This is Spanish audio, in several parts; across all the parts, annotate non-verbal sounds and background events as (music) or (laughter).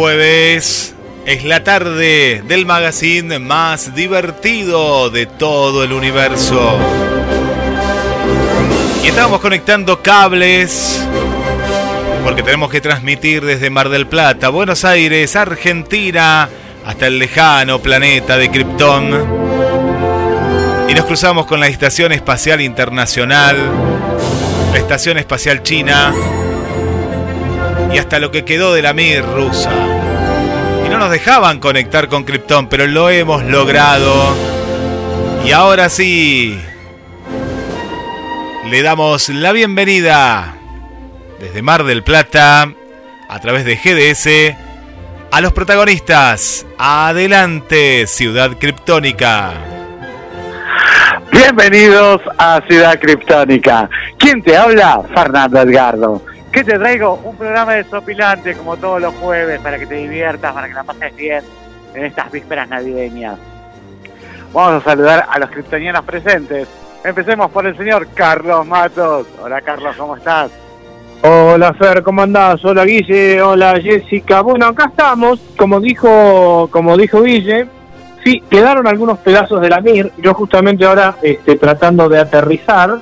jueves es la tarde del magazine más divertido de todo el universo. Y estamos conectando cables porque tenemos que transmitir desde Mar del Plata, Buenos Aires, Argentina, hasta el lejano planeta de Krypton. Y nos cruzamos con la Estación Espacial Internacional, la Estación Espacial China y hasta lo que quedó de la Mir rusa. Y no nos dejaban conectar con Krypton, pero lo hemos logrado. Y ahora sí, le damos la bienvenida desde Mar del Plata, a través de GDS, a los protagonistas. Adelante, Ciudad Kryptónica. Bienvenidos a Ciudad Kryptónica. ¿Quién te habla? Fernando Edgardo. ¿Qué te traigo? Un programa desopilante como todos los jueves para que te diviertas, para que la pases bien en estas vísperas navideñas. Vamos a saludar a los kryptonianos presentes. Empecemos por el señor Carlos Matos. Hola Carlos, ¿cómo estás? Hola Fer, ¿cómo andás? Hola Guille, hola Jessica. Bueno, acá estamos, como dijo, como dijo Guille, sí, quedaron algunos pedazos de la MIR. Yo justamente ahora, este, tratando de aterrizar,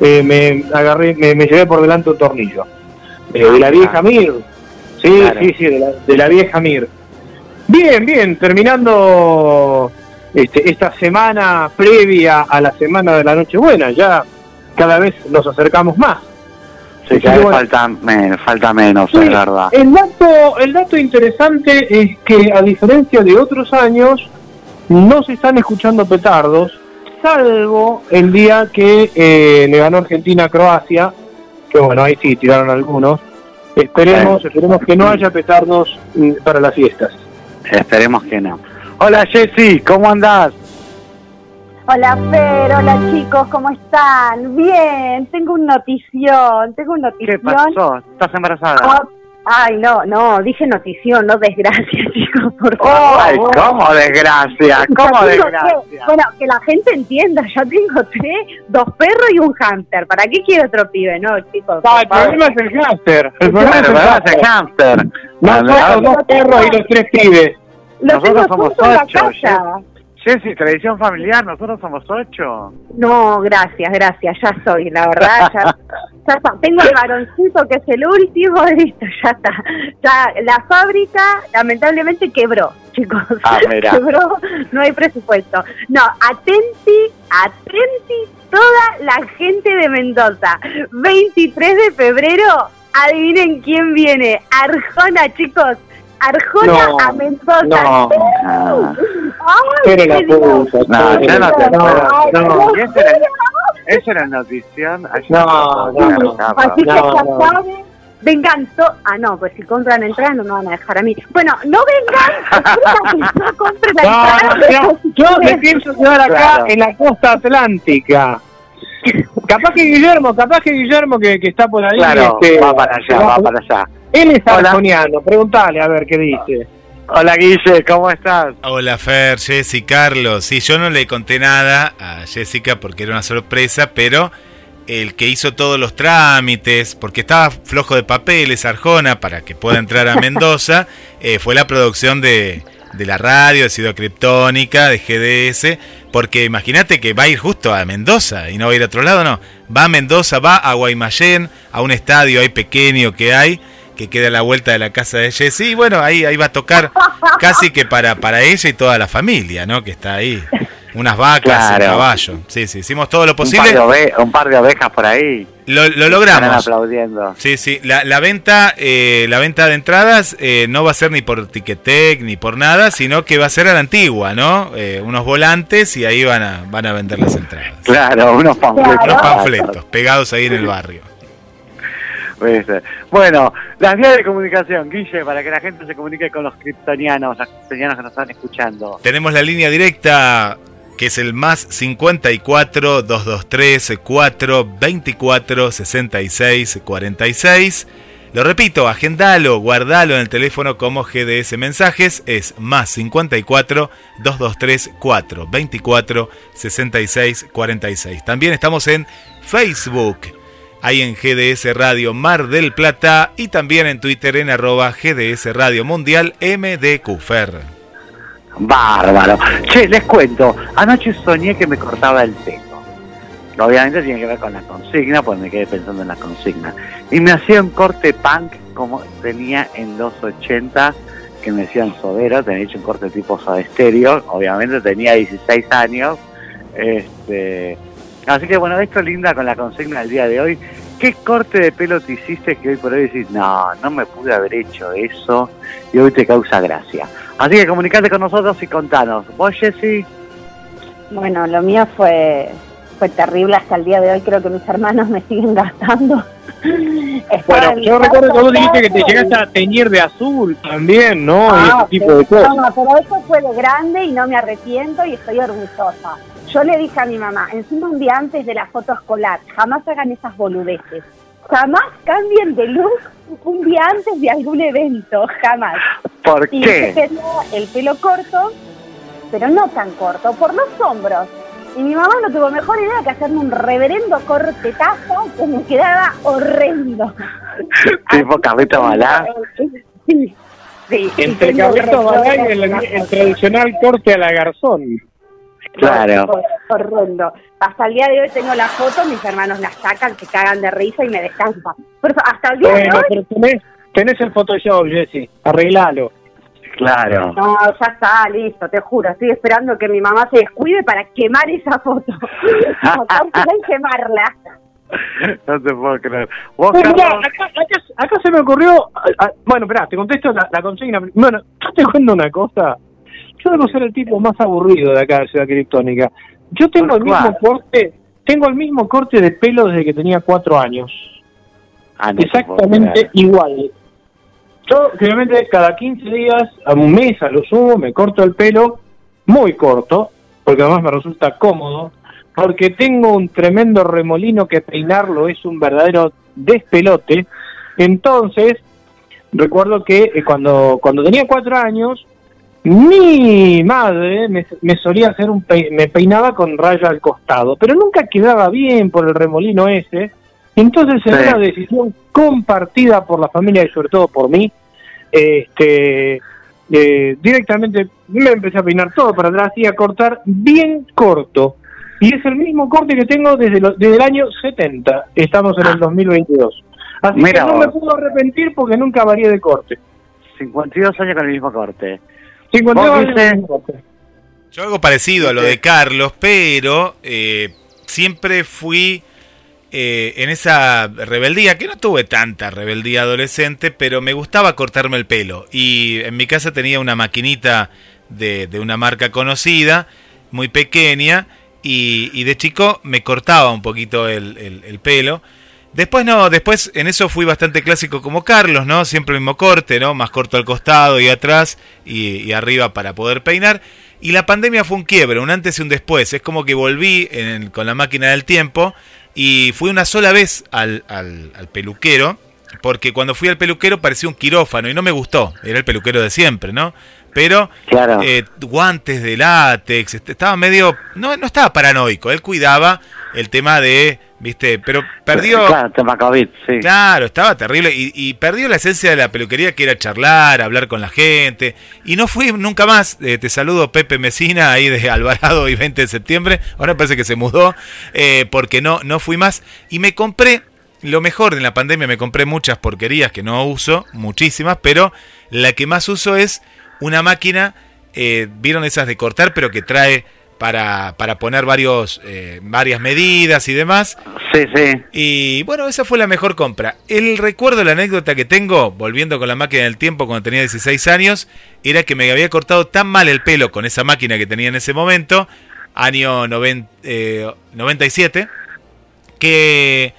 eh, me agarré, me, llevé por delante un tornillo. Eh, de la vieja MIR. Sí, sí, sí, de la, de la vieja MIR. Bien, bien, terminando este, esta semana previa a la semana de la Nochebuena, ya cada vez nos acercamos más. Sí, cada vez falta, falta menos, es verdad. El dato, el dato interesante es que, a diferencia de otros años, no se están escuchando petardos, salvo el día que eh, le ganó Argentina a Croacia, que bueno, ahí sí tiraron algunos. Esperemos, esperemos que no haya petardos mm, para las fiestas. Esperemos que no. Hola Jessy, ¿cómo andás? Hola Fer, hola chicos, ¿cómo están? Bien, tengo un notición, tengo un notición. ¿Qué pasó? ¿Estás embarazada? Ah, ay, no, no, dije notición, no desgracia, (laughs) chicos, por favor. Ay, ¿cómo desgracia? ¿Cómo desgracia? bueno, que la gente entienda, ya tengo tres, dos perros y un hamster. ¿Para qué quiero otro pibe, no, chicos? No, el problema es el hamster. El problema es el hamster. No, dos perros y los tres pibes. Nosotros somos ocho. Jessy, tradición familiar, nosotros somos ocho. No, gracias, gracias, ya soy, la verdad, ya, (laughs) ya tengo el varoncito que es el último, (laughs) listo, ya está. Ya, la fábrica lamentablemente quebró, chicos. Ah, (laughs) quebró, no hay presupuesto. No, atenti, atenti toda la gente de Mendoza. 23 de febrero, adivinen quién viene. Arjona, chicos Arjona a Mendoza. No. Ay, la puta. No, ya no te No, ¿Esa era notición? No, no, Así que ya saben. Vengan, ah no, pues si compran entrada no me van a dejar a mí. Bueno, no vengan, (laughs) no compren entrada. Yo me pienso quedar acá en la costa atlántica. Capaz que Guillermo, capaz que Guillermo que, que está por ahí. Claro, este, va para allá, va para allá. Él es arjoniano, pregúntale a ver qué dice. Hola Guille, ¿cómo estás? Hola Fer, Jessy, Carlos. Sí, yo no le conté nada a Jessica porque era una sorpresa, pero el que hizo todos los trámites, porque estaba flojo de papeles, Arjona, para que pueda entrar a (laughs) Mendoza, eh, fue la producción de, de la radio, de Ciudad Criptónica, de GDS, porque imagínate que va a ir justo a Mendoza y no va a ir a otro lado, no. Va a Mendoza, va a Guaymallén, a un estadio ahí pequeño que hay, que queda a la vuelta de la casa de Jessy. Y bueno, ahí, ahí va a tocar casi que para, para ella y toda la familia, ¿no? Que está ahí. Unas vacas, un caballo. Sí, sí, hicimos todo lo posible. Un par de, ovejas por ahí. Lo, logramos. Están aplaudiendo. Sí, sí. La, la venta, eh, la venta de entradas eh, no va a ser ni por Ticketek ni por nada, sino que va a ser a la antigua, ¿no? Eh, unos volantes y ahí van a, van a vender las entradas. Claro, unos panfletos. Unos panfletos pegados ahí en el barrio. Bueno, las vías de comunicación, Guille, para que la gente se comunique con los kryptonianos, los kryptonianos que nos están escuchando. Tenemos la línea directa que es el más 54 223 4 24 66 46. Lo repito, agendalo, guardalo en el teléfono como GDS Mensajes, es más 54 223 4 24 66 46. También estamos en Facebook ahí en GDS Radio Mar del Plata y también en Twitter en arroba GDS Radio Mundial MDQFER. Bárbaro. Che, les cuento, anoche soñé que me cortaba el pelo. Obviamente tiene que ver con la consigna, pues me quedé pensando en la consigna. Y me hacía un corte punk como tenía en los 80, que me decían Sodero, tenía hecho un corte tipo Soda obviamente tenía 16 años. Este, así que bueno, esto linda con la consigna del día de hoy. ¿Qué corte de pelo te hiciste que hoy por hoy decís, no, no me pude haber hecho eso y hoy te causa gracia? Así que comunicate con nosotros y contanos. ¿Vos, Jessy? Bueno, lo mío fue fue terrible hasta el día de hoy. Creo que mis hermanos me siguen gastando. bueno, yo recuerdo que vos dijiste que te llegaste a teñir de azul también, ¿no? y Ah, ese tipo de cosas. No, pero eso fue de grande y no me arrepiento y estoy orgullosa. Yo le dije a mi mamá, encima un día antes de la foto escolar, jamás hagan esas boludeces. Jamás cambien de look un día antes de algún evento, jamás. ¿Por Y qué? yo tenía el pelo corto, pero no tan corto, por los hombros. Y mi mamá no tuvo mejor idea que hacerme un reverendo cortetazo que me quedaba horrendo. Tipo Carlito Balá. Sí, Entre Carlitos Balá y el, tradicional corte a la garzón. Claro. Horrendo. Hasta el día de hoy tengo la foto, mis hermanos la sacan, se cagan de risa y me descansan. Pero hasta el día de Bueno, hoy, pero tenés, tenés el Photoshop, Jessy. Arreglalo. Claro. no, ya está, listo, te juro. Estoy esperando que mi mamá se descuide para quemar esa foto. (laughs) Y quemarla. (laughs) No te puedo creer. Acá, acá- acá se me ocurrió. bueno, espera, te contesto la, la consigna. Bueno, yo te cuento una cosa. Yo debo ser el tipo más aburrido de acá de Ciudad Criptónica. Yo tengo ¿Por el mismo corte, tengo el mismo corte de pelo desde que tenía cuatro años. Ah, no Exactamente igual. Yo, obviamente, cada 15 días, a un mes a lo sumo, me corto el pelo muy corto, porque además me resulta cómodo, porque tengo un tremendo remolino que peinarlo es un verdadero despelote. Entonces, recuerdo que eh, cuando, cuando tenía cuatro años, mi madre me, me solía hacer un pe- me peinaba con raya al costado, pero nunca quedaba bien por el remolino ese. Entonces, en Sí. una decisión compartida por la familia y sobre todo por mí, este, eh, directamente me empecé a peinar todo para atrás y a cortar bien corto. Y es el mismo corte que tengo desde, lo- desde el año 70. Estamos en el 2022. Así Mira que no me puedo arrepentir porque nunca varié de corte. 52 años con el mismo corte. 52 Vos, años Guille. de corte. Yo algo parecido a lo de Carlos, pero eh, siempre fui eh, en esa rebeldía, que no tuve tanta rebeldía adolescente, pero me gustaba cortarme el pelo. Y en mi casa tenía una maquinita de, de una marca conocida, muy pequeña, y, de chico me cortaba un poquito el, el- el pelo. Después no, después en eso fui bastante clásico como Carlos, ¿no? Siempre el mismo corte, ¿no? Más corto al costado y atrás y, arriba para poder peinar. Y la pandemia fue un quiebre, un antes y un después. Es como que volví con la máquina del tiempo y fui una sola vez al, al- al peluquero, porque cuando fui al peluquero parecía un quirófano y no me gustó. Era el peluquero de siempre, ¿no? Pero Claro. eh, guantes de látex, estaba medio, no, no estaba paranoico, él cuidaba el tema de, viste, pero perdió, Claro, sí. claro, estaba terrible y, y perdió la esencia de la peluquería que era charlar, hablar con la gente. Y no fui nunca más, Eh, te saludo Pepe Mesina ahí de Alvarado y 20 de septiembre, ahora parece que se mudó, eh, porque no, no fui más. Y me compré lo mejor en la pandemia me compré muchas porquerías que no uso, muchísimas, pero la que más uso es una máquina, eh, vieron esas de cortar, pero que trae para, para poner varios, eh, varias medidas y demás. Sí, sí. Y bueno, esa fue la mejor compra. El recuerdo, la anécdota que tengo, volviendo con la máquina del tiempo cuando tenía 16 años, era que me había cortado tan mal el pelo con esa máquina que tenía en ese momento, año noven- eh, 97, que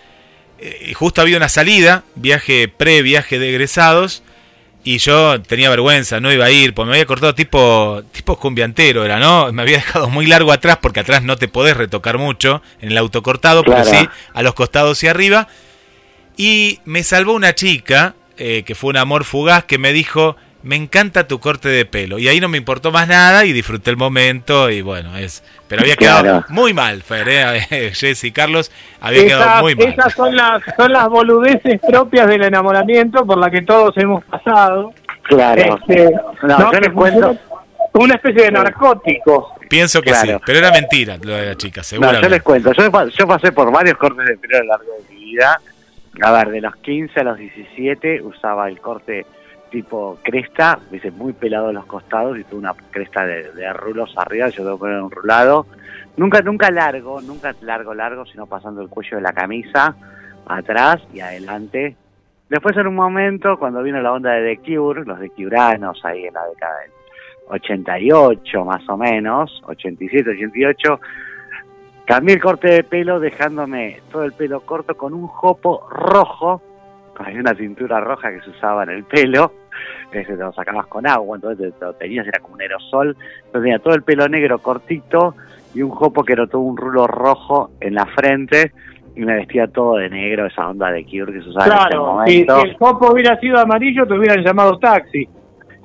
eh, justo había una salida, viaje pre-viaje de egresados, y yo tenía vergüenza, no iba a ir, porque me había cortado tipo, tipo cumbiantero, era, ¿no? Me había (laughs) dejado muy largo atrás, porque atrás no te podés retocar mucho en el autocortado, Claro. pero sí a los costados y arriba. Y me salvó una chica, eh, que fue un amor fugaz, que me dijo, me encanta tu corte de pelo. Y ahí no me importó más nada y disfruté el momento y bueno, es... Pero había quedado muy mal, Fer, ¿eh? (laughs) Jesse y Carlos, había quedado muy mal. Esas son las, son las boludeces propias del enamoramiento por las que todos hemos pasado. Claro. Este, no, yo les cuento... Una especie de narcótico. Pienso que sí, pero era mentira lo de la chica, seguro. yo les cuento, yo, yo pasé por varios cortes de pelo a lo largo de mi vida. A ver, de los 15 a los 17 usaba el corte tipo cresta, dice muy pelado los costados y tuve una cresta de, rulos arriba, yo tengo que poner un rulado. Nunca, nunca largo, nunca largo, largo, sino pasando el cuello de la camisa atrás y adelante. Después en un momento, cuando vino la onda de The Cure, los de Curanos ahí en la década del 88 más o menos, 87, 88, cambié el corte de pelo dejándome todo el pelo corto con un jopo rojo hay una cintura roja que se usaba en el pelo, (laughs) que te lo sacabas con agua, entonces te lo tenías, era como un aerosol, entonces tenía todo el pelo negro cortito y un jopo que era todo un rulo rojo en la frente y me vestía todo de negro, esa onda de Cure que se usaba en ese momento. Si, el jopo hubiera sido amarillo, te hubieran llamado taxi.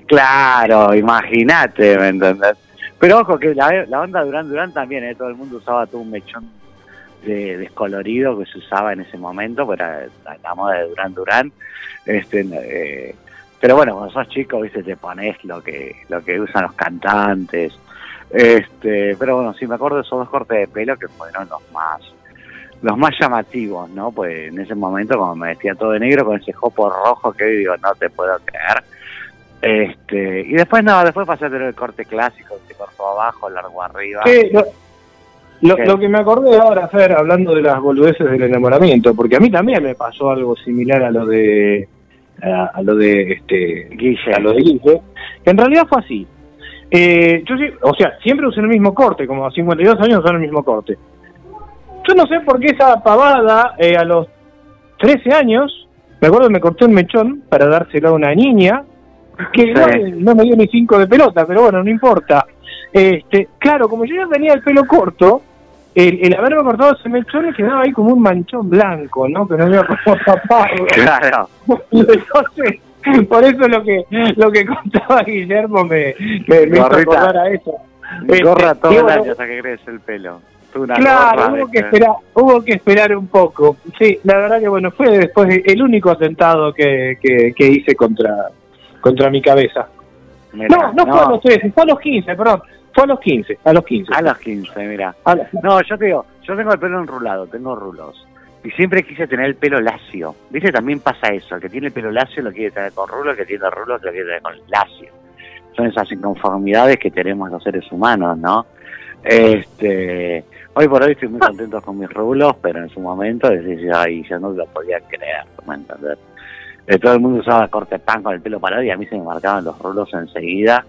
Claro, imagínate, ¿me entendés? Pero ojo que la, la onda Durán Durán también, ¿eh? todo el mundo usaba todo un mechón de descolorido que se usaba en ese momento, era la, moda de Durán Durán. Este, eh, pero bueno, cuando sos chico, viste, te pones lo que, lo que usan los cantantes. Este, pero bueno, sí me acuerdo de esos dos cortes de pelo que fueron los más los más llamativos, ¿no? Pues en ese momento como me vestía todo de negro con ese jopo rojo que digo, no te puedo creer. Este, y después no, después pasé a tener el corte clásico, que corto abajo, largo arriba. Lo, que me acordé ahora, Fer, hablando de las boludeces del enamoramiento, porque a mí también me pasó algo similar a lo de a, lo de este Guille. a lo de Guille, que en realidad fue así. Eh, yo o sea, siempre usé el mismo corte, como a 52 años usé el mismo corte. Yo no sé por qué esa pavada eh, a los 13 años, me acuerdo que me corté un mechón para dárselo a una niña, que no, me dio ni cinco de pelota, pero bueno, no importa. Este, claro, como yo ya tenía el pelo corto, el, el haberme cortado ese mechón quedaba ahí como un manchón blanco, ¿no? Que no había como (laughs) taparlo. Claro. Entonces, por eso lo que lo que contaba Guillermo me, me, me hizo acordar a eso. Gorra este, todo el año hasta que crece el pelo. claro, hubo que, esperar, hubo que esperar un poco. Sí, la verdad que bueno, fue después el único atentado que, que, que hice contra, contra mi cabeza. no, no, fue a los 13, fue a los 15, perdón. Fue a los 15, a los 15. A los 15, mira. No, yo te digo, yo tengo el pelo enrulado, tengo rulos. Y siempre quise tener el pelo lacio. ¿Viste? También pasa eso. El que tiene el pelo lacio lo quiere tener con rulos, el que tiene rulos lo quiere tener con lacio. Son esas inconformidades que tenemos los seres humanos, ¿no? Este, hoy por hoy estoy muy contento con mis rulos, pero en su momento decía, ay, yo no lo podía creer, ¿me entender? Eh, todo el mundo usaba corte pan con el pelo parado y a mí se me marcaban los rulos enseguida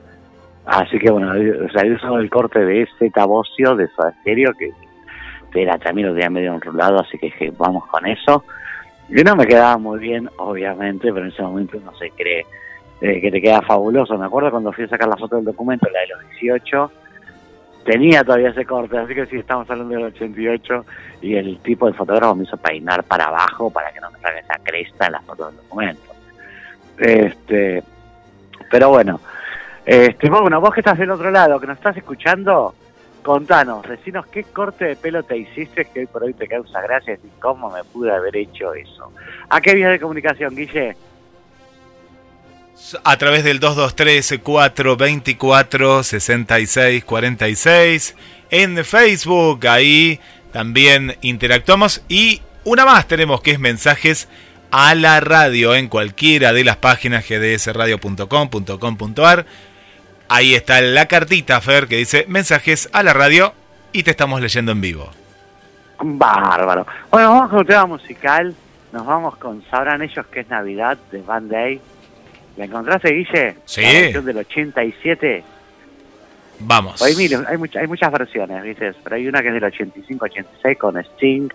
Así que bueno, o sea, yo usaba el corte de ese tabocio de su Stereo, que, era también lo tenía medio enrolado, así que vamos con eso. Y no me quedaba muy bien, obviamente, pero en ese momento uno se cree eh, que te queda fabuloso. Me acuerdo cuando fui a sacar la foto del documento, la de los 18, tenía todavía ese corte, así que sí, estamos hablando del 88, y el tipo de fotógrafo me hizo peinar para abajo para que no me salga esa cresta en la foto del documento. Este, pero bueno, este, bueno, vos que estás del otro lado, que nos estás escuchando, contanos, decinos qué corte de pelo te hiciste que hoy por hoy te causa gracia y cómo me pude haber hecho eso. ¿A qué vía de comunicación, Guille? A través del 223-424-6646. En Facebook, ahí también interactuamos. Y una más tenemos que es mensajes a la radio en cualquiera de las páginas gdsradio.com.com.ar Ahí está la cartita, Fer, que dice mensajes a la radio y te estamos leyendo en vivo. Bárbaro. Bueno, vamos con un tema musical. Nos vamos con Sabrán ellos que es Navidad de Band Day. ¿La encontraste, Guille? Sí. La versión del 87. Vamos. Hay, hay, hay muchas versiones, ¿viste? Pero hay una que es del 85-86 con Sting,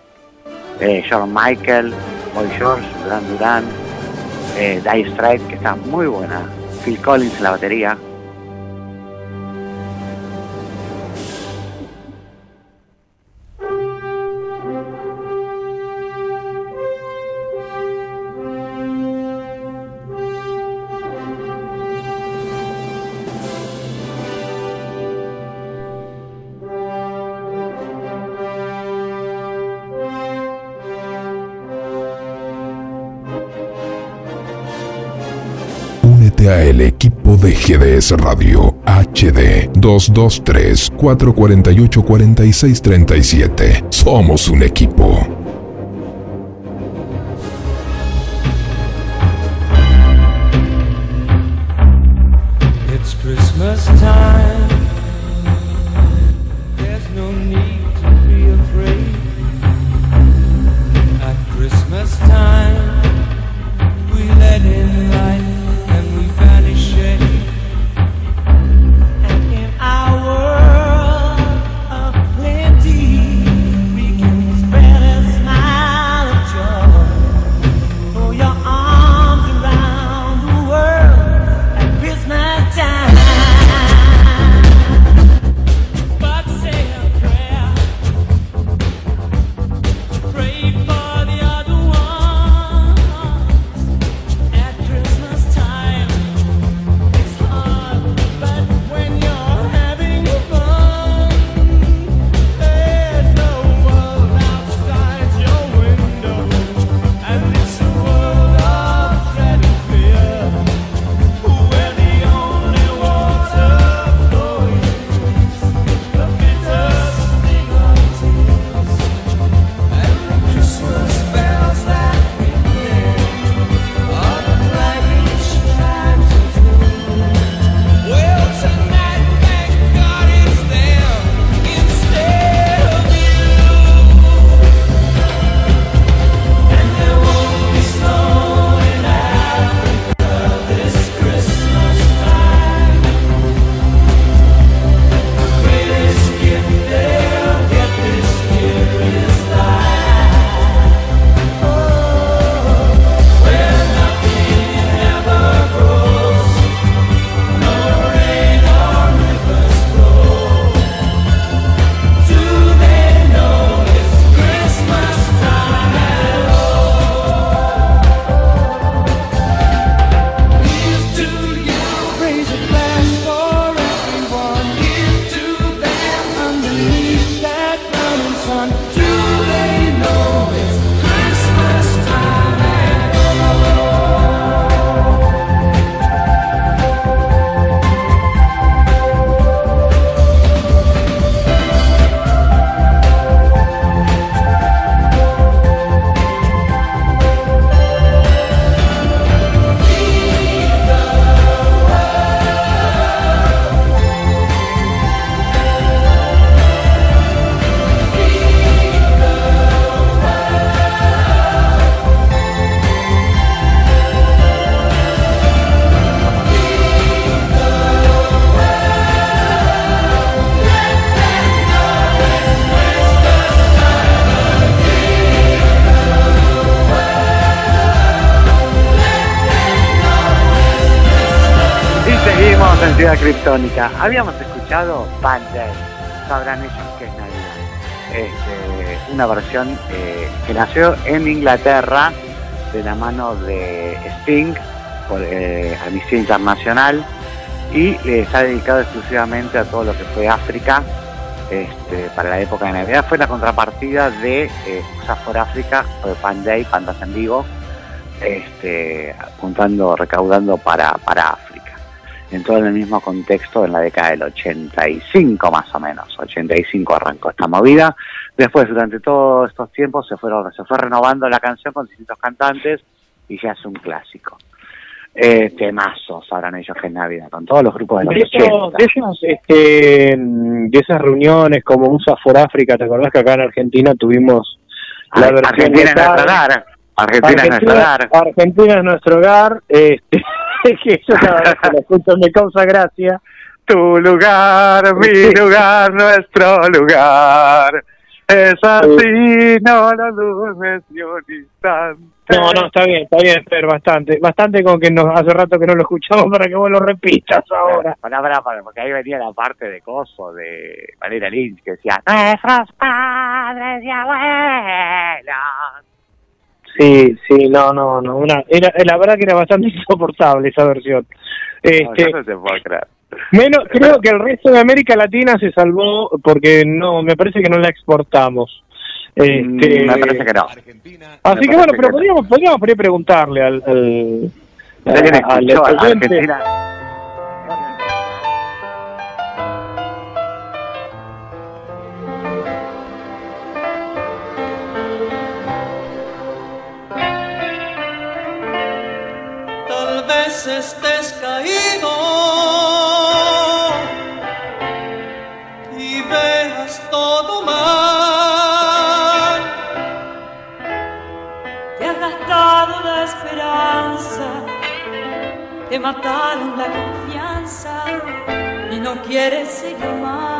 eh, John Michael, Boy George, Duran Duran, eh, Dire Strike, que está muy buena. Phil Collins en la batería. Equipo de GDS Radio HD 223 448 4637. Somos un equipo. Habíamos escuchado Bandai, sabrán ellos que es Navidad. Este, una versión eh, que nació en Inglaterra de la mano de Sting, por eh, Amnistía Internacional, y eh, está dedicado exclusivamente a todo lo que fue África este, para la época de Navidad. Fue la contrapartida de eh, por África, o de Pandey, Pandas en Vivo, este, apuntando, recaudando para, para África. En todo el mismo contexto en la década del 85 más o menos. 85 arrancó esta movida. Después, durante todos estos tiempos, se, fueron, se fue renovando la canción con distintos cantantes y ya es un clásico. Eh, temazos, sabrán ellos que es Navidad, con todos los grupos de los De, esos- 80. de esas, este, de esas reuniones como USA for África, ¿te acordás que acá en Argentina tuvimos la Ar- versión Argentina de es Argentina, es nuestro hogar. Argentina es nuestro hogar. Este, (laughs) que yo cada vez que lo escucho me causa gracia. Tu lugar, mi lugar, nuestro lugar. Es así, no lo dudes ni un instante. No, no, está bien, está bien, Fer, bastante. Bastante con que nos, hace rato que no lo escuchamos (laughs) para que vos lo repitas ahora. Pará, pará, pará, porque ahí venía la parte de coso de Valeria Lynch que decía nuestros padres y abuelos. Sí, sí, no, no, no. Una, era, la verdad que era bastante (laughs) insoportable esa versión. Este, no se puede creer. menos, creo que el resto de América Latina se salvó porque no, me parece que no la exportamos. Este, Mm, me parece que no. Así me que bueno, que pero no. podríamos, podríamos preguntarle al, al, Si alguien a- al vez estés caído y veas todo mal. Te has gastado la esperanza, te mataron la confianza y no quieres seguir más.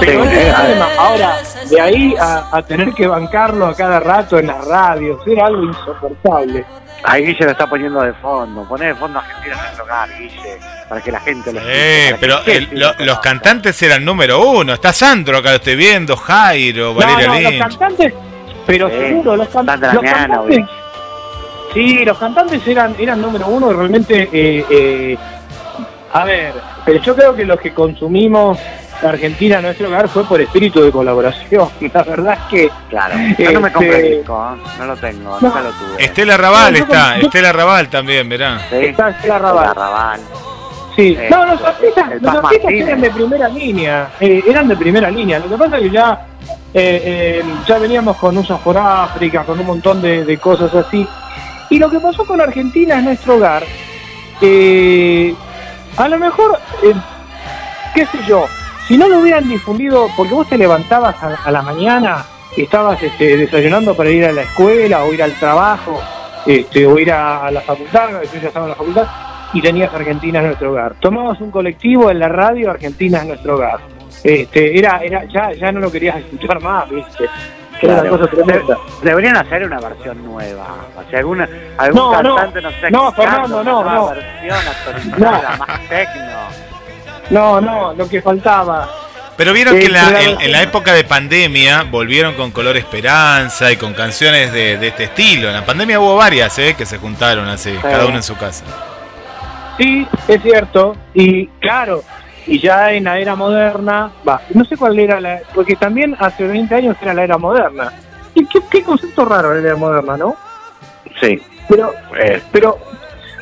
Sí, eh, Además, ahora, de ahí a, a tener que bancarlo a cada rato en las radios, era algo insoportable. Ahí Guille lo está poniendo de fondo. Poné de fondo a Argentina en nuestro hogar, Guille. Para que la gente lo escuche. Eh, pero el- lo lo- los cantantes eran número uno. Está Sandro, acá lo estoy viendo, Jairo, Valeria no, los Lynch. cantantes, pero Sí, seguro, los, can- los cantantes. Sí, los cantantes eran, eran número uno y realmente. eh, eh, a ver, pero yo creo que los que consumimos Argentina en nuestro hogar fue por espíritu de colaboración. (laughs) La verdad es que. Claro. Yo no me Este- compré el disco, ¿eh? no lo tengo, nunca lo tuve. Estela Raval No, está, Estela Raval también, verá. Sí, Está Estela Raval. Arrabal. Sí, Eh, no, los artistas, los artistas eran de primera línea, eh, eran de primera línea. Lo que pasa es que ya, eh, eh, ya veníamos con Usos por África, con un montón de, de cosas así. Y lo que pasó con Argentina es nuestro hogar. eh, a lo mejor, eh, qué sé yo, si no lo hubieran difundido, porque vos te levantabas a, a la mañana, y estabas este, desayunando para ir a la escuela o ir al trabajo, este, o ir a, a la facultad, yo ya estaba en la facultad, y tenías Argentina en nuestro hogar. Tomabas un colectivo en la radio, Argentina es nuestro hogar. Este, era, era, ya, ya no lo querías (laughs) escuchar más, viste. Una Claro. Deberían hacer una versión nueva. O sea, alguna, algún No, no. cantante, no, sé, No, Fernando, una no, nueva no. versión actualizada, más tecno. No, no, lo que faltaba. Pero vieron que en la, Eh, claro. en, en la época de pandemia volvieron con Color Esperanza y con canciones de, de este estilo. En la pandemia hubo varias eh, que se juntaron así, cada uno en su casa. Sí, es cierto. Y claro, y ya en la era moderna, va, no sé cuál era la. Porque también hace 20 años era la era moderna. Y qué, qué concepto raro la era moderna, ¿no? Sí. Pero, Eh, pero,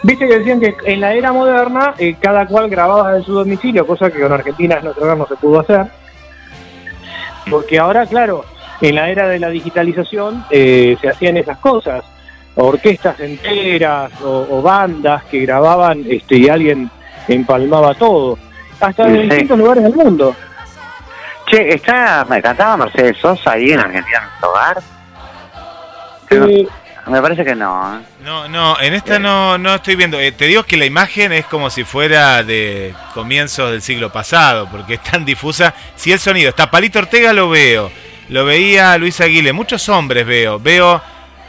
viste que decían que en la era moderna eh, cada cual grababa en su domicilio, cosa que con Argentina en nuestro hogar no se pudo hacer. Porque ahora, claro, en la era de la digitalización eh, se hacían esas cosas. Orquestas enteras o, o bandas que grababan este, y alguien empalmaba todo. Hasta Sí, en distintos lugares del mundo. Che, está, me cantaba Mercedes Sosa ahí en Argentina en nuestro hogar. Eh, me parece que no. ¿eh? No, no, en esta no, no estoy viendo. Eh, te digo que la imagen es como si fuera de comienzos del siglo pasado, porque es tan difusa. Si el sonido está Palito Ortega, lo veo. Lo veía Luis Aguile. Muchos hombres veo. Veo.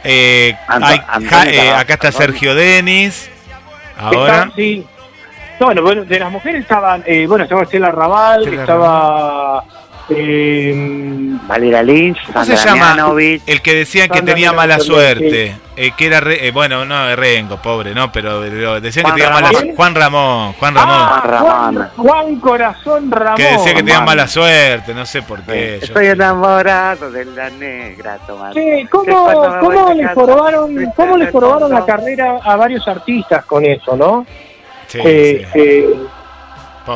eh, Anto- hay- ja- eh, acá está. Sergio Denis. Ahora. Está- sí. No, bueno, bueno, de las mujeres estaban, eh, bueno, estaba Estela Raval, estaba... Eh, Valeria Lynch, ¿Cómo se llama? Mianovich. El que decían que Sandra tenía Mianovich mala suerte. eh, que era. re- eh, bueno, no, Rengo, pobre, ¿no? Pero, pero decían Juan que tenía mala Ramón. suerte. Juan Ramón. Juan Ramón. ah, Juan Juan, Ramón. Juan Corazón Ramón. que decía que tenía mala suerte. No sé por qué. yo- Estoy enamorado de la negra, Tomás. Sí, ¿cómo, cómo le fuiste cómo le de jorobaron la carrera a varios artistas con eso, no? Sí, Eh, sí.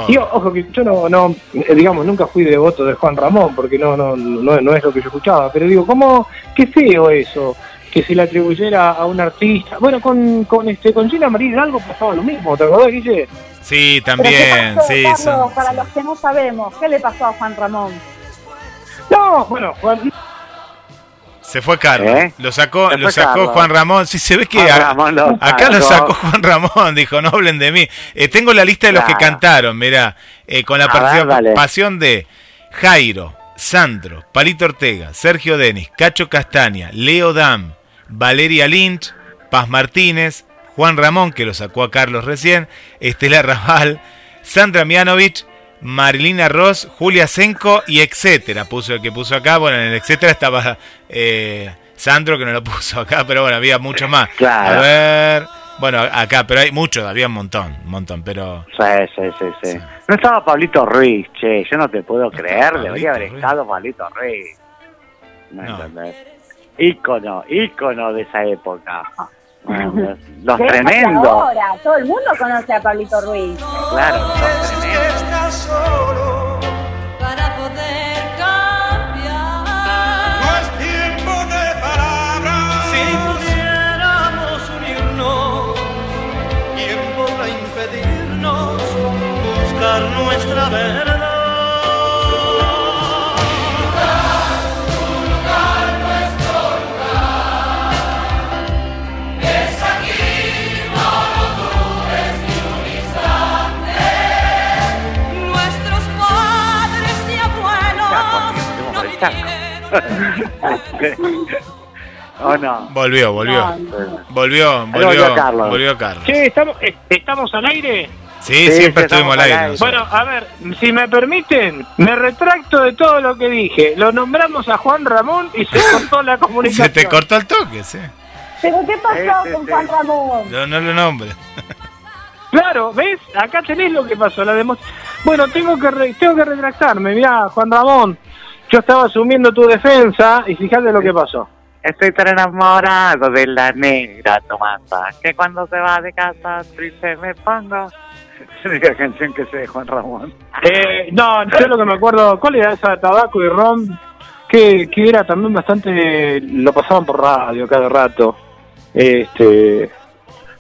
Yo, ojo que yo no, no, eh, digamos, nunca fui devoto de Juan Ramón, porque no, no, no, no es lo que yo escuchaba, pero digo, ¿cómo, qué feo eso, que se le atribuyera a un artista. Bueno, con, con este, con Gina Marín algo pasaba lo mismo, ¿te acordás, Guille? Sí, también, ¿qué pasó, sí. Carlos? son- para los que no sabemos, ¿qué le pasó a Juan Ramón? No, bueno, Juan, Se fue Carlos. ¿Eh? Lo sacó, lo sacó Carlos. Juan Ramón. Sí, se ve que a- Ramón lo acá lo sacó. Juan Ramón. Dijo, no hablen de mí. Eh, tengo la lista de los que cantaron, mirá. eh, con la participación de Jairo, Sandro, Palito Ortega, Sergio Denis, Cacho Castaña, Leo Dam, Valeria Lynch, Paz Martínez, Juan Ramón, que lo sacó a Carlos recién, Estela Raval, Sandra Mianovich, Marilina Ross, Julia Senko y etcétera. Puso el que puso acá. Bueno, en el etcétera estaba eh, Sandro, que no lo (laughs) puso acá, pero bueno, había muchos más. Claro. A ver. Bueno, acá, pero hay muchos, había un montón, un montón, pero. Sí, sí, sí, sí. No estaba Pablito Ruiz, che, yo no te puedo creer, debería haber Ruiz. estado Pablito Ruiz. ¿Me No. entendés? ícono, ícono de esa época. Los, los ¿Qué pasa tremendos, Ahora, todo el mundo conoce a Pablito Ruiz. claro, los tremendos. Estás solo, (laughs) ¿O no? Volvió, volvió. No, Volvió, volvió volvió. Carlos. Volvió Carlos. Che, ¿estamos, eh, ¿estamos al aire? Sí, Sí, siempre estuvimos al estamos aire. al aire. nosotros. Bueno, a ver, si me permiten, me retracto de todo lo que dije. Lo nombramos a Juan Ramón y se cortó la comunicación. (laughs) Se te cortó el toque, sí. ¿Pero qué pasó Sí, sí, con. Juan Ramón? No, no lo nombre. (laughs) Claro, ¿ves? Acá tenés lo que pasó. La demo- Bueno, tengo que re- tengo que retractarme. Mirá, Juan Ramón, yo estaba asumiendo tu defensa y fíjate lo que pasó. Estoy tan enamorado de la negra Tomasa que cuando se va de casa triste me pongo. (laughs) Es la canción que sé de Juan Ramón. Eh, no, yo lo que me acuerdo, ¿cuál era esa tabaco y ron? Que, que era también bastante, lo pasaban por radio cada rato. Este,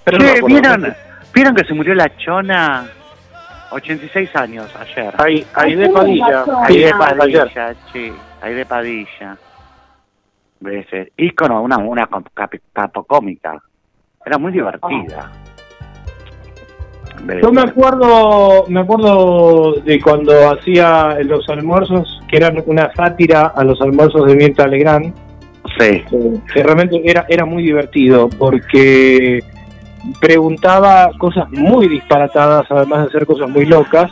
pero no. ¿vieron, ¿Vieron que se murió la chona? 86 años ayer. Ahí, ahí de Padilla. Ahí de. Padilla, sí, ahí de Padilla. ¿Ves? Ícono, una, una cap- capocómica. Era muy divertida. Yo me acuerdo, me acuerdo de cuando hacía los almuerzos, que eran una sátira a los almuerzos de Mirta Legrand, Sí, eh, que realmente era, era muy divertido porque preguntaba cosas muy disparatadas, además de hacer cosas muy locas.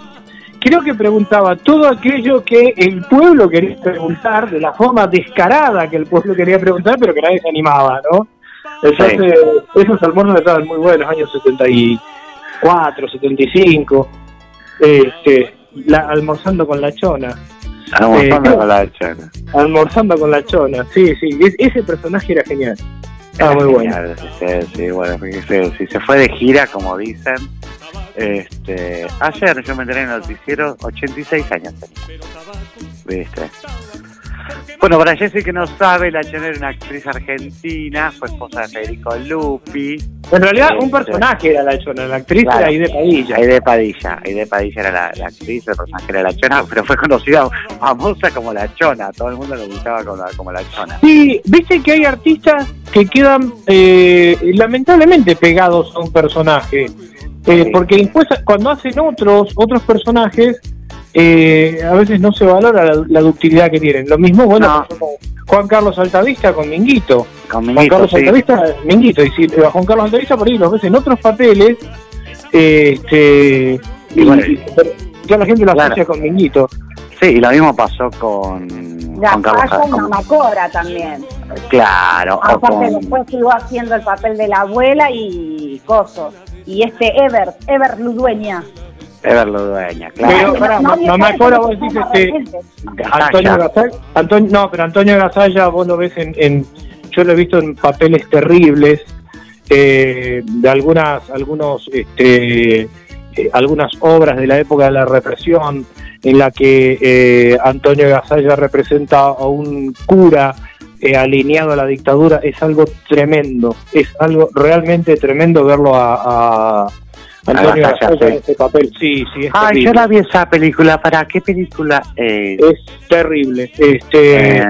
Creo que preguntaba todo aquello que el pueblo quería preguntar, de la forma descarada que el pueblo quería preguntar, pero que nadie se animaba, ¿no? Entonces, esos almuerzos estaban muy buenos, años 74, 75, este, la, almorzando con la chona. almorzando Eh, con la chona. Almorzando con la chona, sí, sí, es- ese personaje era genial. Era muy bueno. genial, Sí, sí, bueno, se, si se fue de gira, como dicen. Este, ayer yo me enteré en el noticiero, 86 años tenía. ¿Viste? Bueno, para Jessy que no sabe, la Chona era una actriz argentina, fue esposa de Federico Lupi. En realidad, un personaje era la chona, la actriz Claro. era Aide Padilla. Aide Padilla, Aide Padilla era la, la actriz, el personaje era la Chona, pero fue conocida, famosa como la Chona, todo el mundo lo ubicaba como la, como la Chona. Sí, viste que hay artistas que quedan eh, lamentablemente pegados a un personaje. Eh, Sí. Porque después, cuando hacen otros otros personajes, eh, a veces no se valora la, la ductilidad que tienen. Lo mismo, bueno, No. pasó con Juan Carlos Altavista con Minguito. Con Juan Carlos sí. Altavista, Minguito. Y si a Juan Carlos Altavista por ahí los ves en otros papeles, eh, este, y, bueno, y- pero ya la gente lo claro. asocia con Minguito. Sí, y lo mismo pasó con La Carlos con- Mamá Cobra también. Claro, Aparte con, después siguió haciendo el papel de la abuela y Coso. Y este Ever, Ever Ludueña. Ever Ludueña, Pero, claro. pará, Cobra, cómo vos decís este. Antonio Gasalla. Antonio, no, pero Antonio Gasalla vos lo ves en, en- yo lo he visto en papeles terribles eh, de algunas algunos este eh, algunas obras de la época de la represión en la que eh, Antonio Gasalla representa a un cura alineado a la dictadura es algo tremendo es algo realmente tremendo verlo a, a Antonio Gasalla, en ese papel sí sí es Ay, terrible. yo la vi esa película. ¿Para qué película? Eh, es terrible este eh,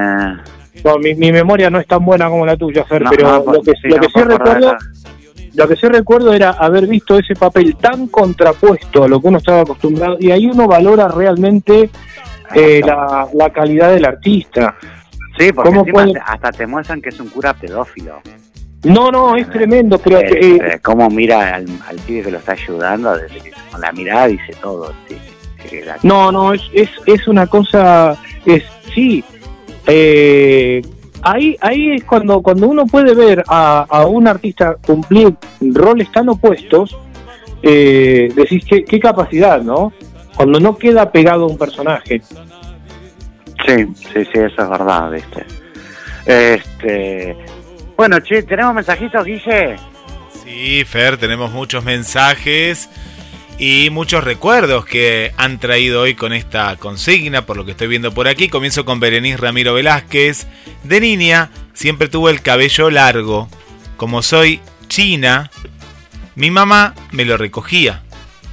No, mi, mi memoria no es tan buena como la tuya, Fer, no, pero no, lo que, sí, lo no que sí recuerdo, lo que sí recuerdo era haber visto ese papel tan contrapuesto a lo que uno estaba acostumbrado y ahí uno valora realmente eh, la, la calidad del artista. Sí, porque ¿Cómo encima puede- te- hasta te muestran que es un cura pedófilo. No, no, es tremendo, pero Eh, eh, eh, cómo mira al, al pibe que lo está ayudando, con la mirada dice todo. Sí, sí, la- no, no, es, es, es una cosa, es sí. eh, ahí, ahí es cuando, cuando uno puede ver a, a un artista cumplir roles tan opuestos, eh, decís qué, qué capacidad, ¿no? Cuando no queda pegado a un personaje. Sí, sí, sí, eso es verdad, ¿viste? Este, bueno, che, ¿tenemos mensajitos, Guille? Sí, Fer, tenemos muchos mensajes y muchos recuerdos que han traído hoy con esta consigna, por lo que estoy viendo por aquí. Comienzo con Berenice Ramiro Velázquez. De niña siempre tuvo el cabello largo. Como soy china, mi mamá me lo recogía.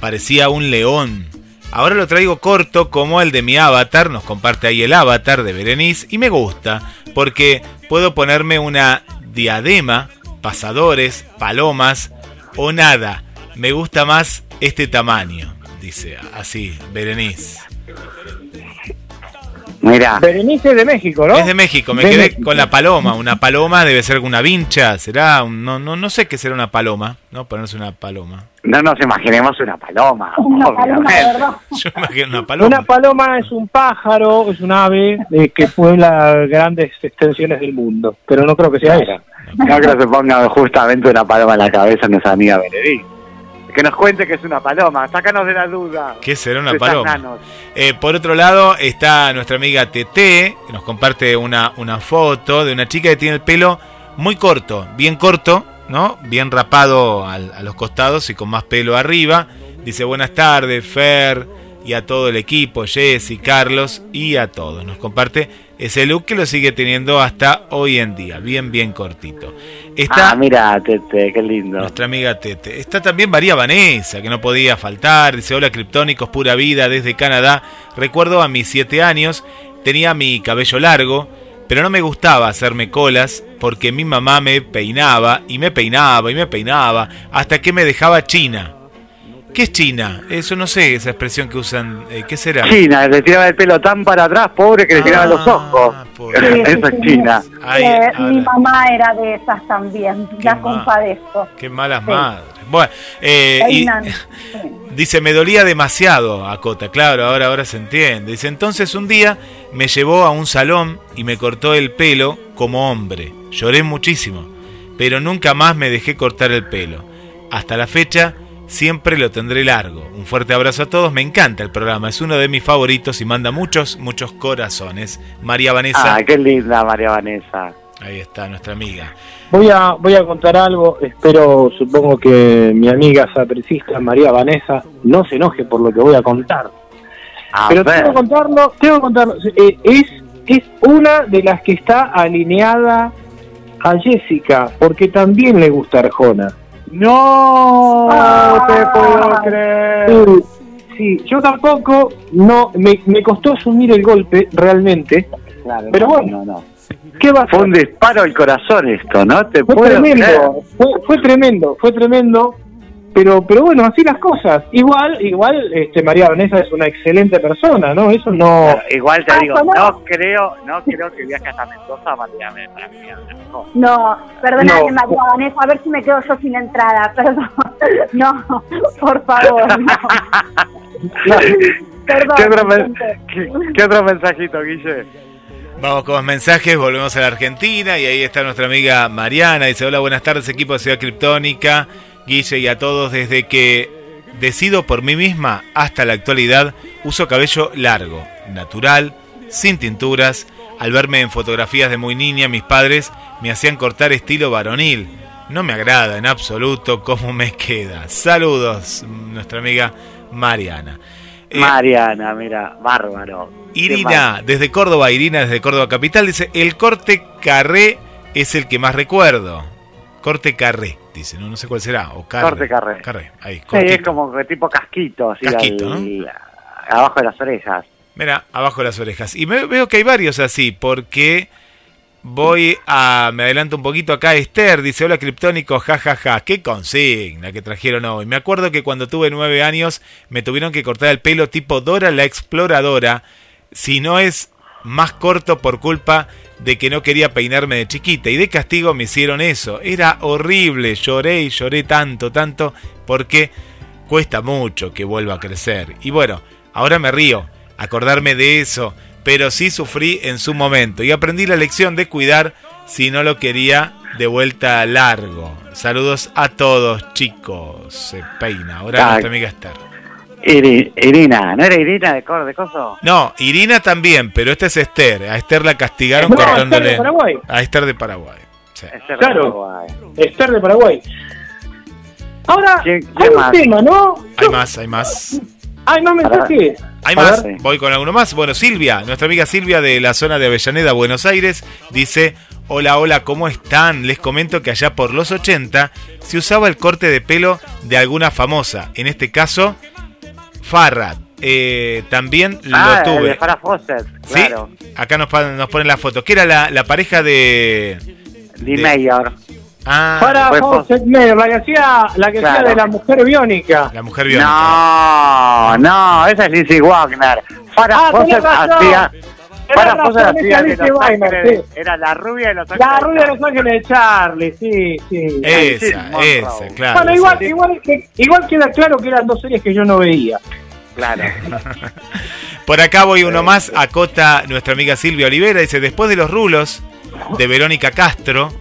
Parecía un león. Ahora lo traigo corto como el de mi avatar, nos comparte ahí el avatar de Berenice y me gusta porque puedo ponerme una diadema, pasadores, palomas o nada. Me gusta más este tamaño, dice así Berenice. Mira, Berenice es de México, ¿no? Es de México, me De quedé México. con la paloma. Una paloma debe ser una vincha, será, un- no, no, no sé qué será una paloma, ¿no? Ponerse una paloma. no nos imaginemos una paloma. Una paloma, obviamente. de verdad. (laughs) Yo imagino una paloma. Una paloma es un pájaro, es un ave eh, que puebla grandes extensiones del mundo, pero no creo que sea esa. No creo que se ponga justamente una paloma en la cabeza nuestra amiga Benedict. Que nos cuente que es una paloma, sácanos de la duda. ¿Qué será una paloma? Eh, por otro lado está nuestra amiga Tete, que nos comparte una, una foto de una chica que tiene el pelo muy corto, bien corto, ¿no? Bien rapado al- a los costados y con más pelo arriba. Dice buenas tardes, Fer, y a todo el equipo, Jessy, Carlos y a todos. Nos comparte ese look que lo sigue teniendo hasta hoy en día, bien, bien cortito. Está Ah, mira, Tete, qué lindo. nuestra amiga Tete. Está también María Vanessa, que no podía faltar. Dice, hola criptónicos, pura vida desde Canadá. Recuerdo a mis siete años, tenía mi cabello largo, pero no me gustaba hacerme colas porque mi mamá me peinaba y me peinaba y me peinaba hasta que me dejaba china. ¿Qué es china? Eso no sé, esa expresión que usan. eh, ¿Qué será? China, le tiraba el pelo tan para atrás, pobre, que le tiraba Ah, los ojos. pobre. (laughs) Eso es China. Ay, Eh, mi mamá era de esas también, Qué ya mal. compadezco. Qué malas Sí. madres. Bueno, eh, y-. (laughs) Dice, me dolía demasiado, Acota, claro, ahora, ahora se entiende. Dice, entonces un día me llevó a un salón y me cortó el pelo como hombre. Lloré muchísimo, pero nunca más me dejé cortar el pelo. Hasta la fecha, siempre lo tendré largo. Un fuerte abrazo a todos, me encanta el programa, es uno de mis favoritos y manda muchos, muchos corazones. María Vanessa, Ah, qué linda María Vanessa. ahí está nuestra amiga. Voy a, voy a contar algo, espero, supongo que mi amiga sapricista María Vanessa no se enoje por lo que voy a contar. A Pero ver. tengo que contarlo, tengo que contarlo. Eh, es, es una de las que está alineada a Jessica, porque también le gusta Arjona. No Ah. te puedo creer. Sí, sí, yo tampoco, no, me, me costó asumir el golpe realmente. Claro, Pero no, bueno. no, no. ¿Qué va a Fue un disparo al corazón esto, ¿no? Te Fue puedo creer. tremendo, fue, fue tremendo, fue tremendo. Pero, pero bueno, así las cosas. Igual, igual, este María Vanessa es una excelente persona, ¿no? Eso no. Claro, igual te Ah, digo, ¿cómo? no creo, no creo que viaje hasta Mendoza para mí. No. No, perdóname, No. María Vanessa, a ver si me quedo yo sin entrada, perdón. (laughs) No, por favor, no. Perdón. ¿Qué otro, qué- qué otro mensajito, Guille? Vamos con los mensajes, volvemos a la Argentina y ahí está nuestra amiga Mariana. Dice, hola, buenas tardes equipo de Ciudad Criptónica, Guille y a todos. Desde que decido por mí misma hasta la actualidad, uso cabello largo, natural, sin tinturas. Al verme en fotografías de muy niña, mis padres me hacían cortar estilo varonil. No me agrada en absoluto cómo me queda. Saludos, nuestra amiga Mariana. Eh, Mariana, mira, bárbaro. Irina, desde Córdoba, Irina desde Córdoba Capital, dice, el corte carré es el que más recuerdo. Corte carré, dice, no, no sé cuál será. O. Corte carré. Carré, ahí, Sí, es como tipo casquito, así Casquito, al- abajo de las orejas. Mira, abajo de las orejas. Y me- veo que hay varios así, porque voy a... Me adelanto un poquito acá. Esther dice, hola Criptónico, jajaja. Ja, ja. Qué consigna que trajeron hoy. Me acuerdo que cuando tuve nueve años me tuvieron que cortar el pelo tipo Dora la Exploradora. Si no es más corto por culpa de que no quería peinarme de chiquita. Y de castigo me hicieron eso. Era horrible. Lloré y lloré tanto, tanto, porque cuesta mucho que vuelva a crecer. Y bueno, ahora me río acordarme de eso, pero sí sufrí en su momento y aprendí la lección de cuidar si no lo quería de vuelta largo. Saludos a todos, chicos. Se peina. Ahora Ah, nuestra amiga Esther. Iri- Irina, ¿no era Irina de, cor- de coso? No, Irina también, pero esta es Esther. A Esther la castigaron No, cortándole. Esther de Paraguay. A Esther de Paraguay. sí. Ese Claro. Paraguay. Esther de Paraguay. Ahora, ¿Quién- hay un tema, ¿no? Hay más, hay más. Hay más mensajes. Hay más, voy con alguno más. Bueno, Silvia, nuestra amiga Silvia de la zona de Avellaneda, Buenos Aires, dice, hola, hola, ¿cómo están? Les comento que allá por los 80 se usaba el corte de pelo de alguna famosa, en este caso, Farrah. Eh, también Ah, lo el de tuve. Farrah Fawcett, ¿Sí? claro. Acá nos, ponen la foto, que era la, la pareja de... Lee de- Mayor. Ah, fue Fawcett Mayer, la que hacía, la que hacía Claro. de la mujer biónica. la mujer biónica. No, no, esa es Lizzie Wagner. Farrah Ah, Fawcett hacía... Razón, Fawcett esa hacía de Los Ángeles. sí. Era la rubia de Los Ángeles. La rubia de los ángeles de Charlie, sí, sí. Esa, esa, claro. bueno, igual, igual, que- igual queda claro que eran dos series que yo no veía. Claro. (laughs) Por acá voy uno más, acota nuestra amiga Silvia Olivera, dice, después de los rulos de Verónica Castro,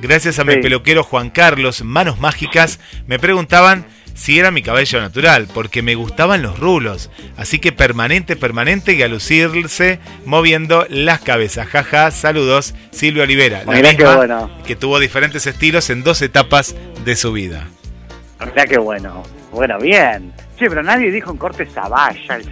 gracias a mi peluquero Juan Carlos, manos mágicas, me preguntaban si era mi cabello natural, porque me gustaban los rulos, así que permanente, permanente y a lucirse moviendo las cabezas. Jaja, saludos, Silvia Olivera, la misma bueno. que tuvo diferentes estilos en dos etapas de su vida. Mirá qué bueno. Bueno, bien. Sí, pero nadie dijo un corte sabaya, el,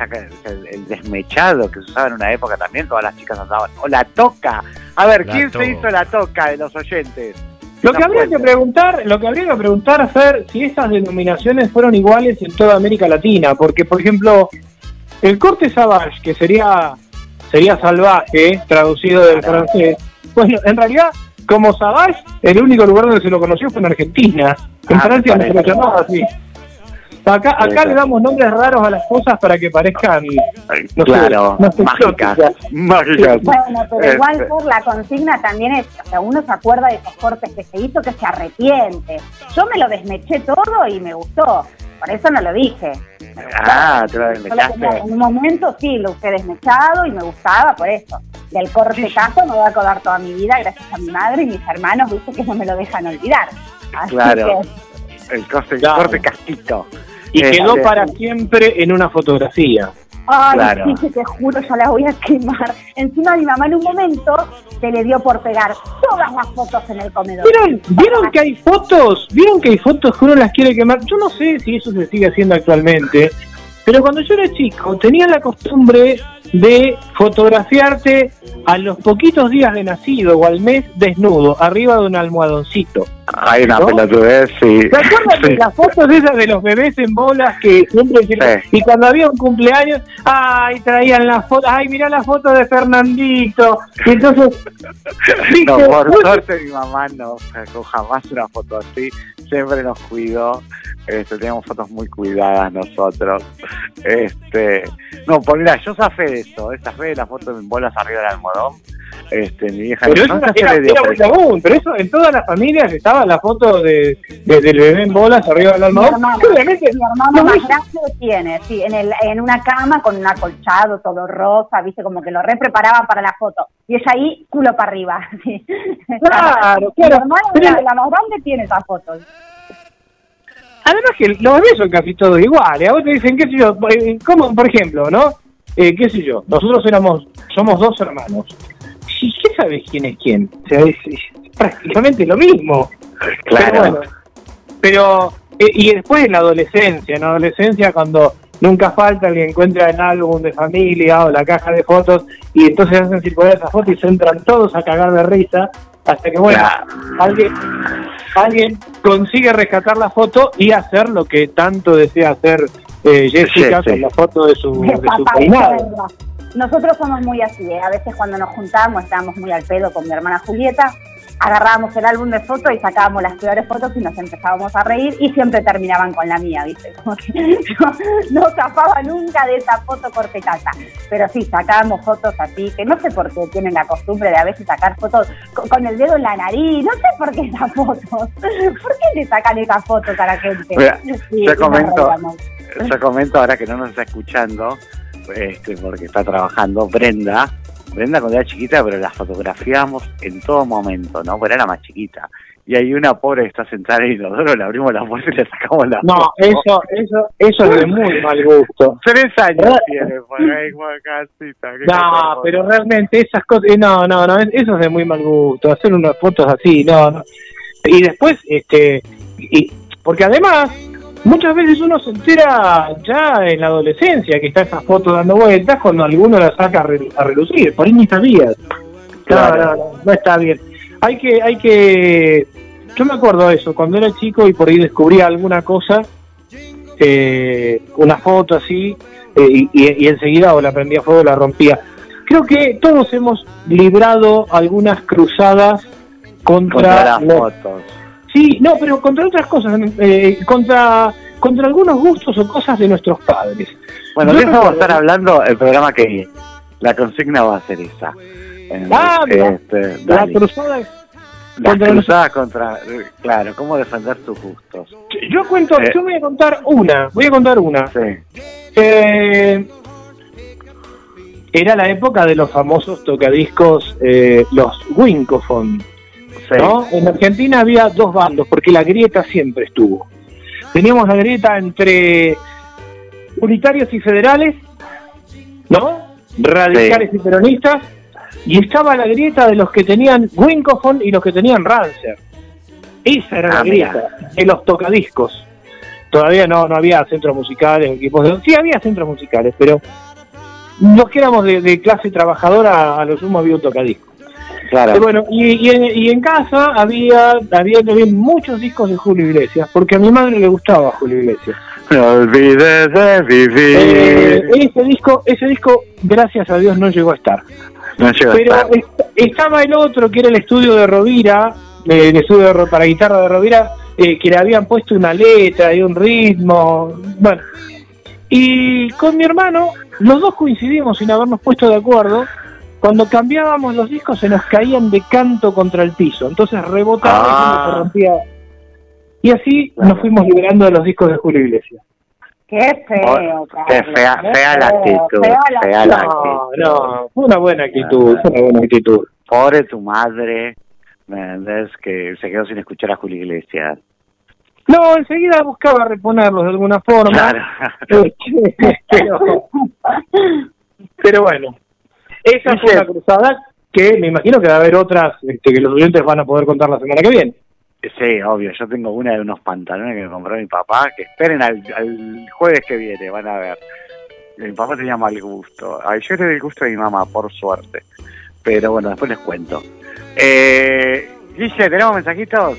el- el desmechado que se usaba en una época también, todas las chicas andaban. O la toca. A ver, La ¿quién se hizo la toca de los oyentes? Lo que habría que preguntar, lo que habría que preguntar, Fer, si esas denominaciones fueron iguales en toda América Latina, porque por ejemplo, el corte savage, que sería sería salvaje, traducido del francés, bueno, en realidad, como savage, el único lugar donde se lo conoció fue en Argentina. En Ah, Francia no se lo llamaba así. Acá, acá le damos nombres raros a las cosas para que parezcan no sé, claro, no sé, mágicas. Mágicas. Bueno, pero Este, igual por la consigna también es, o sea, uno se acuerda de esos cortes que se hizo que se arrepiente. Yo me lo desmeché todo y me gustó, por eso no lo dije. Ah, te lo desmechaste. en un momento sí, lo usé desmechado y me gustaba por eso. Del corte caso me voy a acordar toda mi vida gracias a mi madre y mis hermanos, viste que no me lo dejan olvidar. Así Claro. que, El corte, Claro. corte castito. Y Este, quedó para siempre en una fotografía. ay, Claro. sí, que te juro, ya la voy a quemar. Encima mi mamá en un momento se le dio por pegar todas las fotos en el comedor. ¿Vieron, ¿Vieron que hay fotos? ¿Vieron que hay fotos que uno las quiere quemar? Yo no sé si eso se sigue haciendo actualmente, pero cuando yo era chico tenía la costumbre de fotografiarte a los poquitos días de nacido o al mes desnudo, arriba de un almohadoncito. Hay una ¿No? pelotudez, sí. ¿Se acuerdan de las fotos esas de los bebés en bolas que siempre? Sí. Y cuando había un cumpleaños, ¡ay! traían la foto, ¡ay! Mirá la foto de Fernandito. Y entonces, (laughs) No, por "Uy, suerte mi mamá no sacó jamás una foto así, siempre nos cuidó, este, teníamos fotos muy cuidadas nosotros. Este, no, pues mira, yo zafé de eso, esa fe de la foto en bolas arriba del almohadón. Este, mi vieja Pero no eso era, era pero eso en todas las familias estaba la foto de, de- del bebé en bolas arriba del Mi almohadón. hermana, que Obviamente, mi hermano no más grande tiene, sí, en, el, en una cama con un acolchado todo rosa, viste, como que lo re preparaban para la foto. Y ella ahí, culo para arriba. (laughs) Sí. Claro, Mi claro. hermana, Pero- la, más grande, tiene esas fotos. Además que los bebés son casi todos iguales. A vos te dicen, qué sé yo, eh, como por ejemplo, ¿no? Eh, qué sé yo, nosotros éramos, somos dos hermanos. ¿Y qué sabes quién es quién? O sea, es, es prácticamente lo mismo. Claro. Pero bueno, pero, eh, y después en la adolescencia, en la adolescencia cuando nunca falta el que encuentra el álbum de familia o la caja de fotos y entonces hacen circular esas fotos y se entran todos a cagar de risa hasta que bueno, Claro. alguien, alguien consigue rescatar la foto y hacer lo que tanto desea hacer eh, Jessica Sí, sí. con la foto de su, de su peinado. Nosotros somos muy así, ¿eh? a veces cuando nos juntábamos estábamos muy al pedo con mi hermana Julieta, agarrábamos el álbum de fotos y sacábamos las peores fotos y nos empezábamos a reír y siempre terminaban con la mía, ¿viste? Como que (laughs) no, no zafaba nunca de esa foto cortecasa. Pero sí, sacábamos fotos así, que no sé por qué tienen la costumbre de a veces sacar fotos con, con el dedo en la nariz, no sé por qué esas fotos. (laughs) ¿Por qué le sacan esas fotos a la gente? Mira, Sí, yo comento-. Yo comento ahora que no nos está escuchando, este, porque está trabajando, Brenda. Brenda cuando era chiquita, pero la fotografiábamos en todo momento, ¿no? Porque era la más chiquita. y hay una pobre que está sentada en el inodoro, le abrimos la puerta y le sacamos la No, foto. eso, eso, eso es de muy mal gusto. (laughs) Tres años tiene por ahí, Juan Casita. ¿qué No, pero realmente esas cosas, eh, no, no, no, eso es de muy mal gusto, hacer unas fotos así, no, no. Y después, este, y, porque además, muchas veces uno se entera ya en la adolescencia que está esa foto dando vueltas cuando alguno la saca a, re- a relucir, por ahí ni sabías. Claro. No, no, no, no está bien. Hay que, hay que, yo me acuerdo de eso, cuando era chico y por ahí descubría alguna cosa, eh, una foto así, eh, y, y- y enseguida o la prendía fuego o la rompía. Creo que todos hemos librado algunas cruzadas contra, Contra las los- fotos. Sí, no, pero contra otras cosas, eh, contra, contra algunos gustos o cosas de nuestros padres. Bueno, de eso vamos a estar hablando el programa que viene. La consigna va a ser esa. Ah, este, La cruzada, contra contra... Claro, cómo defender tus gustos. yo cuento, Eh. yo voy a contar una, voy a contar una. Sí. Eh, era la época de los famosos tocadiscos, eh, los Winkofon. Sí. ¿no? En Argentina había dos bandos, porque la grieta siempre estuvo. Teníamos la grieta entre unitarios y federales, ¿no? Radicales y peronistas, y estaba la grieta de los que tenían Winkofon y los que tenían Rancer. Esa era la Ah, mira. grieta de los tocadiscos. Todavía no, no había centros musicales, equipos de... Sí, había centros musicales, pero los que éramos de, de clase trabajadora, a lo sumo había un tocadisco. Claro. Eh, bueno, y, y en, y en casa había, había también muchos discos de Julio Iglesias, porque a mi madre le gustaba Julio Iglesias. No olvides de vivir. Eh, ese disco, ese disco, gracias a Dios, no llegó a estar. no llegó a Pero estar. est- estaba el otro, que era el estudio de Rovira, eh, el estudio de para guitarra de Rovira, eh, que le habían puesto una letra y un ritmo. Bueno, y con mi hermano, los dos coincidimos sin habernos puesto de acuerdo. Cuando cambiábamos los discos se nos caían de canto contra el piso, entonces rebotaba y Ah. se rompía. Y así nos fuimos liberando de los discos de Julio Iglesias. Qué feo, Oh, qué Carlos, fea- qué fea la feo, actitud, fea la fea la actitud. No, no, fue una buena actitud, fue una buena actitud. Pobre tu madre. ¿Me entendés? Que se quedó sin escuchar a Julio Iglesias. No, enseguida buscaba reponerlos de alguna forma. Claro. Este, (laughs) pero, pero bueno, esa fue una cruzada que me imagino que va a haber otras este, que los oyentes van a poder contar la semana que viene. Sí, obvio. Yo tengo una de unos pantalones que me compró mi papá. Que esperen al, al jueves que viene, van a ver. Mi papá tenía mal gusto. Ay, yo era el gusto de mi mamá, por suerte. Pero bueno, después les cuento. Eh, Guille, ¿tenemos mensajitos?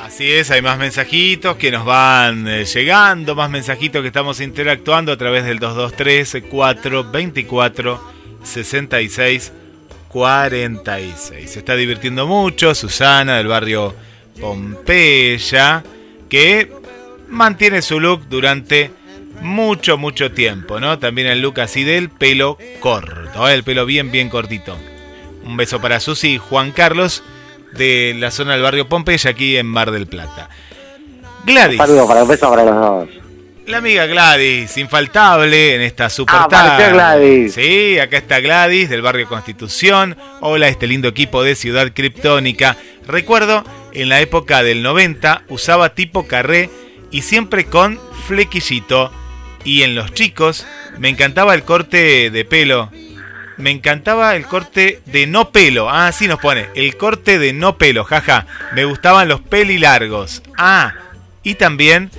Así es, hay más mensajitos que nos van eh, llegando, más mensajitos que estamos interactuando a través del 223-424-6646. Se está divirtiendo mucho Susana del barrio Pompeya, que mantiene su look durante mucho, mucho tiempo, ¿no? También el look así del pelo corto, ¿eh? el pelo bien, bien cortito. Un beso para Susi y Juan Carlos de la zona del barrio Pompeya, aquí en Mar del Plata. Gladys. Un beso para los dos. La amiga Gladys, infaltable en esta super Ah. Gladys. Sí, acá está Gladys del barrio Constitución. Hola, este lindo equipo de Ciudad Criptónica. Recuerdo, en la época del 90 usaba tipo carré y siempre con flequillito. Y en los chicos me encantaba el corte de pelo. Me encantaba el corte de no pelo. Ah, sí nos pone. El corte de no pelo, jaja. Me gustaban los pelilargos. Ah, y también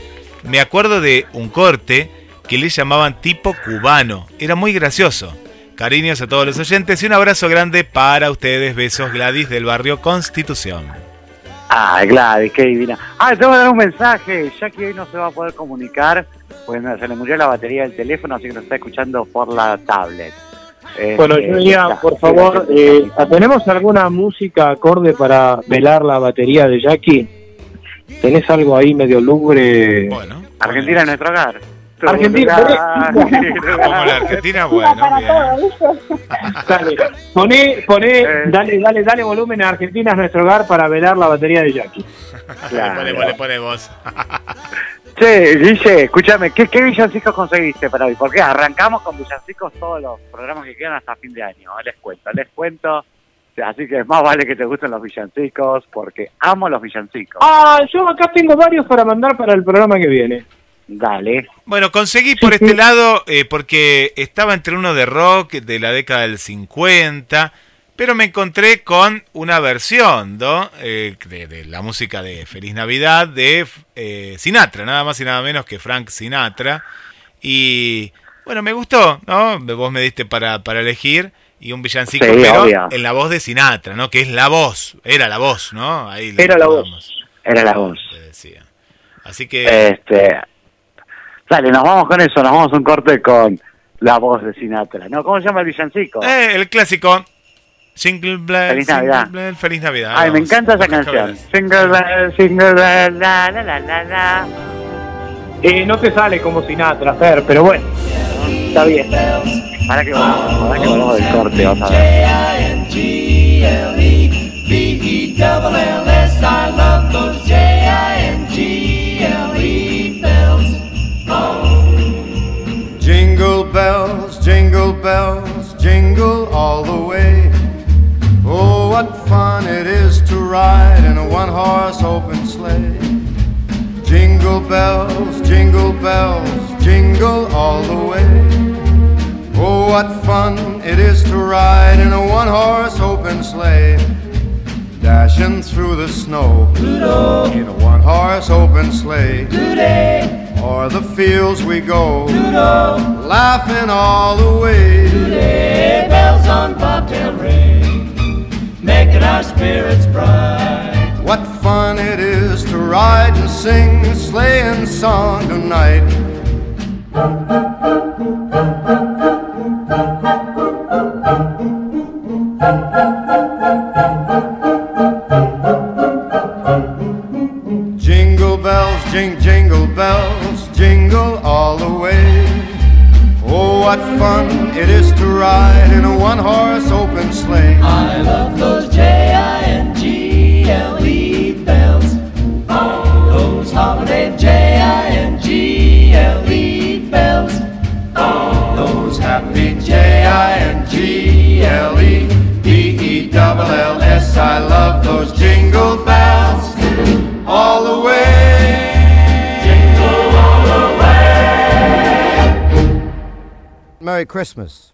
me acuerdo de un corte que le llamaban tipo cubano. Era muy gracioso. Cariños a todos los oyentes y un abrazo grande para ustedes. Besos Gladys del barrio Constitución. Ah, Gladys, qué divina. Ah, tengo que dar un mensaje. Ya que hoy no se va a poder comunicar, pues no, se le murió la batería del teléfono, así que nos está escuchando por la tablet. Este, Bueno, diría, está. por favor, eh, ¿tenemos alguna música acorde para velar la batería de Jackie? ¿Tenés algo ahí medio lúgubre? Bueno. Argentina es nuestro hogar. (laughs) Argentina, (laughs) Como la Argentina, bueno, para bien. todo, ¿viste? (laughs) Dale, poné, poné, Eh. dale, dale, dale volumen a Argentina es nuestro hogar para velar la batería de Jackie. Claro. Le pone, le pone voz. Che, Guille, escúchame, ¿qué, ¿qué villancicos conseguiste para hoy? Porque arrancamos con villancicos todos los programas que quedan hasta fin de año. Les cuento, les cuento. Así que más vale que te gusten los villancicos, porque amo los villancicos. Ah, yo acá tengo varios para mandar para el programa que viene. Dale. Bueno, conseguí por este lado, eh, porque estaba entre uno de rock de la década del 50, pero me encontré con una versión ¿no? Eh, de, de la música de Feliz Navidad de eh, Sinatra, nada más y nada menos que Frank Sinatra. Y bueno, me gustó, ¿no? Vos me diste para, para elegir y un villancico, Sí, pero obvio. en la voz de Sinatra, ¿no? Que es la voz, era la voz, ¿no? Ahí le Era la voz. Era la voz. te decía. Así que... Este, dale, nos vamos con eso, nos vamos a un corte con la voz de Sinatra. ¿No? ¿Cómo se llama el villancico? Eh, el clásico. Jingle Bell, Feliz Navidad. Bell, Feliz Navidad. Ay, me encanta esa canción. Single bell, single bell, la la la la la. Eh, no te sale como Sinatra, Fer, pero bueno, está bien. Para que para que del corte, vas a ver. Love J-I-N-G-L-E bells. Jingle bells, jingle bells, jingle all the way. Oh, what fun it is to ride in a one horse open sleigh. Jingle bells, jingle bells, jingle all the way. Oh, what fun it is to ride in a one horse open sleigh. Dashing through the snow in a one horse open sleigh. O'er the fields we go, laughing all the way. Hey, bells on bobtail ring, making our spirits bright. What fun it is to ride and sing a sleighing song tonight. Jingle bells, jing, jingle bells, jingle all the way. Oh, what fun it is to ride in a one horse open sleigh. I love those J-I-N-G-L-E bells. All those holiday J-I-N-G-L-E bells. All those happy J I N G L E B E double L S. I love those jingle bells all the way. Jingle all the way. Merry Christmas.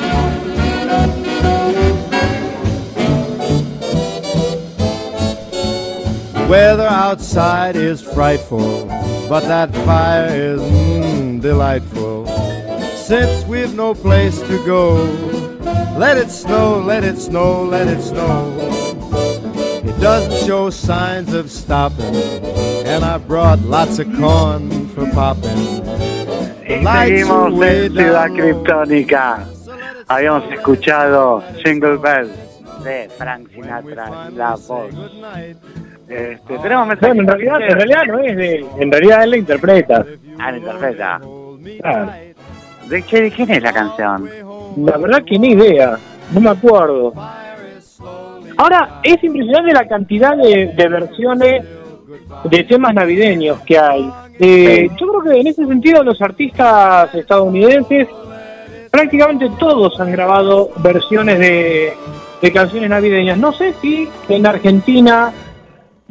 Weather outside is frightful, but that fire is mm, delightful. Since we've no place to go, let it snow, let it snow, let it snow. It doesn't show signs of stopping, and I brought lots of corn for popping. Y seguimos en Ciudad Kryptónica. Habíamos escuchado Jingle Bell de Frank Sinatra, la voz. Este, tenemos mensajes. Bueno, en realidad, en realidad no es de. En realidad él la interpreta. Ah, la interpreta. Claro. ¿De, qué, ¿De quién es la canción? La verdad que ni idea, no me acuerdo. Ahora, es impresionante la cantidad de, de versiones de temas navideños que hay. Eh, yo creo que en ese sentido los artistas estadounidenses prácticamente todos han grabado versiones de, de canciones navideñas. No sé si en Argentina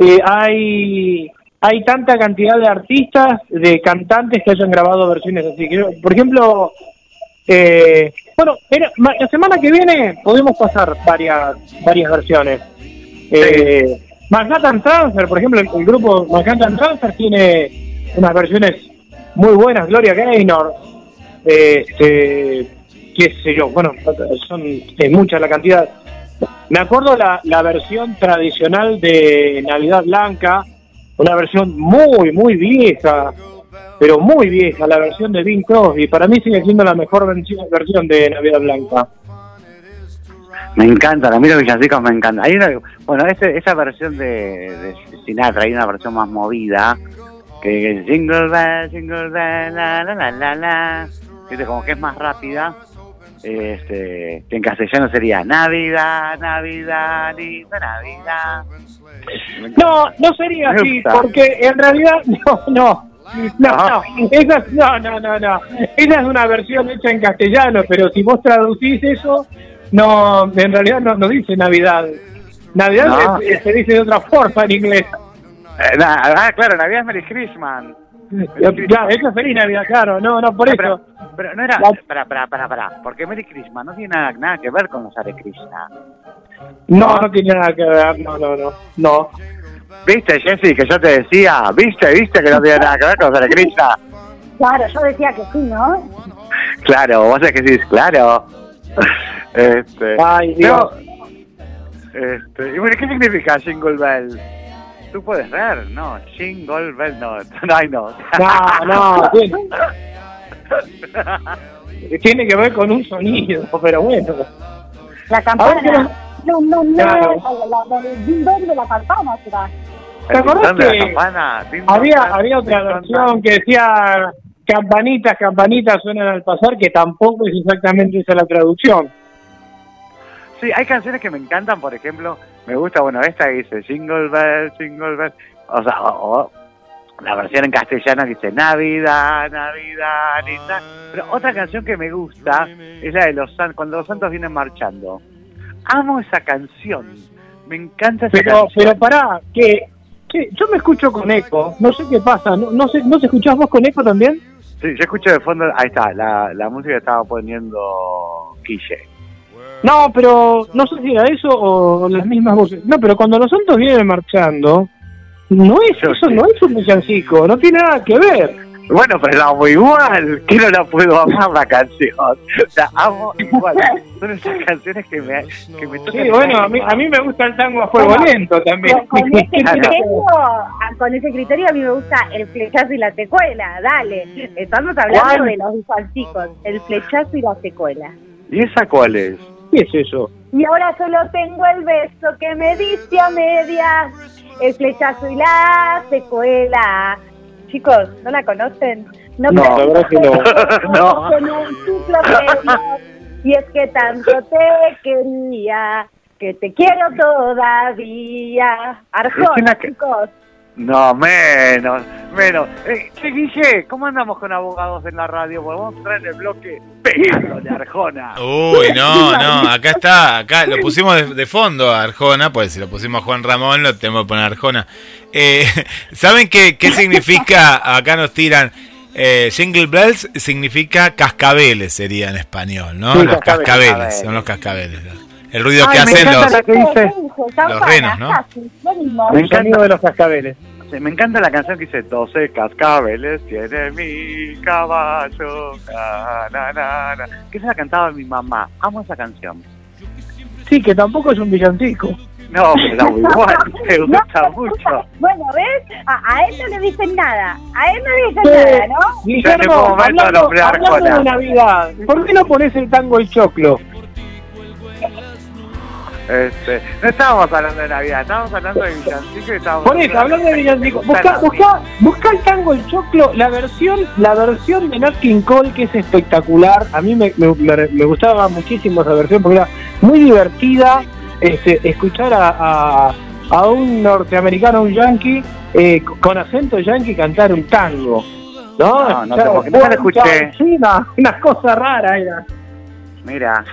eh, hay hay tanta cantidad de artistas, de cantantes que hayan grabado versiones así. Creo- Por ejemplo, eh, bueno, era- la semana que viene podemos pasar varias varias versiones. Eh, Manhattan Transfer, por ejemplo, el, el grupo Manhattan Transfer tiene unas versiones muy buenas, Gloria Gaynor, eh, este, qué sé yo, bueno, son es mucha la cantidad. Me acuerdo la, la versión tradicional de Navidad Blanca, una versión muy, muy vieja, pero muy vieja, la versión de Bing Crosby. Para mí sigue siendo la mejor versión de Navidad Blanca. Me encanta, a mí los villancicos me encantan. Hay una, bueno, ese- esa versión de, Sinatra, hay una versión más movida, que es Jingle Bell, Jingle la la la la la, como que es más rápida. Este, que en castellano sería Navidad, Navidad, linda Navidad. No, no sería así, porque en realidad (laughs) no, no. No, no, esa, es- no, no, no, no. Esa es una versión hecha en castellano, pero si vos traducís eso, no, en realidad no, no dice Navidad. Navidad No. se, se dice de otra forma en inglés. Eh, na- ah, claro, Navidad es Merry Christmas. Ya, eso es feliz Navidad, claro, no, no, por No, eso. pero, pero no era, La- para, para, para, para, porque Merry Christmas no tiene nada, nada que ver con los Hare Krishna. No, no tiene nada que ver, no, no, no, no. ¿Viste, Jessy, que yo te decía? ¿Viste, viste que no tiene nada que ver con los Hare Krishna? Claro, yo decía que sí, ¿no? Claro, vos es que sí, claro. (laughs) Este, Ay, Dios. no, este, y bueno, ¿qué significa Jingle Bell? Tú puedes ver, no, Jingle Bell, no, (laughs) no, ay, no. No, no, (laughs) tiene, tiene que ver con un sonido, pero bueno. La campana. no- No, no, Claro. la, la, ding dong de la campana será. ¿Te acordás El que campana, Había, había otra versión que decía campanitas, campanitas suenan al pasar, que tampoco es exactamente esa la traducción. Sí, hay canciones que me encantan, por ejemplo, me gusta, bueno, esta que dice Jingle Bell, Jingle Bell, o sea, o, o la versión en castellano que dice Navidad, Navidad, linda. Pero otra canción que me gusta es la de los santos, cuando los santos vienen marchando. Amo esa canción, me encanta esa Pero, canción. pero pará, que, que yo me escucho con eco, no sé qué pasa, no, no sé, ¿no se escuchás vos con eco también? Sí, yo escucho de fondo, ahí está, la, la música que estaba poniendo Quille. No, pero no sé si era eso o las mismas voces. No, pero cuando los santos vienen marchando, no es eso, no es un villancico, no tiene nada que ver. Bueno, pero la amo igual, que no la puedo amar la canción. La amo igual. Son esas canciones que me, que me tocan. Sí, bueno, a mí, a mí me gusta el tango a fuego lento también. Con, con ese (laughs) criterio, (laughs) con ese criterio a mí me gusta el flechazo y la secuela, dale. Estamos hablando ¿Cuál? de los villancicos, el flechazo y la secuela. ¿Y esa cuál es? ¿Qué es eso? Y ahora solo tengo el beso que me diste a medias, el flechazo y la secuela. Chicos, ¿no la conocen? No, la verdad que no. (laughs) No. Con un y es que tanto te quería, que te quiero todavía. Que- chicos. No, menos, menos. Eh, che, Guille, ¿cómo andamos con abogados en la radio? Podemos entrar en el bloque pegándole a Arjona. (laughs) Uy, no, (laughs) no, acá está, acá lo pusimos de, de fondo a Arjona, pues si lo pusimos a Juan Ramón, lo tenemos que poner a Arjona. Eh, (laughs) ¿Saben qué, qué significa? Acá nos tiran. Eh, jingle bells significa cascabeles, sería en español, ¿no? Sí, los cascabeles. cascabeles, son los cascabeles. El ruido Ay, que me hacen encanta los. la que dice. los renos, ¿no? Lo. Me El encanta. de los cascabeles. Sí, Me encanta la canción que dice 12 cascabeles tiene mi caballo. Na, na, na, na. Que esa la cantaba mi mamá. Amo esa canción. Sí, que tampoco es un villancico. No, pero igual. (laughs) Me No, gusta pero mucho. Bueno, ¿ves? A, a él no le dicen nada. A él no le dicen Sí. nada, ¿no? Guillermo, hablando, hablando de Navidad, ¿por qué no pones el tango El Choclo? Este, no estábamos hablando de Navidad, estábamos hablando de villancico y estábamos Por eso, hablando de villancico, busca, busca, busca el tango El Choclo, la versión, la versión de Nat King Cole que es espectacular. A mí me, me- gustaba muchísimo esa versión porque era muy divertida este, escuchar a, a, a un norteamericano, un yankee, eh, con acento yankee cantar un tango. No, No, no te nunca lo escuché. Sí, una cosa rara era. Mira.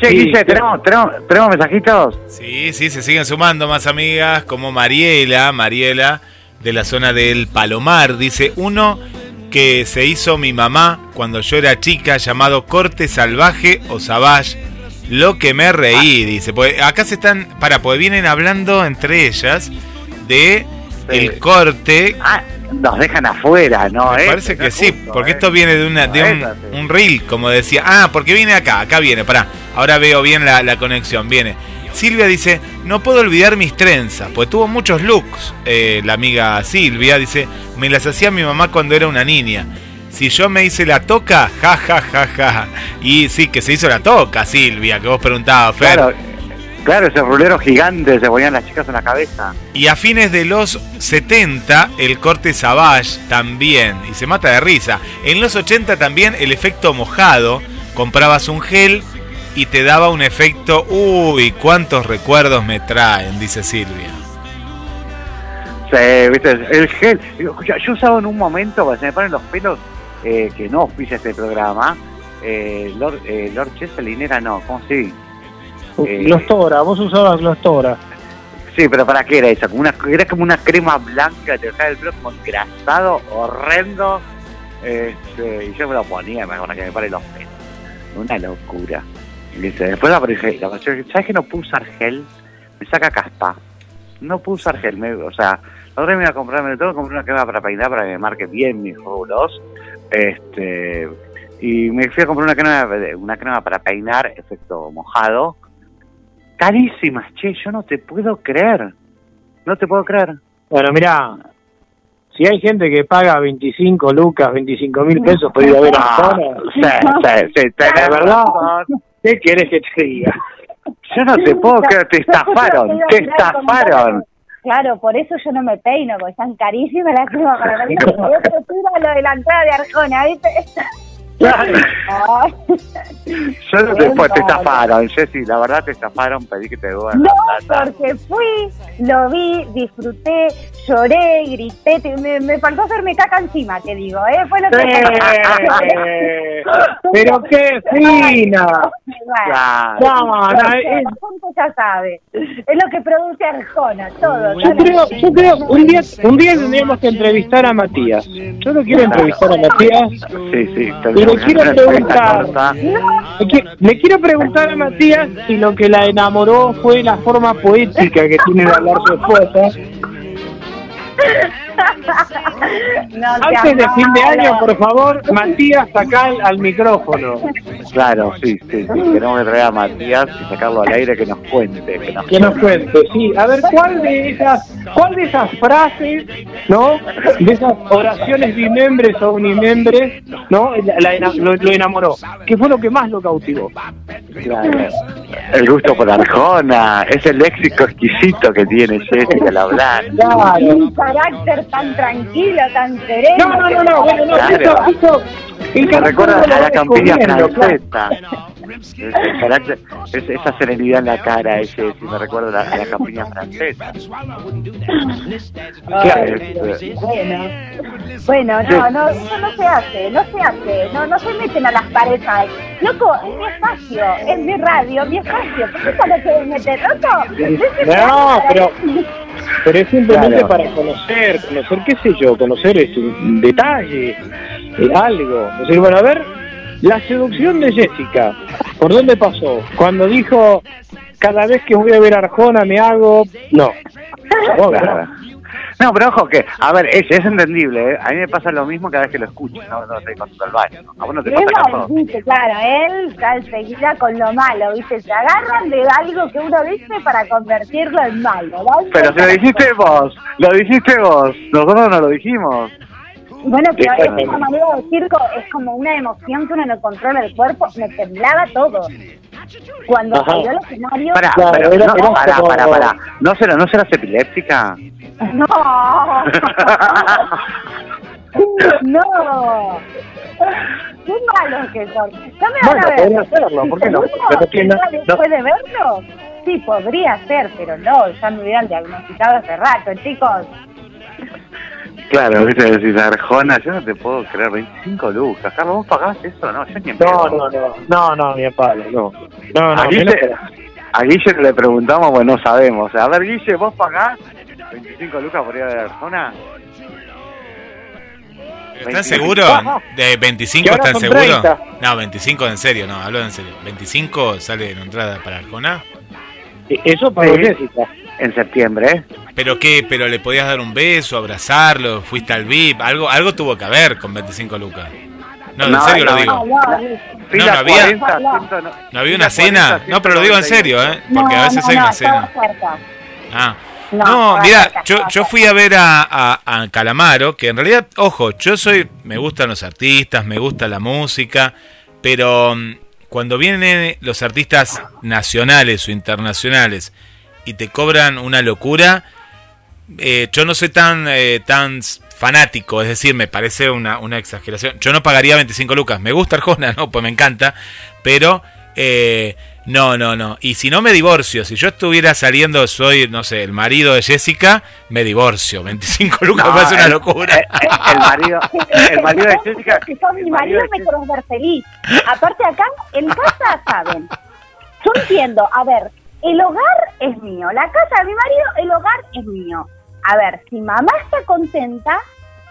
Che, Sí, Guille. ¿tenemos, tenemos, ¿tenemos mensajitos? Sí, sí, se siguen sumando más amigas como Mariela, Mariela de la zona del Palomar, dice uno que se hizo mi mamá cuando yo era chica llamado corte salvaje o savage. Lo que me reí, dice. Pues acá se están, para, pues vienen hablando entre ellas de el corte. Ah, nos dejan afuera, ¿no? Me parece que No sí, justo, porque eh. esto viene de una de un, un reel, como decía. Ah, porque viene acá, acá viene, pará. Ahora veo bien la, la conexión, viene. Silvia dice, no puedo olvidar mis trenzas, pues tuvo muchos looks. Eh, la amiga Silvia dice, me las hacía mi mamá cuando era una niña. Si yo me hice la toca, ja, ja, ja, ja. Y sí, que se hizo la toca, Silvia, que vos preguntabas, Fer. Claro, claro, ese rulero gigante se ponían las chicas en la cabeza. Y a fines de los 70, el corte Savage también. Y se mata de risa. En los 80 también el efecto mojado. Comprabas un gel y te daba un efecto. Uy, cuántos recuerdos me traen, dice Silvia. Sí, viste, el gel. Yo, yo usaba en un momento, cuando se me ponen los pelos, eh, que no auspicia este programa, eh, Lord, eh, Lord Cheselin era no, ¿cómo sí? Eh, Los Tora, vos usabas los Tora. Sí, pero ¿para qué era? Como una, era como una crema blanca, te dejaba el pelo como engrasado, horrendo. Este, y yo me lo ponía, me acuerdo que me pare los pelos. Una locura. Dice, después aparece, ¿sabes que no puedo usar gel? Me saca caspa. No puedo usar gel, me- o sea, la otra vez me iba a comprar, me tengo que comprar una crema para peinar para que me marque bien mis rulos. Este, y me fui a comprar una crema, una crema para peinar, efecto mojado. Carísimas, che, yo no te puedo creer. No te puedo creer. Bueno, mira, si hay gente que paga 25 lucas, 25 mil pesos por ir a ver a Ah, sí, sí, sí, verdad. ¿qué querés que te diga? Yo no te puedo creer, te estafaron, te estafaron. Claro, por eso yo no me peino, porque están carísimas las cremas para peinar. (laughs) Yo lo de la entrada de Arjona, ¿viste? Ay. Yo no te estafaron, Jessy, la verdad te estafaron, pedí que te devuelvan No, porque fui, lo vi, disfruté, lloré, grité, te- me, me faltó hacerme caca encima, te digo, ¿eh? Fue lo que... Eh, (laughs) Pero qué fina. Claro. No, no, es- ya sabe. Es lo que produce Arjona, todo. Yo creo, yo creo, un día, un día tendríamos que entrevistar a Matías. Yo lo quiero entrevistar a Matías. Sí, sí. Y le quiero preguntar, corta. le qui- le quiero preguntar a Matías si lo que la enamoró fue la forma poética que tiene de hablar su esposa. (laughs) No, Antes de fin de año, por favor, Matías, acá al, al micrófono. Claro, sí, sí, sí. Tenemos que traer a Matías y sacarlo al aire que nos cuente. Que nos, Que nos cuente, sí. A ver, ¿cuál de esas, cuál de esas frases, ¿no? De esas oraciones bimembres o unimembres, ¿no? La- la lo, lo enamoró. ¿Qué fue lo que más lo cautivó? Claro. El gusto por Arjona, es el léxico exquisito que tiene Jessy al hablar. Claro. Un carácter tan tranquilo, tan sereno. No, no, no, no, bueno, no, Claro. esto, el Me recuerda a la campiña francesa. Es el carácter, es esa serenidad en la cara, ese, si me recuerda a la, la campiña francesa. Claro. Este, Bueno, bueno, no, no, eso no se hace, no se hace, no, no se meten a las parejas. Loco, es mi espacio, es mi radio, mi espacio. ¿Por qué no meter, loco? No, pero, pero es simplemente Claro. para conocer, conocer, qué sé yo, conocer este, un detalle, eh, algo. Es decir, bueno, a ver, la seducción de Jessica, ¿por dónde pasó? Cuando dijo, cada vez que voy a ver a Arjona me hago... No. (laughs) Claro. No, pero ojo que, a ver, es, es entendible, ¿eh? A mí me pasa lo mismo cada vez que lo escucho, no, no sé, cuando al baño. ¿no? A vos no te Es pasa viste, claro, él está enseguida con lo malo, viste, se agarran de algo que uno dice para convertirlo en malo, ¿no? Pero si lo dijiste vos, lo dijiste vos, nosotros no lo dijimos. Bueno, pero Exactamente. es una manera de decir, co- es como una emoción que uno no controla el cuerpo, me temblaba todo. Cuando Ajá. salió al escenario, Pará, Claro, pero era- no, era pará, como- pará, pará. ¿No, será, ¿No serás epiléptica? (laughs) no. (laughs) no. Qué malos que son. No me van Bueno, a ver. hacerlo, ¿por qué no? ¿Seguro Pero no- después de verlo? Sí, podría ser, pero no, ya me hubieran diagnosticado hace rato, chicos. Claro, viste, decís Arjona, yo no te puedo creer, 25 lucas. Carlos, ¿vos pagás eso? No, yo ni en No, no, no, no, no, ni palo, no. No, no, a, Guille, a Guille le preguntamos, pues no sabemos. A ver, Guille, ¿vos pagás 25 lucas por ir a Arjona? ¿Están 25. seguros? ¿De 25 Que ahora están seguros? 30. No, 25 en serio, no, hablo en serio. ¿25 sale en entrada para Arjona? que- Eso Sí. Jessica. En septiembre, ¿eh? ¿Pero qué? ¿Pero le podías dar un beso, abrazarlo? ¿Fuiste al VIP? Algo algo tuvo que haber con 25 lucas. No, en No, serio no, lo digo. No, no, había- 40, No. 100, no, ¿No había una cena? 40, No, pero lo digo en serio, ¿eh? Porque a veces no, hay una cena. Ah. No, mira, yo, yo fui a ver a, a- a Calamaro, que en realidad, ojo, yo soy, me gustan los artistas, me gusta la música, pero mm, cuando vienen los artistas nacionales o internacionales y te cobran una locura, eh, yo no soy tan, eh, tan fanático, es decir, me parece una, una exageración. Yo no pagaría 25 lucas, me gusta Arjona, ¿no? Pues me encanta, pero eh, no, no, no. Y si no me divorcio, si yo estuviera saliendo, soy, no sé, el marido de Jessica, me divorcio. 25 lucas No, me parece una locura. el marido, el marido de Jessica. Si sos mi marido, de me ver feliz. Aparte acá, en casa, saben. Yo entiendo, a ver, el hogar es mío, la casa de mi marido, el hogar es mío. A ver, si mamá está contenta,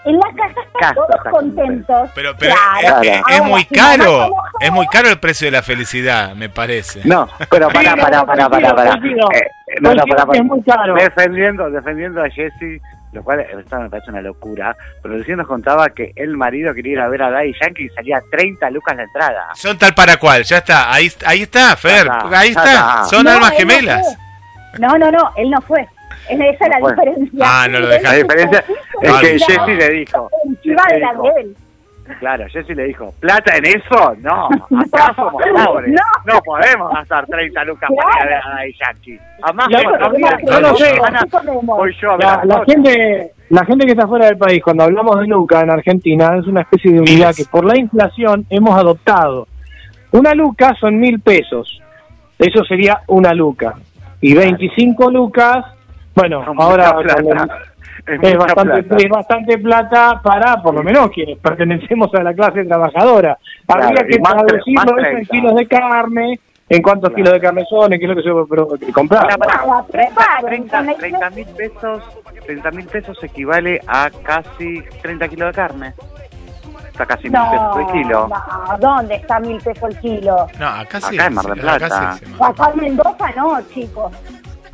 en la casa están Casa todos está contentos. Pero, pero Claro. es, es- es Ahora, muy si caro, es muy caro el precio de la felicidad, me parece. No, pero pará, pará, pará, pará, pará. Eh, no, no, pará, pará. Defendiendo, defendiendo a Jesse, lo cual esto me parece una locura, pero recién nos contaba que el marido quería ir a ver a Daddy Yankee y salía 30 lucas la entrada. Son tal para cual, ya está, ahí, ahí está, Fer, Ya está, ahí está, está. son No, almas gemelas. No, no, no, él no fue. Es- Esa es la diferencia. Ah, no lo dejaste. La diferencia es que Jesse le dijo, Iba delante dijo, de él. Claro, Jesse le dijo, ¿plata en eso? No, acá somos pobres, No. no podemos gastar 30 lucas para ir a. Además, La- bueno, la- mira, yo no sé. De voy yo a ver La, la gente la gente que está fuera del país, cuando hablamos de Luca en Argentina, es una especie de unidad que por la inflación hemos adoptado. Una luca son mil pesos. Eso sería una luca. Y 25 lucas, bueno, Son ahora. Es bastante, plata. es bastante plata para, por lo menos, quienes pertenecemos a la clase trabajadora. Claro, Habría que traducirlo más eso en 30. kilos de carne, en cuántos Claro. kilos de carne son, en qué es lo que comprar. Pará, pará. Para, preparen, 30 con la 30 mil pesos 30 mil pesos equivale a casi 30 kilos de carne está casi mil pesos el kilo no, ¿dónde está mil pesos el kilo? No, acá sí. Acá en Mar del acá Plata. sí. Acá en Mendoza no, chicos.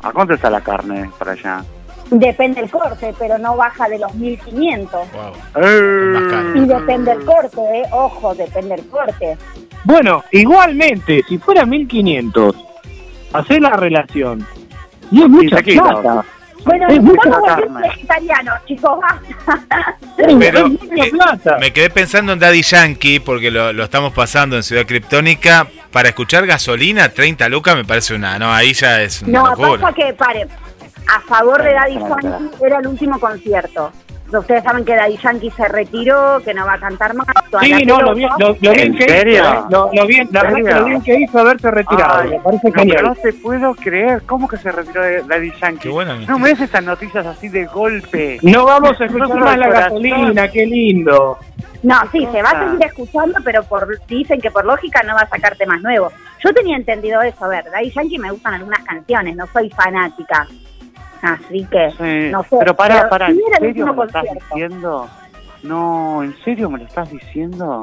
¿a cuánto está la carne para allá? Depende el corte, pero no baja de los 1500. Wow. Eh. Y depende el corte, ¿eh? Ojo, depende el corte. Bueno, igualmente, si fuera 1500, hacer la relación. Y es mucha 15 kilos. plata. Bueno, Es mucha vamos a volver carne. vegetarianos, chicos, basta. (laughs) Es, Pero, es mucha eh, plata. Me quedé pensando en Daddy Yankee, porque lo, lo estamos pasando en Ciudad Criptónica. Para escuchar gasolina, 30 lucas me parece una. No, ahí ya es una No, locura. pasa que, pare, a favor de Daddy. Yankee era el último concierto. Ustedes saben que Daddy Yankee se retiró, que no va a cantar más. Sí, no, lo bien, lo, lo bien ¿En que serio? hizo, ¿eh? lo, lo bien, la ¿En verdad que serio? lo bien que hizo haberse retirado, Ay, me parece genial. no te puedo creer ¿cómo que se retiró de Daddy Yankee? Qué buena no me des estas noticias así de golpe No vamos a escuchar más la gasolina, qué lindo. No, sí, se va a seguir escuchando, pero por dicen que por lógica no va a sacar temas nuevos. Yo tenía entendido eso, a ver, Daddy Yankee me gustan algunas canciones, no soy fanática. Así que, Sí, no sé. pero para, pero para, ¿en serio me lo estás diciendo? No, ¿en serio me lo estás diciendo?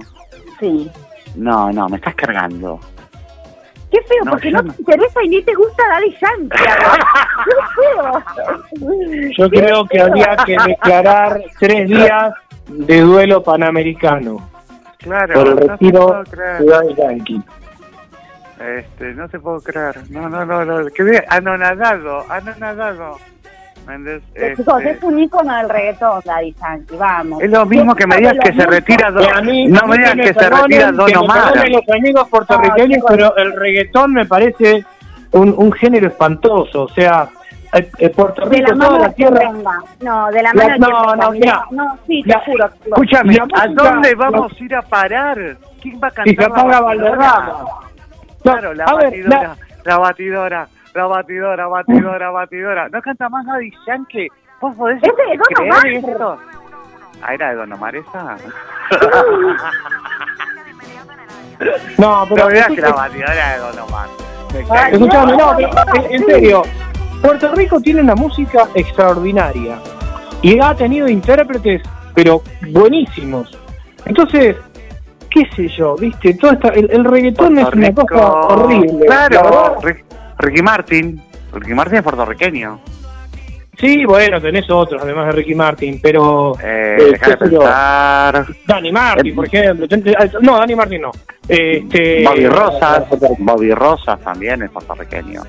Sí. No, no, me estás cargando. Qué feo, No, porque no no. te interesa y ni te gusta Daddy Yankee. Qué feo. (laughs) Yo Qué creo que habría que declarar tres días de duelo panamericano Claro, por el retiro de Daddy Yankee. Este, no te puedo creer. No, no, no, no. Quedé anonadado, anonadado. Pero, chicos, este, es un ícono del reggaetón, Daddy Yankee, vamos. Es lo mismo que me digas que se retira Don- Que a mí- No me digas me que se retira Don Omar. los amigos puertorriqueños, No, chicos. pero el reggaetón me parece un, un género espantoso. O sea, eh, eh, Puerto De Rico, la mano toda de la tierra. venga. No, de la La- mano de no, no, mira. No, sí, te La- juro. chicos. Escúchame, La ¿a dónde vamos a ir a parar? ¿Quién va a cantar? Y se apaga la Valderrama. Batidora? Claro, la a ver, batidora, la batidora, la batidora, batidora, batidora. ¿No canta más Daddy Yankee? ¿Vos podés Ese de Don creer Omar. esto? Ah, ¿era de Don Omar esa? No, pero No que la batidora de Don Omar. Ay, escuchame, no, pero en, serio, Puerto Rico tiene una música extraordinaria y ha tenido intérpretes, pero buenísimos. Entonces, qué sé yo, viste, todo esta, el, el reggaetón es una cosa horrible. la Claro. Rick- Ricky Martin. Ricky Martin es puertorriqueño. Sí, bueno, tenés otros, además de Ricky Martin, pero... Eh, eh, de pensar. Dani Martin, por ejemplo. ten- No, Dani Martin no. Este, Bobby Rosas. Bobby Rosas también es puertorriqueño.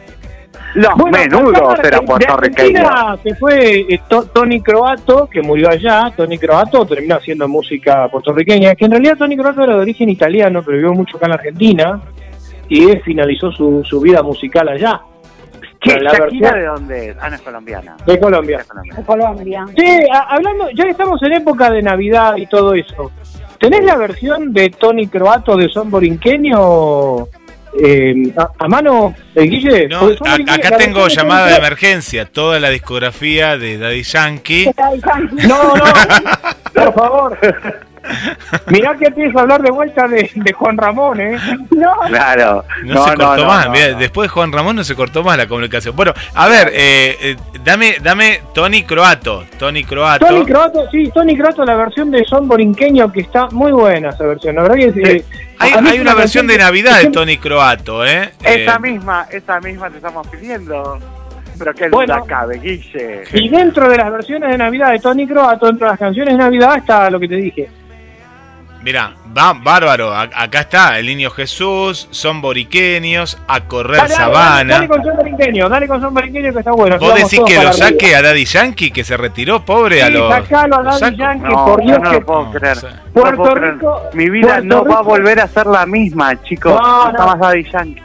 Los Bueno, menudos eran puertorriqueños. Se fue eh, To- Tony Croato, que murió allá. Tony Croato terminó haciendo música puertorriqueña, que en realidad Tony Croato era de origen italiano, pero vivió mucho acá en la Argentina y él finalizó su, su vida musical allá, ¿Qué? la ¿Shakira versión- de dónde es? Ah, no es colombiana. de Colombia. De Colombia. Sí, a- hablando, ya estamos en época de Navidad y todo eso. ¿Tenés la versión de Tony Croato de Son Borinqueño eh, a, a mano, eh, Guille? No, a- acá tengo llamada de emergencia, toda la discografía de Daddy Yankee. (laughs) Daddy Yankee. No, no, (laughs) por favor. Mirá que empieza a hablar de vuelta de, de Juan Ramón, ¿eh? No, Claro. No, se cortó más, mirá, después de Juan Ramón no se cortó más la comunicación. Bueno, a ver, eh, eh, dame, dame Tony Croato, Tony Croato. Tony Croato, sí, Tony Croato, la versión de Son Borinqueño, que está muy buena esa versión. La verdad que eh, Hay, a mí hay es una versión de Navidad de Tony Croato, ¿eh? Esa Eh, misma, esa misma te estamos pidiendo. Pero que Bueno. la cabe, Guille. Y dentro de las versiones de Navidad de Tony Croato, dentro de las canciones de Navidad, está lo que te dije. Mirá, va, bárbaro, a- acá está, el niño Jesús, son boriqueños, a correr Dale, sabana. Dale, con Son Borinqueño, dale con Son Borinqueño que está bueno. ¿Vos decís que lo arriba. saque a Daddy Yankee, que se retiró, pobre, a los... sacalo a lo Daddy saco? Yankee, No, por yo Dios no que lo puedo no, creer. o sea, No lo puedo Puerto creer. Rico- Mi vida Puerto no va a volver a ser la misma, chicos. No, No, más Daddy Yankee.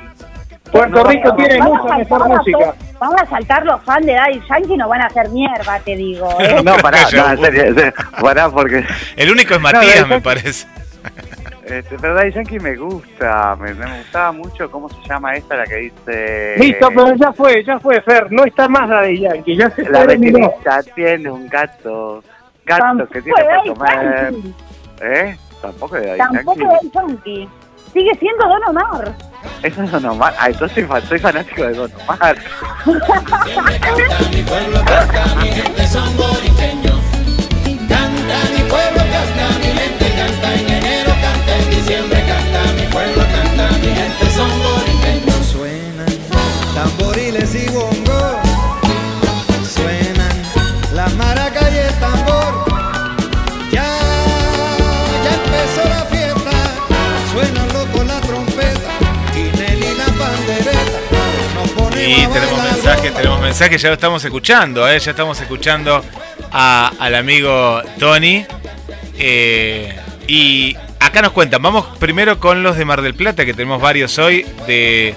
Puerto Rico tiene mucha mejor música. Van a saltar los fans de Daddy Yankee y nos van a hacer mierda, te digo. (laughs) ¿eh? No, pará, Calla, no, en serio, en serio, pará porque... El único es No, Matías, Daddy me Yankee- parece. Este, pero Daddy Yankee me gusta, me, me gustaba mucho cómo se llama esta, la que dice... Listo, pero ya fue, ya fue, Fer. No está más la de Yankee, ya se La vecinita tiene un gato, gato Tampoco que tiene para Daddy comer. Yankee. ¿Eh? Tampoco de Daddy Tampoco de Yankee. Daddy Yankee. Sigue siendo Don Omar. Eso es Don Omar. Ah, entonces soy, fa- soy fanático de Don Omar. Canta mi pueblo, canta mi gente, canta en enero, canta en diciembre, canta mi pueblo, canta mi gente, son boriqueños. Suenan tamboriles y bongos, suenan las maracas A tenemos mensajes, tenemos mensajes, ya lo estamos escuchando, ¿eh? ya estamos escuchando a- al amigo Tony. eh, y acá nos cuentan, vamos primero con los de Mar del Plata, que tenemos varios hoy, de...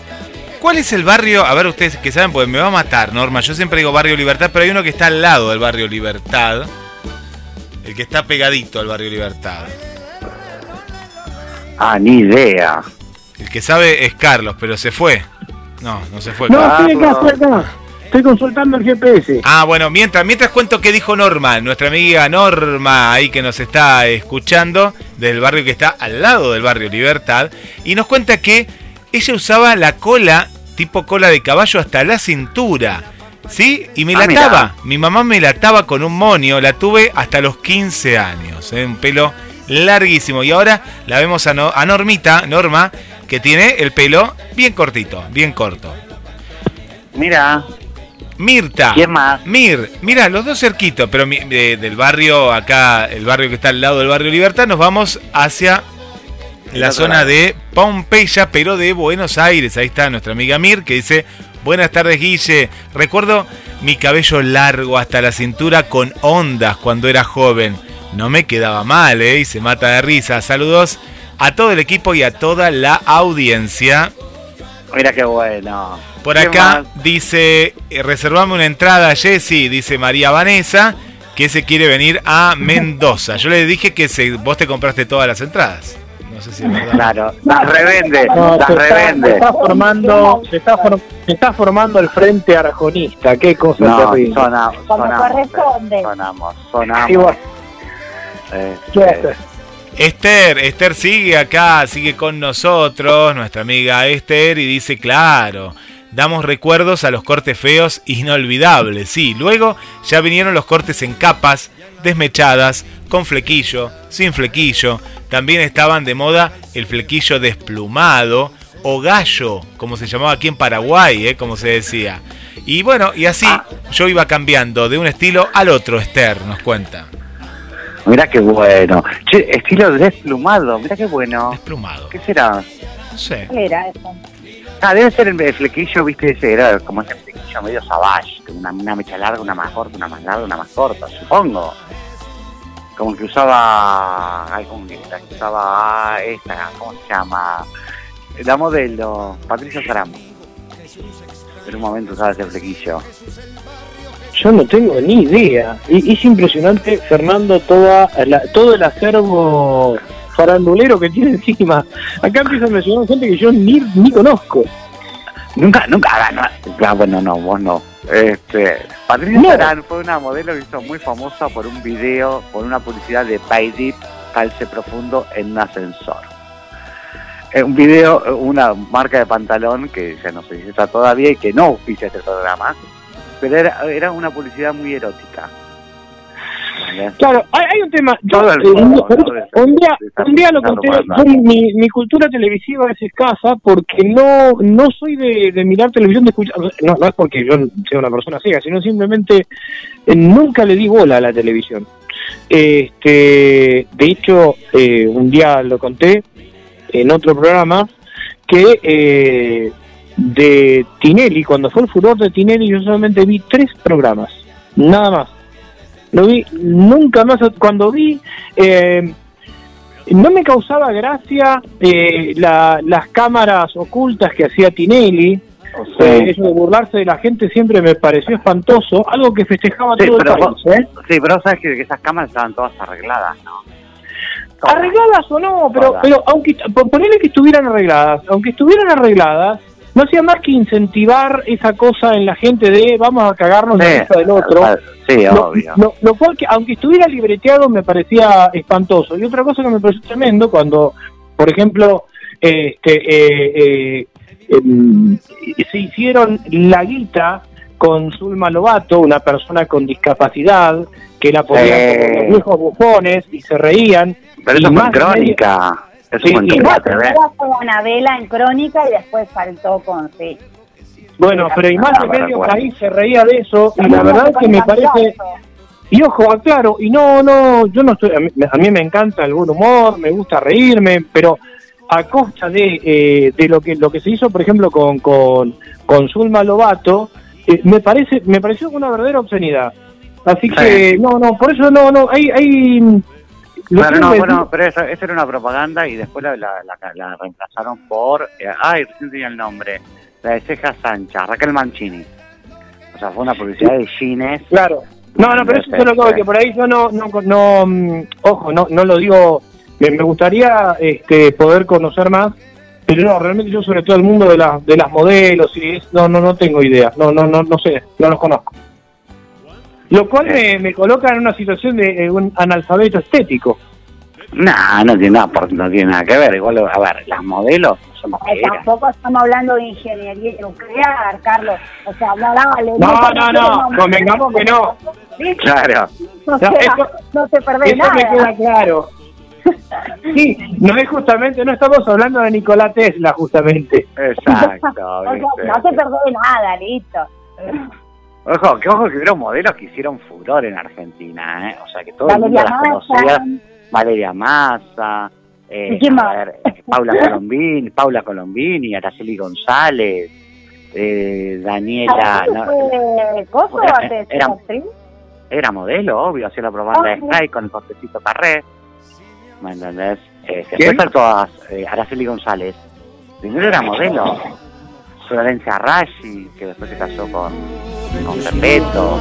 ¿Cuál es el barrio? A ver, ustedes que saben, pues me va a matar, Norma. Yo siempre digo Barrio Libertad, pero hay uno que está al lado del Barrio Libertad. El que está pegadito al Barrio Libertad. Ah, ni idea. El que sabe es Carlos, pero se fue. No, no se fue. No, Carlos. estoy acá, estoy acá. Estoy consultando el GPS. Ah, bueno, mientras, mientras cuento qué dijo Norma, nuestra amiga Norma, ahí que nos está escuchando, del barrio que está al lado del barrio Libertad, y nos cuenta que ella usaba la cola, tipo cola de caballo, hasta la cintura. ¿Sí? Y me Ah, la mirá. ataba. Mi mamá me la ataba con un monio. La tuve hasta los 15 años. ¿eh? Un pelo larguísimo. Y ahora la vemos a, No- a Normita, Norma, que tiene el pelo bien cortito, bien corto. Mira, Mirta. ¿quién más? Mir, mira, los dos cerquitos, pero de- del barrio acá, el barrio que está al lado del barrio Libertad, nos vamos hacia la zona lado. de Pompeya, pero de Buenos Aires. Ahí está nuestra amiga Mir, que dice, Buenas tardes, Guille. Recuerdo mi cabello largo hasta la cintura con ondas cuando era joven. No me quedaba mal, ¿eh? Y se mata de risa. Saludos a todo el equipo y a toda la audiencia. Mira qué bueno. Por ¿Qué acá más? dice, eh, reservame una entrada, Jessy, dice María Vanessa, que se quiere venir a Mendoza. Yo le dije que se, vos te compraste todas las entradas. No sé si es verdad. Claro, las revende, No, las se, está, se revende. está formando, se está, for- se está formando el frente arjonista, qué cosa No, terrible. sonamos, sonamos, sonamos. Y bueno, eh, ¿qué va a eh? Esther, Esther sigue acá, sigue con nosotros, nuestra amiga Esther, y dice, claro, damos recuerdos a los cortes feos inolvidables. Sí, luego ya vinieron los cortes en capas, desmechadas, con flequillo, sin flequillo. También estaban de moda el flequillo desplumado o gallo, como se llamaba aquí en Paraguay, ¿eh? como se decía. Y bueno, y así yo iba cambiando de un estilo al otro, Esther nos cuenta. Mira qué bueno. Che, estilo desplumado, mira qué bueno. Desplumado. ¿Qué será? No sé. Era eso. Ah, debe ser el, el flequillo, viste, ese era como ese flequillo medio savage, una, una mecha larga, una más corta, una más larga, una más corta, supongo. Como que usaba, ay, como que usaba ah, esta, ¿cómo se llama? La modelo, Patricia Saramo. En un momento usaba ese flequillo. Yo no tengo ni idea. Y es impresionante, Fernando, toda la- todo el acervo farandulero que tiene encima. Acá empieza a mencionar gente que yo ni, ni conozco. Nunca, nunca, ah, no, ah, bueno, no, vos no. Este, Patricia No. Fue una modelo que hizo muy famosa por un video, por una publicidad de Pay Deep, calce profundo en un ascensor. Eh, un video, eh, una marca de pantalón que ya no si está todavía y que no auspicia este programa, pero era, era una publicidad muy erótica. Claro, hay, hay un tema. Yo, eh, un, día, un día lo conté. yo mi, mi cultura televisiva es escasa porque no no soy de, de mirar televisión, de escuchar. No, no es porque yo sea una persona ciega, sino simplemente eh, nunca le di bola a la televisión. Este, de hecho, eh, un día lo conté en otro programa que eh, de Tinelli, cuando fue el furor de Tinelli, yo solamente vi tres programas, nada más. No vi nunca más. Cuando vi, eh, no me causaba gracia eh, la- las cámaras ocultas que hacía Tinelli. Eh, eso de burlarse de la gente siempre me pareció espantoso, algo que festejaba Sí, todo el país. vos- ¿eh? Sí, pero vos sabes que, que esas cámaras estaban todas arregladas, ¿no? Arregladas o no, pero, pero aunque po- ponele que estuvieran arregladas, aunque estuvieran arregladas, no hacía más que incentivar esa cosa en la gente de vamos a cagarnos la Sí, vista del otro. Sí, obvio. lo- lo cual que, aunque estuviera libreteado, me parecía espantoso. Y otra cosa que me pareció tremendo, cuando, por ejemplo, este, eh, eh, em, se hicieron la guita con Zulma Lobato, una persona con discapacidad, que la ponían como los viejos bufones y se reían. Pero eso fue crónica. Eso Sí. Primero fue una vela en crónica y después saltó con sí. Bueno, pero y más Ah, de me medio país se reía de eso, y la verdad es que me parece... Y ojo, aclaro, y no, no, yo no estoy, a mí, a mí me encanta el buen humor, me gusta reírme, pero a costa de, eh, de lo que lo que se hizo, por ejemplo, con, con, con Zulma Lobato, eh, me parece me pareció una verdadera obscenidad. Así que, no, no, por eso no, no, hay... hay que no, bueno, pero eso, esa era una propaganda y después la, la, la- la reemplazaron por. eh, ay, recién tenía el nombre. La de cejas anchas, Raquel Mancini. O sea, fue una publicidad de jeans. Claro. No, no, pero eso es lo que, que por ahí yo no, no, no mm, ojo, no, no lo digo, me, me gustaría este, poder conocer más, pero no, realmente yo sobre todo el mundo de, las de las modelos y es, no, no, no tengo idea, no, no, no, no sé, no los conozco. Lo cual me, me coloca en una situación de eh, un analfabeto estético. No, no tiene nada, no tiene nada que ver. Igual, a ver, las modelos Ay, mujeres. tampoco estamos hablando de ingeniería nuclear, Carlos. O sea, no, dale. No, no, no, convengamos que no. ¿Sí? Claro. O sea, No, eso- no te perdés Eso me nada. queda claro. (laughs) Sí, no es justamente, no estamos hablando de Nikola Tesla, justamente. Exacto. (laughs) O sea, ¿viste? no te perdés nada, listo. Ojo, que ojo que hubieron modelos que hicieron furor en Argentina, ¿eh? O sea, que todo el mundo las conocía. Valeria Massa, eh, ver, eh, Paula Colombini, Paula Colombini, Araceli González. eh, Daniela, no, fue ¿Coso Bueno, antes de era- actriz? era modelo, obvio, hacía la propaganda de Ah, Sky con el cortecito Carré. ¿Me entendés? Eh, ¿Quién? después saltó a eh, Araceli González. Primero era modelo. Florencia Rashi, que después se casó con, con Pepeto.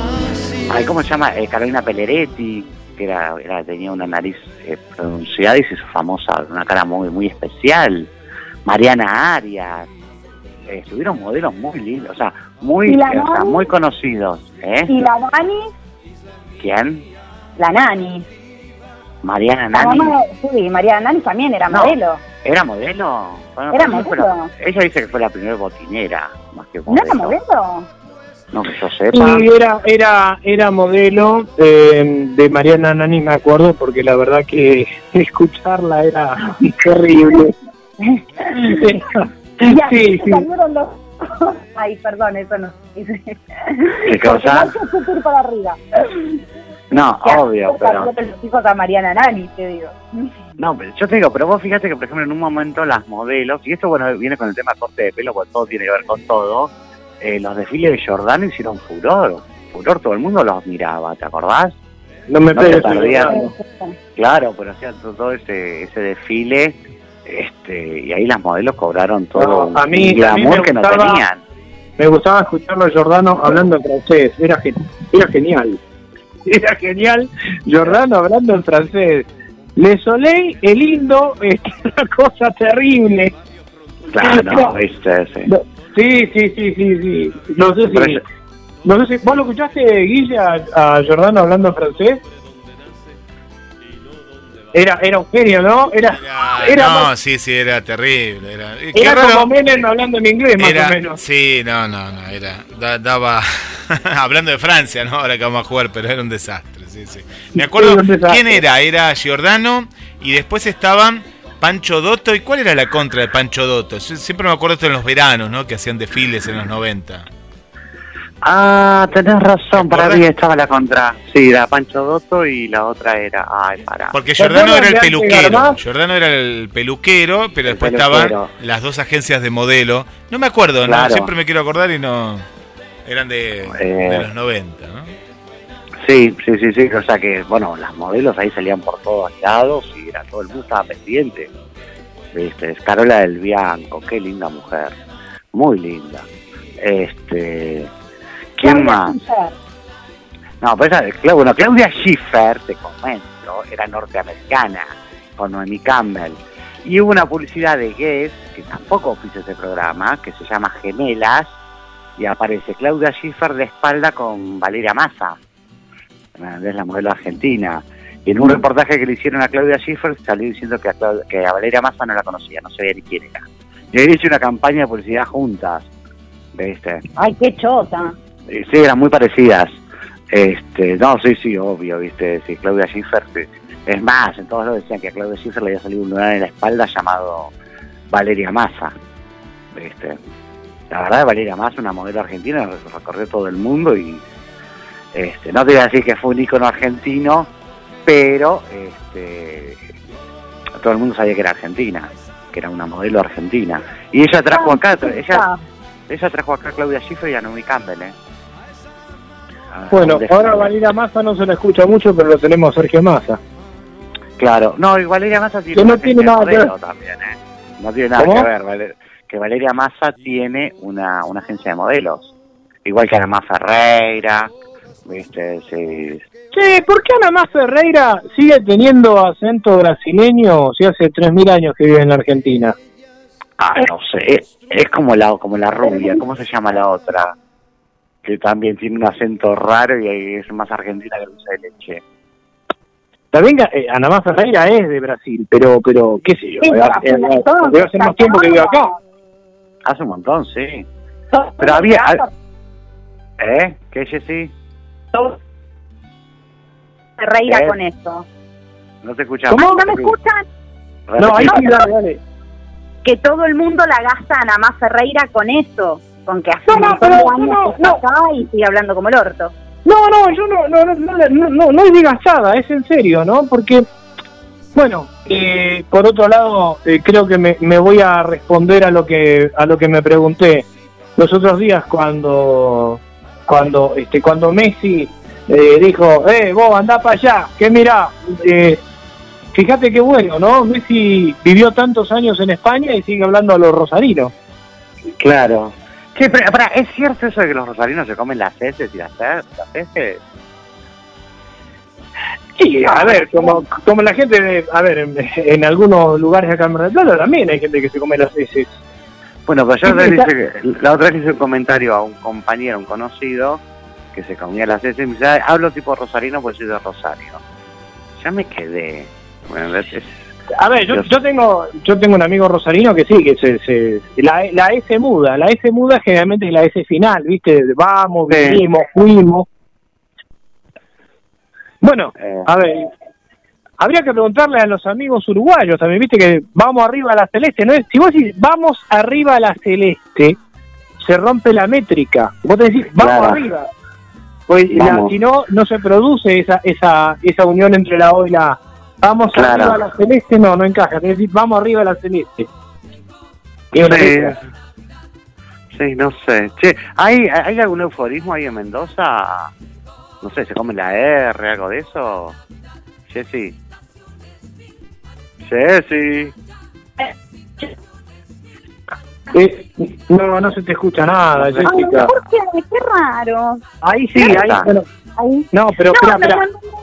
Ay, ¿cómo se llama? Eh, Carolina Pelleretti, que era, era- tenía una nariz eh, pronunciada y se hizo famosa, una cara muy, muy especial. Mariana Arias. Eh, estuvieron modelos muy lindos, o sea, muy, ¿Y la eh, o sea, muy conocidos. ¿eh? ¿Y la Nani? ¿Quién? La Nani. Mariana Nani. mamá sí, María Nani también era No. modelo. ¿Era modelo? Bueno, Era fue modelo. la- ella dice que fue la primera botinera, más que ¿No modelo. era modelo? No que yo sepa. Y era, era, era modelo eh, de Mariana Nani, me acuerdo, porque la verdad que (laughs) escucharla era terrible. (laughs) Sí, sí. los... (laughs) Ay, perdón, eso no. ¿Qué cosa? No para arriba. No, Que obvio, pero... los hijos a Mariana Nani, te digo. No, pero yo te digo, pero vos fíjate que, por ejemplo, en un momento las modelos, y esto, bueno, viene con el tema corte de pelo, porque todo tiene que ver con todo, eh, los desfiles de Jordano hicieron furor. Furor, todo el mundo los miraba, ¿te acordás? No me No pegues. Claro, pero hacían todo, todo ese, ese desfile, este, y ahí las modelos cobraron todo No, a mí- un glamour a mí que no tenían. Me gustaba escucharlo a Giordano hablando en francés, era, gen- era genial. (laughs) Era genial Giordano hablando en francés. Le Soleil, el lindo, (laughs) es una cosa terrible. Claro, no, viste, sí. Sí, sí, sí, sí, sí. No sé si... No sé si... ¿Vos lo escuchaste, Guille, a, a Giordano hablando francés? Era, era un genio, ¿no? Era, Era- era, no, más- sí, sí, era terrible. Era, qué era raro. como Menem hablando en inglés, más Era- o menos. Sí, no, no, no, era, da- daba, (laughs) hablando de Francia, ¿no? Ahora que vamos a jugar, pero era un desastre, sí, sí. Me acuerdo, Sí. ¿quién era? Era Giordano y después estaban Pancho Dotto. ¿Y cuál era la contra de Pancho Dotto? Yo siempre me acuerdo esto en los veranos, ¿no? Que hacían desfiles en los 90. Ah, tenés razón, para mí estaba la contra. Sí, era Pancho Dotto y la otra era. Ay, pará. Porque ¿Se Giordano acuerdan era el peluquero. Giordano era el peluquero, pero El después peluquero. estaban las dos agencias de modelo. No me acuerdo, ¿no? Siempre me quiero acordar y no. Eran de, Eh. de los 90, ¿no? Sí, sí, sí, sí. O sea que, bueno, las modelos ahí salían por todos lados y todo el mundo estaba pendiente. Viste, es Carola del Bianco, qué linda mujer. Muy linda. Este. ¿Quién más? Schiffer. No, pues bueno, Claudia Schiffer, te comento, era norteamericana, con Noemi Campbell. Y hubo una publicidad de Guess, que tampoco hizo ese programa, que se llama Gemelas, y aparece Claudia Schiffer de espalda con Valeria Massa, es la modelo argentina. Y en un reportaje que le hicieron a Claudia Schiffer salió diciendo que a, que a Valeria Massa no la conocía, no sabía ni quién era. Y habían hecho una campaña de publicidad juntas, ¿viste? Ay, qué chota. Eh, Sí, eran muy parecidas. Este, no, sí, sí, obvio, viste, sí, Claudia Schiffer, sí. es más, en todos lados decían que a Claudia Schiffer le había salido un lunar en la espalda llamado Valeria Massa, viste. La verdad, Valeria Massa, una modelo argentina, recorrió todo el mundo y, este, no te voy a decir que fue un ícono argentino, pero, este, todo el mundo sabía que era argentina, que era una modelo argentina. Y ella trajo acá, ella, Ah, ella trajo acá a Claudia Schiffer y a Naomi Campbell, ¿eh? Ah, Bueno, ahora Valeria Massa no se la escucha mucho, pero lo tenemos a Sergio Massa. Claro, no, y Valeria Massa tiene Que no una tiene agencia nada de que ver. también, ¿eh? No tiene nada ¿Cómo? que ver, Vale- que Valeria Massa tiene una, una agencia de modelos. Igual que Ana Ferreira, ¿viste? Sí. Che, ¿por qué Ana Más Ferreira sigue teniendo acento brasileño si hace 3.000 años que vive en la Argentina? Ah, no sé, es, es como la como la rubia, ¿cómo se llama la otra? Que también tiene un acento raro y es más argentina que dulce de leche. También eh, Ana Más Ferreira es de Brasil, pero, pero qué sé yo, Sí, eh, eh, debe hacer más tiempo que vive acá. Hace un montón, sí. Pero había- ¿Eh? ¿Qué, Jessy? Todo- Ferreira ¿Eh? con esto. No te escuchamos. ¿Cómo? ¿No me escuchan? No, ahí sí, dale, dale. Que todo el mundo la gasta a Más Ferreira con eso. Con que hace No, no, pero años no, que no. acá y sigue hablando como el orto. No, no, yo no, no, no, no, no, no, no es de gastada, es en serio, ¿no? Porque, bueno, eh, por otro lado, eh, creo que me, me voy a responder a lo que a lo que me pregunté. los otros días cuando cuando este cuando Messi eh, dijo, eh, vos andá para allá, que mirá, eh, fíjate qué bueno, ¿no? Messi vivió tantos años en España y sigue hablando a los rosarinos. Claro. Che, pero, pará, ¿es cierto eso de que los rosarinos se comen las heces y las, ce- las heces? Sí, a ver, como, como la gente, de- a ver, en, en algunos lugares de acá en Mar del Plata también hay gente que se come las heces. Bueno, pues yo Sí, la otra vez hice un comentario a un compañero, un conocido, que se comía las heces y me dice, "Ay, hablo tipo rosarino porque soy de Rosario. Ya me quedé. Bueno, es- es- A ver, yo, yo tengo yo tengo un amigo rosarino que sí, que se, se la, la S muda, la S muda generalmente es la S final, ¿viste? Vamos, Sí. vinimos, fuimos. Bueno, eh, a ver, habría que preguntarle a los amigos uruguayos también, ¿viste? Que vamos arriba a la celeste, ¿no es? Si vos decís vamos arriba a la celeste, se rompe la métrica. Vos te decís vamos Claro. arriba. Pues la- si no, no se produce esa, esa, esa unión entre la O y la A. Vamos Claro. arriba a la celeste, no, no encaja. Que decir, vamos arriba a la celeste. Sí, no sé. Che, ¿hay, ¿hay algún euforismo ahí en Mendoza? No sé, ¿se come la R, algo de eso? Jessy. Jessy. Eh, no, no se te escucha nada, Ay, Jessica. ¿por qué? Qué raro. Ahí sí, ¿Dónde ahí. está? Bueno, Ahí. no, pero espera, no, espera.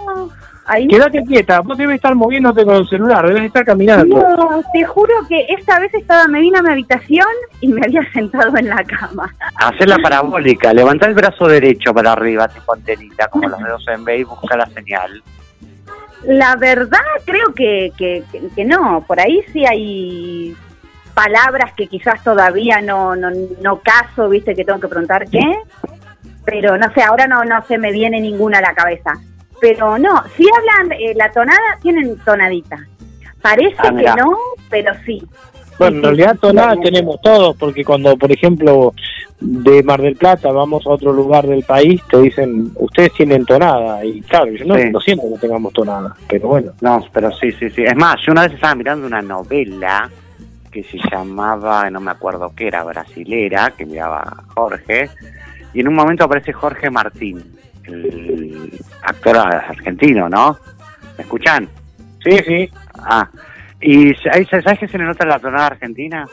no, no. Ahí. Quédate quieta, vos debes estar moviéndote con el celular, debes estar caminando. No, te juro que esta vez estaba, me vine a mi habitación y me había sentado en la cama. Hacer la parabólica, levanta el brazo derecho para arriba, tipo antenita, como los dedos en B y busca la señal. La verdad creo que, que, que- que no, por ahí sí hay palabras que quizás todavía no, no, no caso, viste que tengo que preguntar qué, pero no sé, ahora no, no se me viene ninguna a la cabeza. Pero no, si hablan eh, la tonada, tienen tonadita. Parece Ah, que no, pero sí. Bueno, en realidad tonada sí. tenemos todos, porque cuando, por ejemplo, de Mar del Plata vamos a otro lugar del país, te dicen, ustedes tienen tonada. Y claro, yo no Sí. lo siento que tengamos tonada, pero bueno. No, pero sí, sí, sí. Es más, yo una vez estaba mirando una novela que se llamaba, no me acuerdo qué era, brasilera, que miraba Jorge, y en un momento aparece Jorge Martín, el actor argentino, ¿no? ¿Me escuchan? Sí, sí. Ah, y ¿sabes qué se le nota la tonada argentina?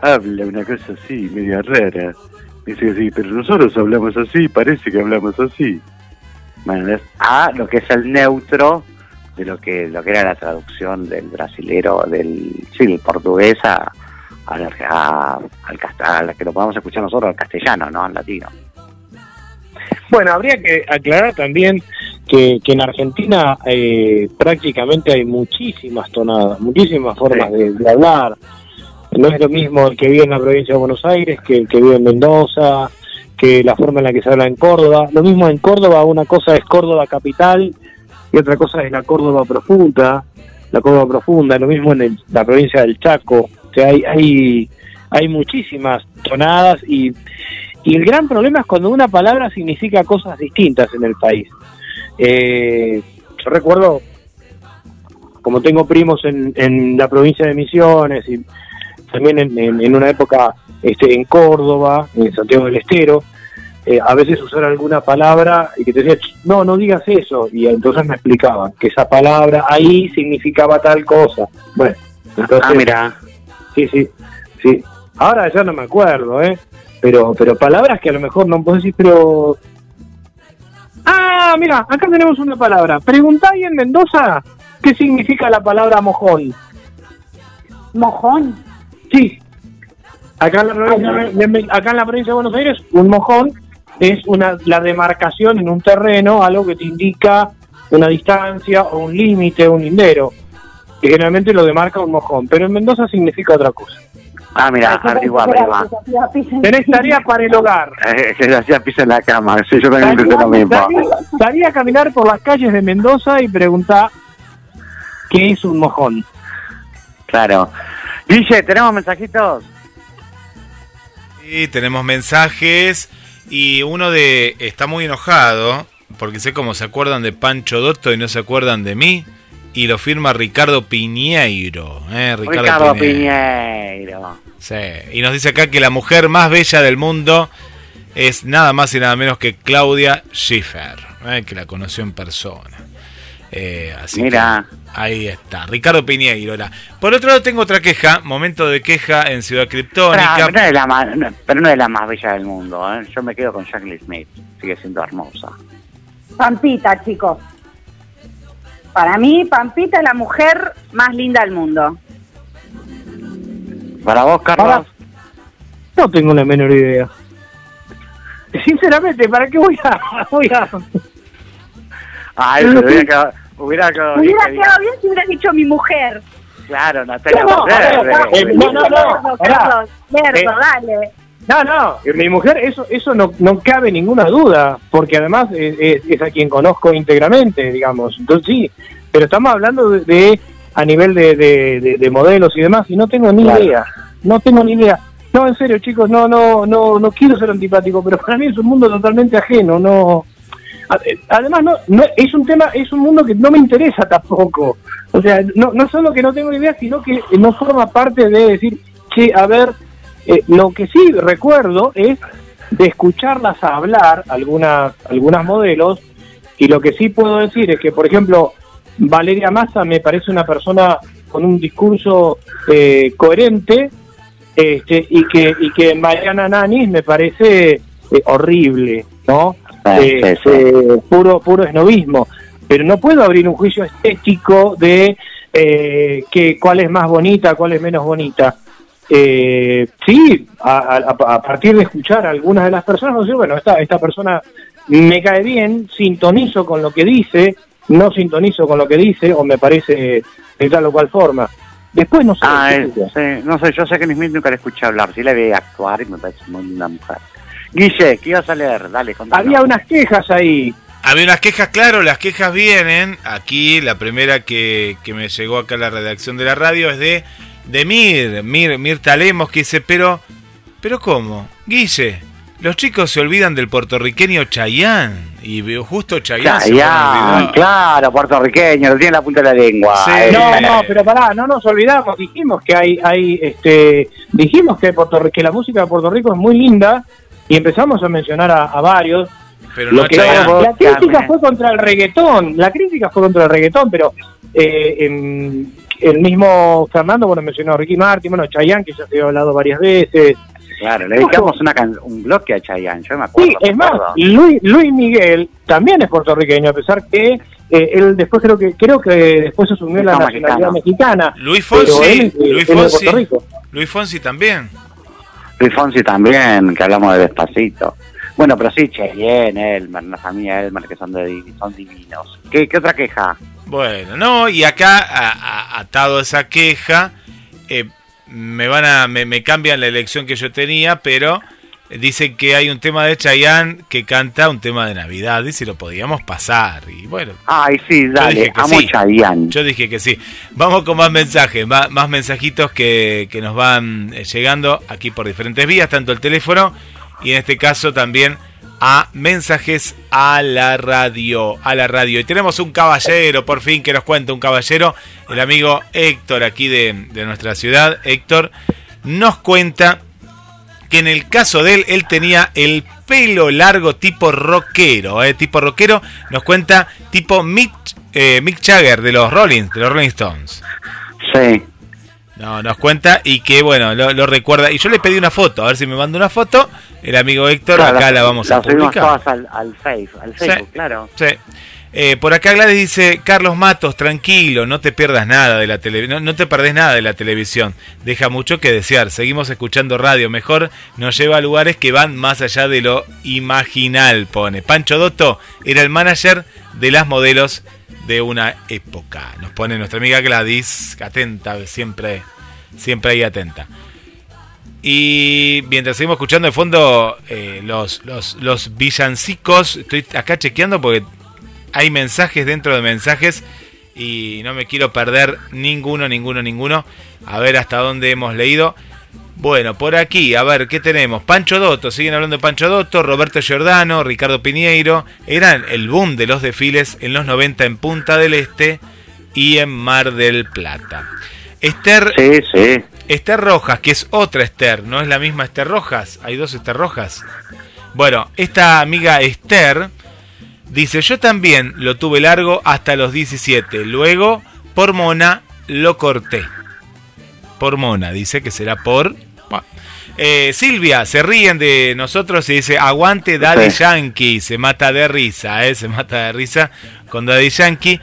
Habla una cosa así, media rara. Dice así, pero nosotros hablamos así, parece que hablamos así. Bueno, es A, lo que es el neutro de lo que lo que era la traducción del brasilero, del, sí, del portugués a, al, a- a la que lo podamos escuchar nosotros, al castellano, ¿no? Al latino. Bueno, habría que aclarar también que, que en Argentina eh, prácticamente hay muchísimas tonadas, muchísimas formas Sí. de, de hablar. No es lo mismo el que vive en la provincia de Buenos Aires que el que vive en Mendoza, que la forma en la que se habla en Córdoba. Lo mismo en Córdoba, una cosa es Córdoba capital y otra cosa es la Córdoba profunda, la Córdoba profunda, lo mismo en el- la provincia del Chaco. O hay, hay, hay muchísimas tonadas y, y el gran problema es cuando una palabra significa cosas distintas en el país. Eh, yo recuerdo, como tengo primos en, en la provincia de Misiones y también en, en- en una época este, en Córdoba, en Santiago del Estero, eh, a veces usar alguna palabra y que te decía, "Ch, no, no digas eso, y entonces me explicaban que esa palabra ahí significaba tal cosa. Bueno, entonces, Ah, mira. sí, sí, sí. Ahora ya no me acuerdo, ¿eh? Pero, pero palabras que a lo mejor no puedo decir, pero... Ah, mira, acá tenemos una palabra. Preguntá ahí en Mendoza qué significa la palabra mojón. Mojón. Sí. Acá en, la acá en la provincia de Buenos Aires, un mojón es una la demarcación en un terreno, algo que te indica una distancia o un límite, un lindero. Que generalmente lo demarca un mojón, pero en Mendoza significa otra cosa. Ah, mira, averigua, averigua. Tenés tarea para el hogar. (laughs) Eh, que se hacía pis en la cama. Sí, yo también Salí, lo mismo. salí- salí a caminar por las calles de Mendoza y preguntá qué es un mojón. Claro. Guille, ¿tenemos mensajitos? Sí, tenemos mensajes y uno de está muy enojado porque sé cómo se acuerdan de Pancho Dotto y no se acuerdan de mí. y lo firma Ricardo Piñeiro. ¿eh? Ricardo, Piñeiro. Sí, y nos dice acá que la mujer más bella del mundo es nada más y nada menos que Claudia Schiffer, ¿eh? que la conoció en persona. Eh, así Mira. que ahí está, Ricardo Piñeiro. era. Por otro lado, tengo otra queja, momento de queja en Ciudad Criptónica. Pero, pero no es la más, no- pero no es la más bella del mundo. ¿eh? Yo me quedo con Jacqueline Smith. Sigue siendo hermosa. Pampita, chicos. Para mí, Pampita es la mujer más linda del mundo. Para vos, Carlos. No tengo la menor idea. Sinceramente, ¿para qué voy a...? (laughs) Voy a... Ay, pero hubiera quedado, hubiera quedado bien Hubiera quedado bien si hubieras dicho mi mujer. Claro, Natalia No, no, no, eh, no, no, no, pará. Carlos, Eh, dale. No, no, eh, mi mujer, eso eso no, no cabe ninguna duda, porque además es, es- es a quien conozco íntegramente, digamos. Entonces sí, pero estamos hablando de, de- a nivel de, de- de- de modelos y demás, y no tengo ni Claro. idea, no tengo ni idea. No, en serio, chicos, no, no, no, no quiero ser antipático, pero para mí es un mundo totalmente ajeno, no. Eh, Además, no, no es un tema, es un mundo que no me interesa tampoco. O sea, no, no solo que no tengo idea, sino que no forma parte de decir, che, a ver, eh, lo que sí recuerdo es de escucharlas hablar, algunas, algunas modelos, y lo que sí puedo decir es que, por ejemplo, Valeria Massa me parece una persona con un discurso eh, coherente, este, y que y que Mariana Nanis me parece eh, horrible, ¿no? Sí, Eh, eh, puro puro esnovismo, pero no puedo abrir un juicio estético de eh, que cuál es más bonita, cuál es menos bonita. Eh, sí, a, a- a partir de escuchar a algunas de las personas, sé, bueno, esta, esta persona me cae bien, sintonizo con lo que dice, no sintonizo con lo que dice, o me parece de tal o cual forma. Después no sé. Ah, es- sí, no sé, yo sé que Smith nunca la escuché hablar, sí la vi actuar y me parece muy linda mujer. Guille, ¿qué ibas a leer? Dale, contanos. Había unas quejas ahí. Había unas quejas, claro, las quejas vienen. Aquí la primera que, que me llegó acá a la redacción de la radio es de, de Mir, Mir, Mirta Lemos, que dice, pero, pero ¿cómo? Guille, los chicos se olvidan del puertorriqueño Chayán. Y veo justo Chayán olvidar. claro, puertorriqueño, lo tiene en la punta de la lengua. Sí. Eh, No, no, pero pará, no nos olvidamos, dijimos que hay, hay, este, dijimos que Puerto Rico, que la música de Puerto Rico es muy linda y empezamos a mencionar a, a varios. Pero no que- la crítica fue contra el reggaetón, la crítica fue contra el reggaetón, pero eh, en- el mismo Fernando, bueno, mencionó a Ricky Martin, bueno, Chayanne, que ya se ha hablado varias veces. Claro, le dedicamos una can- un bloque a Chayanne, yo me acuerdo. Sí, es más. Luis, Luis Miguel también es puertorriqueño, a pesar que eh, él después creo que creo que después asumió la nacionalidad mexicana. Luis Fonsi, él, Luis Fonsi, Puerto Rico. Luis Fonsi también. Luis Fonsi también, que hablamos de Despacito. Bueno, pero sí, Cheyenne, Elmer, la familia Elmer, que son, de, son divinos. ¿Qué, qué otra queja? Bueno, no, y acá, a- atado esa queja, eh, me van a, me, me cambian la elección que yo tenía, pero dicen que hay un tema de Chayanne que canta un tema de Navidad, y si lo podíamos pasar, y bueno, Ay, sí, dale, amo sí. Chayanne. yo dije que sí. Vamos con más mensajes, más, más mensajitos que, que nos van eh, llegando aquí por diferentes vías, tanto el teléfono y en este caso también a mensajes a la radio, a la radio. Y tenemos un caballero, por fin, que nos cuenta un caballero, el amigo Héctor aquí de, de nuestra ciudad. Héctor nos cuenta que en el caso de él, él tenía el pelo largo tipo rockero, eh, tipo rockero, nos cuenta tipo Mick, eh, Mick Jagger de los Rolling, de los Rolling Stones. Sí. No, nos cuenta y que bueno, lo, lo recuerda. Y yo le pedí una foto, a ver si me manda una foto. El amigo Héctor, Claro, acá la vamos a subimos publicar. todas al, al, face, al Facebook, claro. Sí. Eh, por acá Gladys dice, Carlos Matos, tranquilo, no te pierdas nada de la televisión, no, no te perdés nada de la televisión. Deja mucho que desear. Seguimos escuchando radio. Mejor nos lleva a lugares que van más allá de lo imaginal, pone. Pancho Dotto era el manager de las modelos de una época. Nos pone nuestra amiga Gladys, atenta, siempre, siempre ahí atenta. Y mientras seguimos escuchando de fondo eh, los, los, los villancicos, estoy acá chequeando porque hay mensajes dentro de mensajes y no me quiero perder ninguno, ninguno, ninguno. A ver hasta dónde hemos leído. Bueno, por aquí, a ver, ¿qué tenemos? Pancho Dotto, siguen hablando de Pancho Dotto, Roberto Giordano, Ricardo Piñeiro. Eran el boom de los desfiles en los 90 en Punta del Este. y en Mar del Plata. Esther, Sí, sí. Esther Rojas, que es otra Esther, no es la misma Esther Rojas, hay dos Esther Rojas. Bueno, esta amiga Esther dice, yo también lo tuve largo hasta los 17, luego por mona lo corté. Por mona, dice que será por... Bueno. Eh, Silvia, se ríen de nosotros y dice, aguante Daddy Sí. Yankee, se mata de risa, eh, se mata de risa con Daddy Yankee.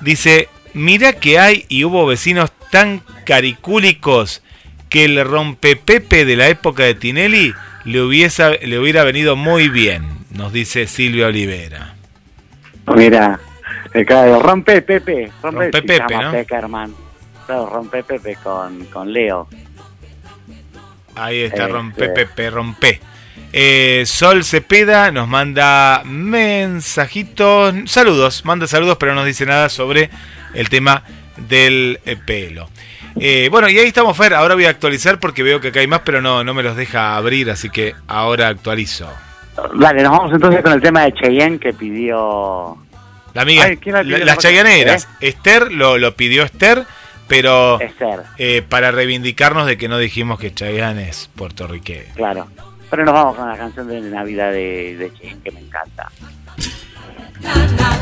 Dice, mira que hay y hubo vecinos tan caricúlicos que el rompepepe de la época de Tinelli le, hubiese, le hubiera venido muy bien, nos dice Silvia Olivera. Mira, eh, claro, rompe Pepe, rompe, Rompe se Pepe, llama ¿no? Peckerman. Claro, rompe Pepe con, con Leo. Ahí está, Eh, rompe, eh. Pepe, rompe. Eh, Sol Cepeda nos manda mensajitos, saludos, manda saludos, pero no nos dice nada sobre el tema del eh, pelo. Eh, bueno, y ahí estamos, Fer. Ahora voy a actualizar porque veo que acá hay más, pero no, no me los deja abrir, así que ahora actualizo. Dale, nos vamos entonces con el tema de Cheyenne que pidió... La amiga, Ay, ¿quién la pidió? la- las chayaneras. Esther lo, lo pidió Esther, pero Esther, eh, para reivindicarnos de que no dijimos que Chayanne es puertorriqueño. claro. Pero nos vamos con la canción de Navidad de, de Cheyenne que me encanta.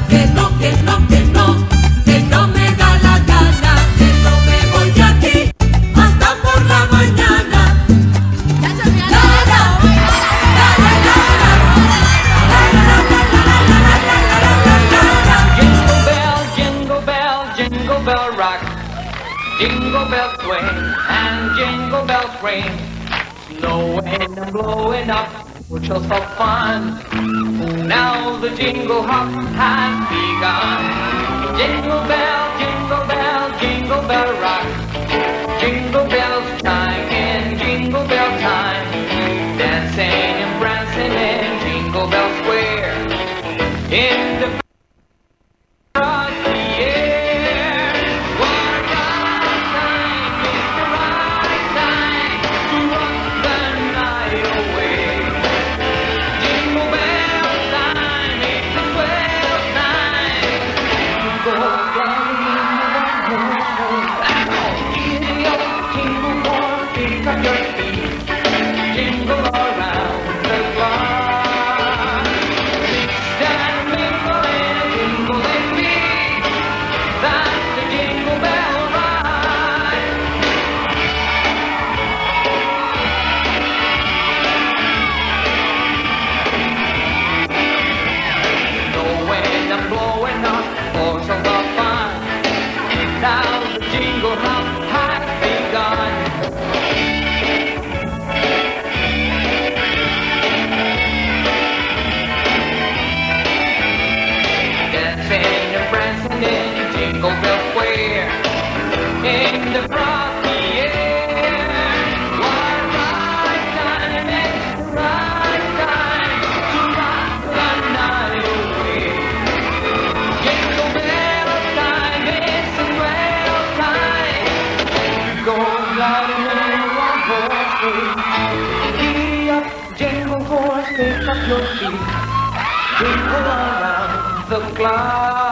que no, que no, que no, que no me da la gana, que no me voy de aquí hasta por la mañana. Jingle bells swing and jingle bells ring. Snowing and blowing up, which was so fun. Now the jingle hop has begun. Jingle bell, jingle bell, jingle bell rock. Jingle bells chime in jingle bell time. Dancing and prancing in Jingle Bell Square. In the Jingle around the clock.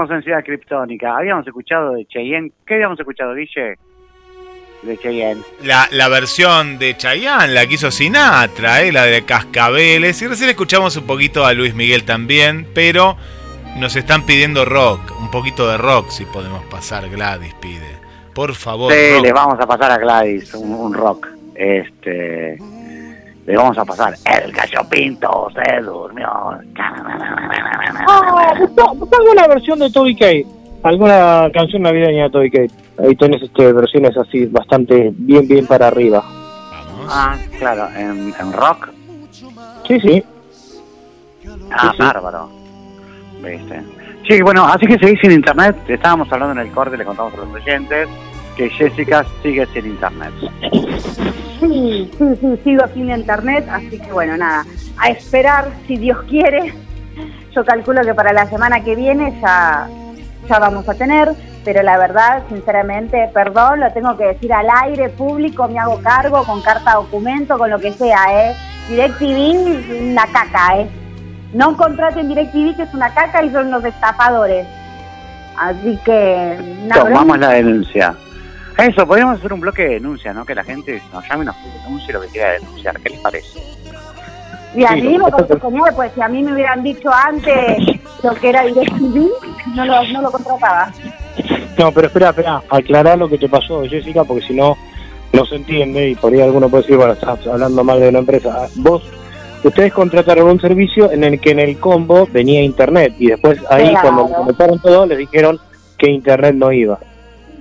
Y seguimos en Ciudad Criptónica. Habíamos escuchado de Cheyenne. ¿Qué habíamos escuchado, Guille? De Cheyenne. La, la versión de Chayanne, la que hizo Sinatra, eh, la de Cascabeles. Y recién escuchamos un poquito a Luis Miguel también, pero nos están pidiendo rock, un poquito de rock si podemos pasar, Gladys pide. Por favor. Sí, rock. le vamos a pasar a Gladys un, un rock. Este. Le vamos a pasar. El gallo pinto se durmió. Ah, busca, busca alguna versión de Toby Kate, alguna canción navideña de Toby Kate. Ahí tenés este, versiones así bastante bien, bien para arriba. Ah, claro, en, en rock. Sí, sí. Ah, Sí, sí. bárbaro. ¿Viste? Sí, bueno, así que seguís sin internet. Estábamos hablando en el corte, le contamos a los oyentes que Jessica sigue sin internet. Sí, sí, sí, sigo sin internet, así que bueno, nada, a esperar, si Dios quiere. Yo calculo que para la semana que viene ya, ya vamos a tener, pero la verdad, sinceramente, perdón, lo tengo que decir al aire público, me hago cargo con carta documento, con lo que sea, ¿eh? DirecTV, una caca, ¿eh? No contraten DirecTV, que es una caca y son unos estafadores. Así que, nada, Tomamos la denuncia. Eso, podríamos hacer un bloque de denuncia, ¿no? Que la gente nos llame y nos denuncie lo que quiera denunciar. ¿Qué les parece? Y a Sí, lo genial, pues si a mí me hubieran dicho antes lo que era DirecTV, no lo, no lo contrataba. No, pero espera, espera, aclarar lo que te pasó, Jessica, porque si no, no se entiende y por ahí alguno puede decir, bueno, estás hablando mal de una empresa. Ah, Vos, ustedes contrataron un servicio en el que en el combo venía internet y después ahí Claro. cuando conectaron todo les dijeron que internet no iba.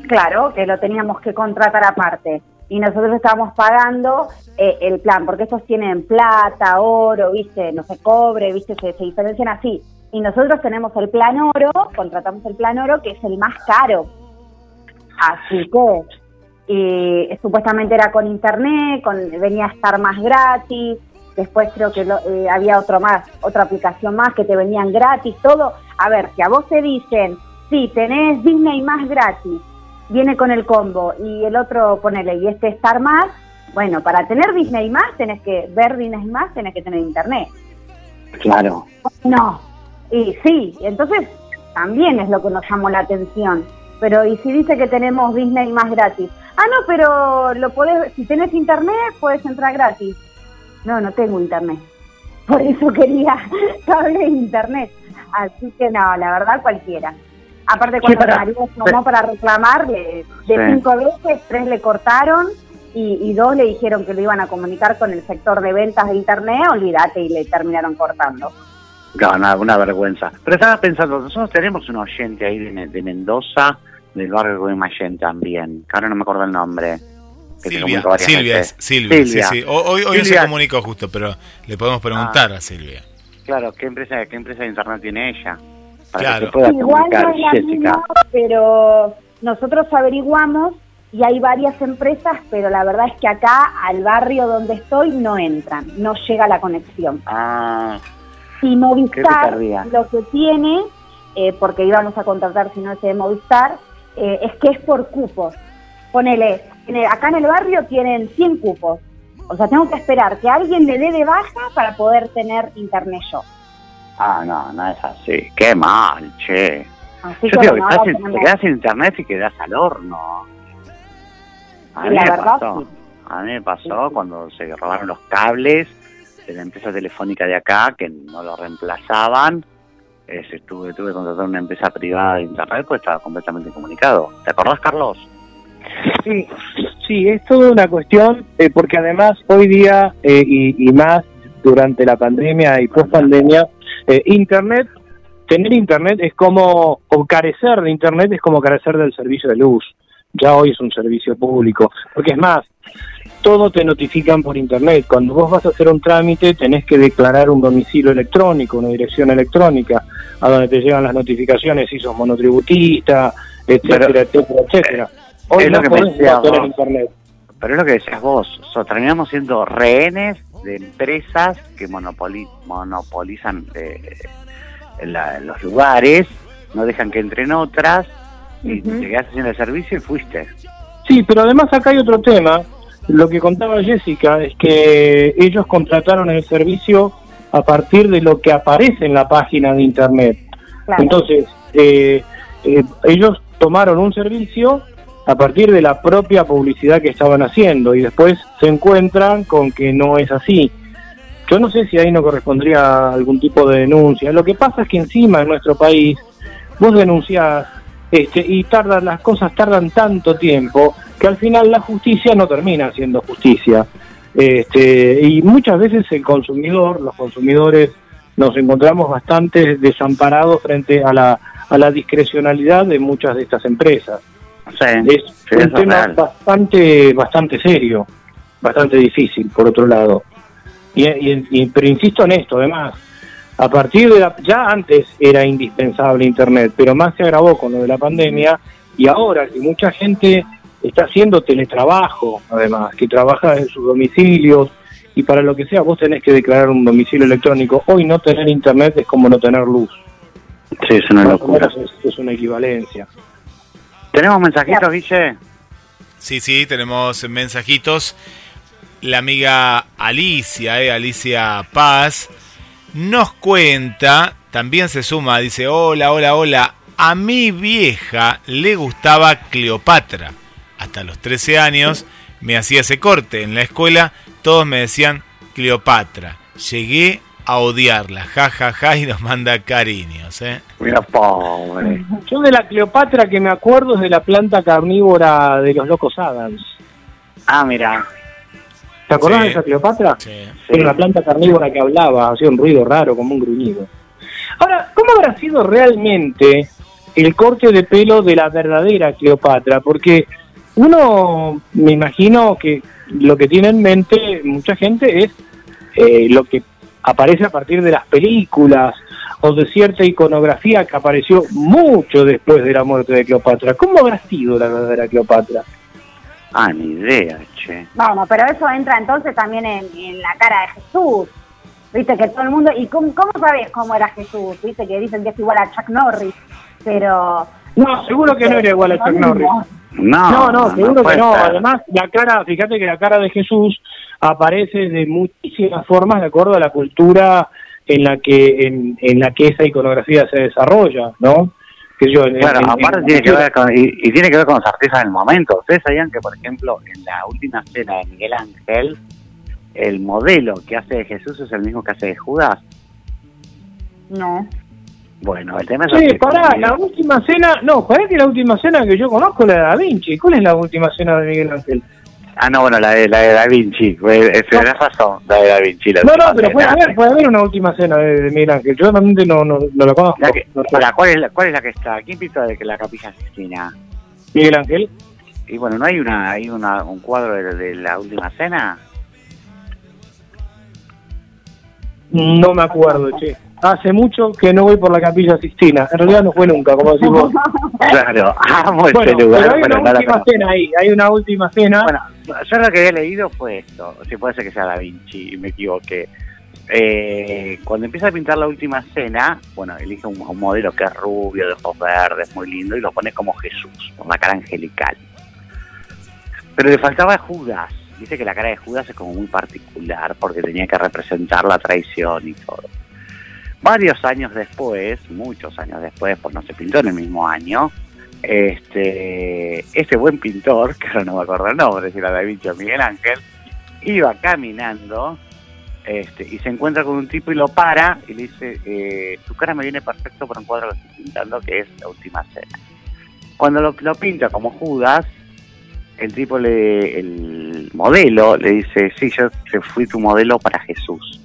Claro, que lo teníamos que contratar aparte. Y nosotros estábamos pagando eh, el plan, porque estos tienen plata, oro, viste, no sé, cobre, viste, se, diferencian así. Y nosotros tenemos el plan oro, contratamos el plan oro, que es el más caro. Así que y supuestamente era con internet, con, venía a estar más gratis, después creo que lo- eh, había otro más, otra aplicación más que te venían gratis, todo. A ver, si a vos te dicen, sí, tenés Disney más gratis, viene con el combo, y el otro ponele, y este Star más, bueno, para tener Disney más, tenés que ver Disney más, tenés que tener internet. Claro. No, y sí, entonces también es lo que nos llamó la atención. Pero, ¿y si dice que tenemos Disney más gratis? Ah, no, pero lo podés, si tenés internet, puedes entrar gratis. No, no tengo internet. Por eso quería (laughs) cable de internet. Así que no, la verdad cualquiera. Aparte cuando para- María llamó para reclamarle, de Sí. cinco veces, tres le cortaron y, y dos le dijeron que lo iban a comunicar con el sector de ventas de internet, olvídate, y le terminaron cortando. No, una, una vergüenza. Pero estaba pensando, nosotros tenemos un oyente ahí de, de Mendoza, del barrio de Guaymallén también, que ahora no me acuerdo el nombre. Silvia, Silvia es, Silvia, Silvia. sí, sí. Ho- Hoy, hoy no se comunicó justo, pero le podemos preguntar a Silvia. Claro, ¿qué empresa, ¿qué empresa de internet tiene ella? Para Claro. que se pueda Igual comunicar, no es la Jessica. misma, pero nosotros averiguamos y hay varias empresas, pero la verdad es que acá al barrio donde estoy no entran, no llega la conexión. Ah, Y Movistar lo que tiene, eh, porque íbamos a contratar si no ese de Movistar, eh, es que es por cupos. Ponele, en el- acá en el barrio tienen 100 cupos. O sea, tengo que esperar que alguien le dé de baja para poder tener internet yo. Ah, no, no es así. Qué mal, che. Así Yo que te digo, bueno, que sin- tenemos- te quedas sin internet y quedas al horno. A mí La me verdad, pasó. sí. A mí me pasó cuando se robaron los cables de la empresa telefónica de acá, que no lo reemplazaban. Eh, se tuve, tuve que contratar una empresa privada de internet, pues estaba completamente incomunicado. ¿Te acordás, Carlos? Sí, sí, es toda una cuestión, eh, porque además hoy día eh, y, y más durante la pandemia y post pandemia, Internet, tener Internet es como, o carecer de Internet es como carecer del servicio de luz. Ya hoy es un servicio público, porque es más, todo te notifican por Internet. Cuando vos vas a hacer un trámite, tenés que declarar un domicilio electrónico, una dirección electrónica, a donde te llegan las notificaciones si sos monotributista, etcétera, Pero- etcétera, etcétera. Hoy es lo no que me podés decías tener internet. Pero es lo que decías vos, o sea, terminamos siendo rehenes de empresas que monopoli- monopolizan eh, la- los lugares, no dejan que entren otras, y te quedas haciendo el servicio y fuiste. Sí, pero además acá hay otro tema. Lo que contaba Jessica es que ellos contrataron el servicio a partir de lo que aparece en la página de internet. Claro. Entonces, eh, eh, ellos tomaron un servicio a partir de la propia publicidad que estaban haciendo y después se encuentran con que no es así. Yo no sé si ahí no correspondría algún tipo de denuncia. Lo que pasa es que encima en nuestro país vos denunciás este, y tardan las cosas tardan tanto tiempo que al final la justicia no termina siendo justicia. Este, y muchas veces el consumidor, los consumidores, nos encontramos bastante desamparados frente a la, a la discrecionalidad de muchas de estas empresas. Sí, Es sí, un tema real. bastante, bastante serio, bastante difícil, por otro lado. Y, y- y- pero insisto en esto, además, a partir de la, ya antes era indispensable Internet, pero más se agravó con lo de la pandemia y ahora que mucha gente está haciendo teletrabajo, además, que trabaja en sus domicilios y para lo que sea vos tenés que declarar un domicilio electrónico. Hoy no tener Internet es como no tener luz. Sí, es una locura. es una equivalencia. ¿Tenemos mensajitos, Guille? Sí, sí, tenemos mensajitos. La amiga Alicia, eh, Alicia Paz, nos cuenta, también se suma, dice, hola, hola, hola, a mi vieja le gustaba Cleopatra. Hasta los 13 años me hacía ese corte. En la escuela todos me decían Cleopatra. Llegué a odiarla, ja, ja, ja, y nos manda cariños, ¿eh? Mira, pobre. Yo de la Cleopatra que me acuerdo es de la planta carnívora de los locos Adams. Ah, mira. ¿Te acordás Sí. de esa Cleopatra? Sí. Era una planta carnívora que hablaba, hacía un ruido raro como un gruñido. Ahora, ¿cómo habrá sido realmente el corte de pelo de la verdadera Cleopatra? Porque uno, me imagino que lo que tiene en mente mucha gente es eh, lo que aparece a partir de las películas o de cierta iconografía que apareció mucho después de la muerte de Cleopatra. ¿Cómo habrá sido la verdadera Cleopatra? Ah, ni idea, che. Bueno, pero eso entra entonces también en, en la cara de Jesús. Viste que todo el mundo. ¿Y cómo, cómo sabes cómo era Jesús? Viste que dicen que es igual a Chuck Norris. Pero. No, seguro que no era igual a Chuck Norris. No, No, no, seguro que no. Además, la cara, fíjate que la cara de Jesús aparece de muchísimas formas de acuerdo a la cultura en la que en, en la que esa iconografía se desarrolla, ¿no? Que yo, en- Claro, en- aparte en- tiene que ver con, y, y tiene que ver con los artistas del momento. Ustedes sabían que, por ejemplo, en la última cena de Miguel Ángel, el modelo que hace de Jesús es el mismo que hace de Judas. No. Bueno, el tema es Sí, pará, la última cena, no, pará que la última cena que yo conozco es la de Da Vinci. ¿Cuál es la última cena de Miguel Ángel? Ah, no, bueno, la de, la de Da Vinci. Eh, eh, Tenés razón, la de Da Vinci. La No, no, pero puede haber, puede haber una última cena de, de Miguel Ángel. Yo realmente no, no, no la conozco. La que- No para, ¿cuál, es la, ¿Cuál es la que está? ¿Quién pintó de que la capilla Sistina? Miguel Ángel. Y bueno, ¿no hay una hay una, un cuadro de, de la última cena? No me acuerdo, che. Hace mucho que no voy por la capilla Sistina. En realidad no fue nunca, como decís vos. (laughs) Claro, amo ese Bueno, lugar. pero hay una última cena ahí. Hay una última cena. Bueno, yo lo que había leído fue esto. Si puede ser que sea Da Vinci y me equivoqué. Eh, cuando empieza a pintar la última cena, bueno, elige un, un modelo que es rubio, de ojos verdes, muy lindo, y lo pone como Jesús, con la cara angelical. Pero le faltaba Judas. Dice que la cara de Judas es como muy particular porque tenía que representar la traición y todo. Varios años después, muchos años después, pues no se pintó en el mismo año, este, ese buen pintor, (laughs) que ahora no me acuerdo el nombre, si era Da Vinci o Miguel Ángel, iba caminando este, y se encuentra con un tipo y lo para y le dice, eh, tu cara me viene perfecto para un cuadro que estoy pintando que es La Última Cena. Cuando lo, lo pinta como Judas, el tipo, le, el modelo, le dice, sí, yo fui tu modelo para Jesús.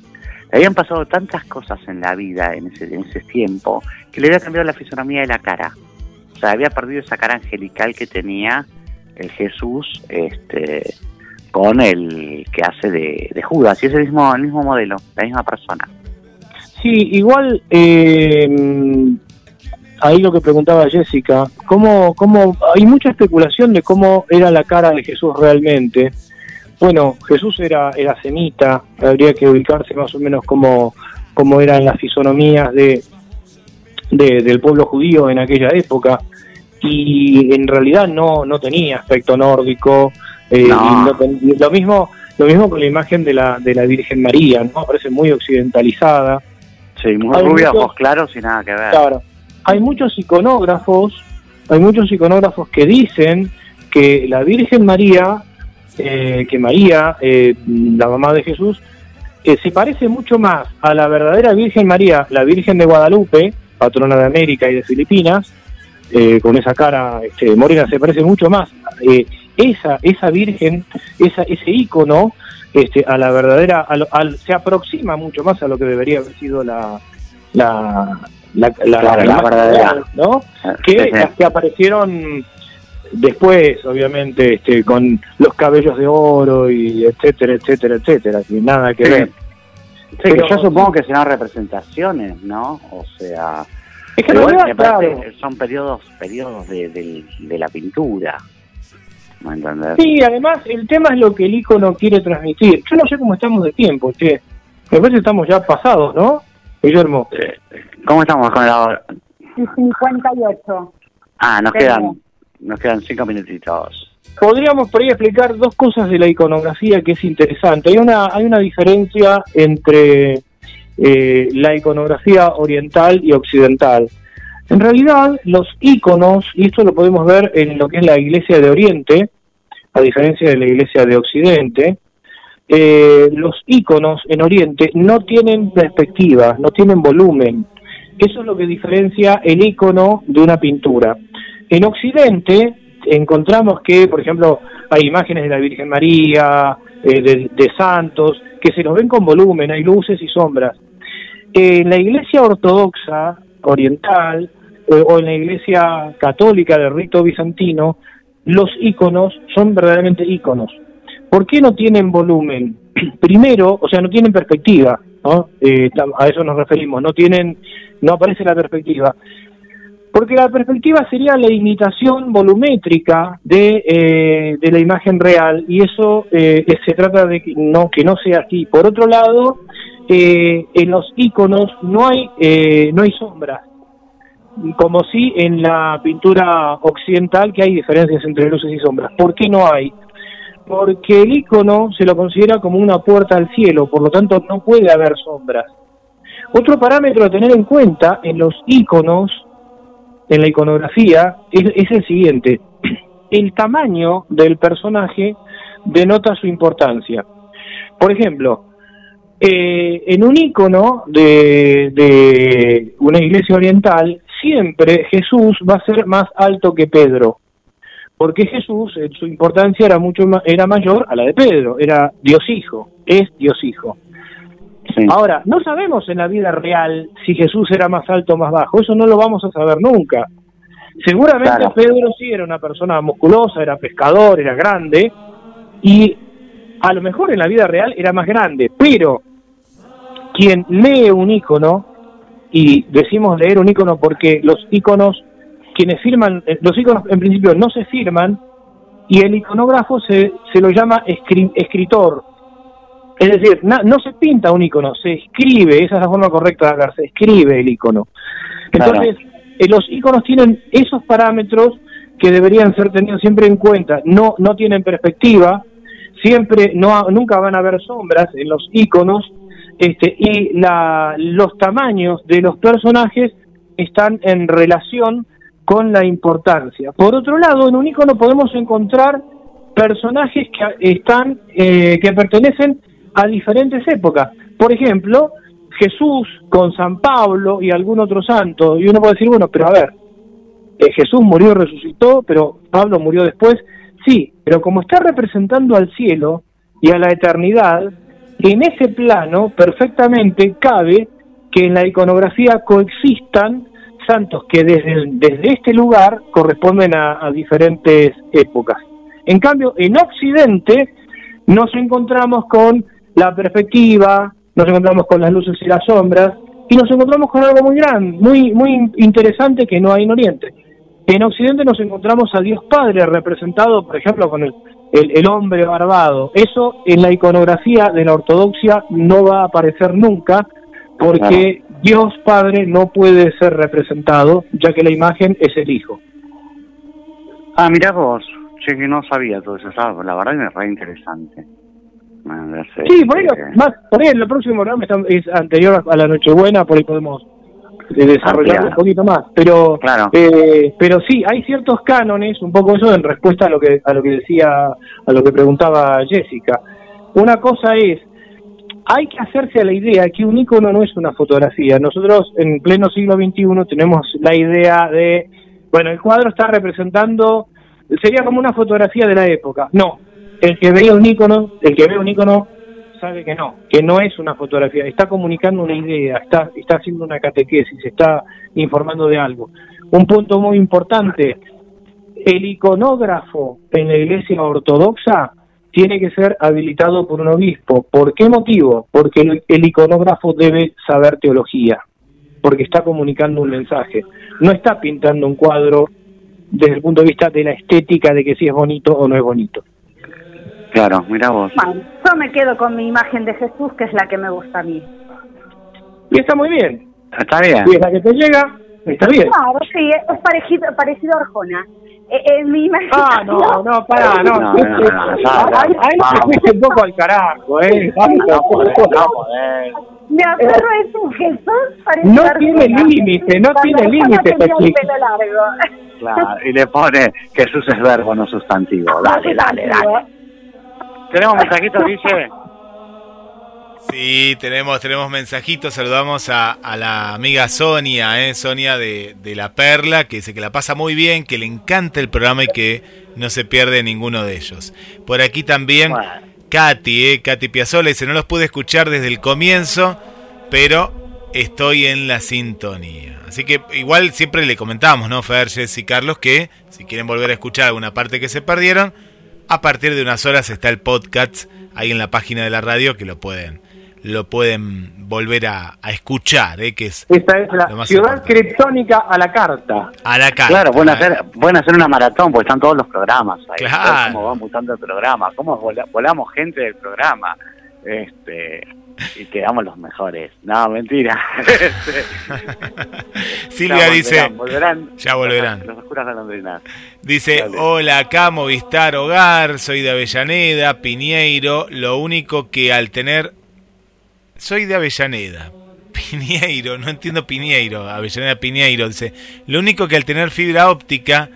Habían pasado tantas cosas en la vida en ese, en ese tiempo que le había cambiado la fisonomía de la cara. O sea, había perdido esa cara angelical que tenía el Jesús este, con el que hace de, de Judas. Y es el mismo, el mismo modelo, la misma persona. Sí, igual eh, ahí lo que preguntaba Jessica, ¿cómo, cómo, hay mucha especulación de cómo era la cara de Jesús realmente. Bueno, Jesús era, era semita, habría que ubicarse más o menos cómo, cómo eran las fisonomías de, de- del pueblo judío en aquella época. Y en realidad no, no tenía aspecto nórdico. eh, No. y no ten- lo mismo lo mismo con la imagen de la, de la Virgen María, ¿no? Parece muy occidentalizada. Sí, muy Hay rubia, ojos claros y nada que ver. Claro. hay muchos iconógrafos, hay muchos iconógrafos que dicen que la Virgen María, eh, que María, eh, la mamá de Jesús, eh, se parece mucho más a la verdadera Virgen María, la Virgen de Guadalupe, patrona de América y de Filipinas, eh, con esa cara este, morena, se parece mucho más eh, esa esa Virgen, esa, ese ícono, este, a la verdadera, a lo- al- se aproxima mucho más a lo que debería haber sido la la la, la- Claro, la imagen verdadera. ¿no? que Sí, sí. las que aparecieron después, obviamente, este, con los cabellos de oro y etcétera, etcétera, etcétera, que nada que Sí. ver. Sí, que Pero- yo supongo que serán representaciones, ¿no? O sea, Es que parece- claro, son periodos periodos de, de la pintura. Sí, además el tema es lo que el icono quiere transmitir. Yo no sé cómo estamos de tiempo, che. Me parece que estamos ya pasados, ¿no? Guillermo. ¿Cómo estamos con la hora? Y 58. Ah, nos Sí. quedan nos quedan cinco minutitos. Podríamos por ahí explicar dos cosas de la iconografía que es interesante. Hay una, hay una diferencia entre eh, la iconografía oriental y occidental. En realidad, los iconos, y esto lo podemos ver en lo que es la iglesia de Oriente, a diferencia de la iglesia de Occidente, eh, los iconos en Oriente no tienen perspectiva, no tienen volumen. Eso es lo que diferencia el icono de una pintura. En Occidente encontramos que, por ejemplo, hay imágenes de la Virgen María, eh, de, santos, que se los ven con volumen, hay luces y sombras. En la iglesia ortodoxa oriental eh, o en la iglesia católica del rito bizantino, los íconos son verdaderamente íconos. ¿Por qué no tienen volumen? (clears throat) Primero, o sea, no tienen perspectiva, ¿no? Eh, a eso nos referimos, no tienen, no aparece la perspectiva. Porque la perspectiva sería la imitación volumétrica de, eh, de la imagen real y eso eh, se trata de que no, que no sea así. Por otro lado, eh, en los iconos no hay, eh, no hay sombras, como si en la pintura occidental que hay diferencias entre luces y sombras. ¿Por qué no hay? Porque el icono se lo considera como una puerta al cielo, por lo tanto no puede haber sombras. Otro parámetro a tener en cuenta en los iconos, en la iconografía, es, el siguiente. (clears throat) El tamaño del personaje denota su importancia. Por ejemplo, eh, en un icono de, de una iglesia oriental, siempre Jesús va a ser más alto que Pedro, porque Jesús, en su importancia era mucho ma- era mayor a la de Pedro, era Dios Hijo, es Dios Hijo. Sí. Ahora, no sabemos en la vida real si Jesús era más alto o más bajo, eso no lo vamos a saber nunca. Seguramente Claro. Pedro sí era una persona musculosa, era pescador, era grande, y a lo mejor en la vida real era más grande, pero quien lee un icono, y decimos leer un icono porque los iconos, quienes firman, eh, los iconos en principio no se firman, y el iconógrafo se, se lo llama escri- escritor. Es decir, na- no se pinta un icono, se escribe, esa es la forma correcta de hablar, se escribe el icono. Entonces, eh, los iconos tienen esos parámetros que deberían ser tenidos siempre en cuenta. No, no tienen perspectiva, siempre, no, nunca van a haber sombras en los iconos, este, y la, los tamaños de los personajes están en relación con la importancia. Por otro lado, en un icono podemos encontrar personajes que están, eh, que pertenecen a diferentes épocas. Por ejemplo, Jesús con San Pablo y algún otro santo, y uno puede decir, bueno, pero a ver, eh, Jesús murió y resucitó, pero Pablo murió después. Sí, pero como está representando al cielo y a la eternidad, en ese plano perfectamente cabe que en la iconografía coexistan santos que desde, desde este lugar corresponden a, a diferentes épocas. En cambio, en Occidente nos encontramos con la perspectiva, nos encontramos con las luces y las sombras, y nos encontramos con algo muy grande, muy, muy interesante que no hay en Oriente. En Occidente nos encontramos a Dios Padre representado, por ejemplo, con el, el, el hombre barbado. Eso en la iconografía de la ortodoxia no va a aparecer nunca, porque Dios Padre no puede ser representado, ya que la imagen es el Hijo. Ah, mirá vos. Che, que no sabía todo eso. La verdad que es re interesante. Sí, por ahí, más, por ahí el próximo programa es anterior a la Nochebuena, por ahí podemos de desarrollarlo Ampliar. un poquito más. Pero, Claro. eh, pero sí, hay ciertos cánones, un poco eso en respuesta a lo que a lo que decía, a lo que preguntaba Jessica. Una cosa es hay que hacerse a la idea que un icono no es una fotografía. Nosotros en pleno siglo XXI tenemos la idea de, bueno, el cuadro está representando, sería como una fotografía de la época. No, el que veía un icono, el que ve un icono sabe que no, que no es una fotografía, está comunicando una idea, está, está haciendo una catequesis, está informando de algo. Un punto muy importante, el iconógrafo en la iglesia ortodoxa tiene que ser habilitado por un obispo. ¿Por qué motivo? Porque el, el iconógrafo debe saber teología, porque está comunicando un mensaje. No está pintando un cuadro desde el punto de vista de la estética de que si es bonito o no es bonito. Claro, mira vos. Bueno, yo me quedo con mi imagen de Jesús, que es la que me gusta a mí. Y está muy bien. Está bien. Y es la que te llega, está bien. Claro, sí, es parecido, parecido a Arjona. Eh, eh, mi imagen Ah, no, no, pará, no. No, no, no, Ahí fuiste un poco al carajo, ¿eh? Podés. Me acuerdo es un Jesús parecido No a Arjona. tiene límite, no tiene límite pelo largo. Claro, y le pone Jesús es verbo, no sustantivo. Dale, dale, dale. ¿Tenemos mensajitos, dice? Sí, tenemos, tenemos mensajitos. Saludamos a, a la amiga Sonia, ¿eh? Sonia de, de La Perla, que dice que la pasa muy bien, que le encanta el programa y que no se pierde ninguno de ellos. Por aquí también Bueno. Katy, ¿eh? Katy Piazzola, dice, no los pude escuchar desde el comienzo, pero estoy en la sintonía. Así que igual siempre le comentamos, ¿no, Fer, Jess y Carlos, que si quieren volver a escuchar alguna parte que se perdieron, a partir de unas horas está el podcast ahí en la página de la radio que lo pueden lo pueden volver a, a escuchar, ¿eh? que es Esta es la ciudad importante. criptónica a la carta. a la carta. Claro, pueden hacer, pueden hacer una maratón porque están todos los programas ahí. Claro. Cómo va mutando el programa, cómo vola- volamos gente del programa. Este, (laughs) y quedamos los mejores. No, mentira. (laughs) Silvia dice, volverán. Ya volverán. Los, los oscuras golondrinas. dice, Dale. hola acá Movistar Hogar, soy de Avellaneda, Piñeiro, lo único que al tener... Soy de Avellaneda. (laughs) Piñeiro, no entiendo Piñeiro, Avellaneda Piñeiro, dice, lo único que al tener fibra óptica,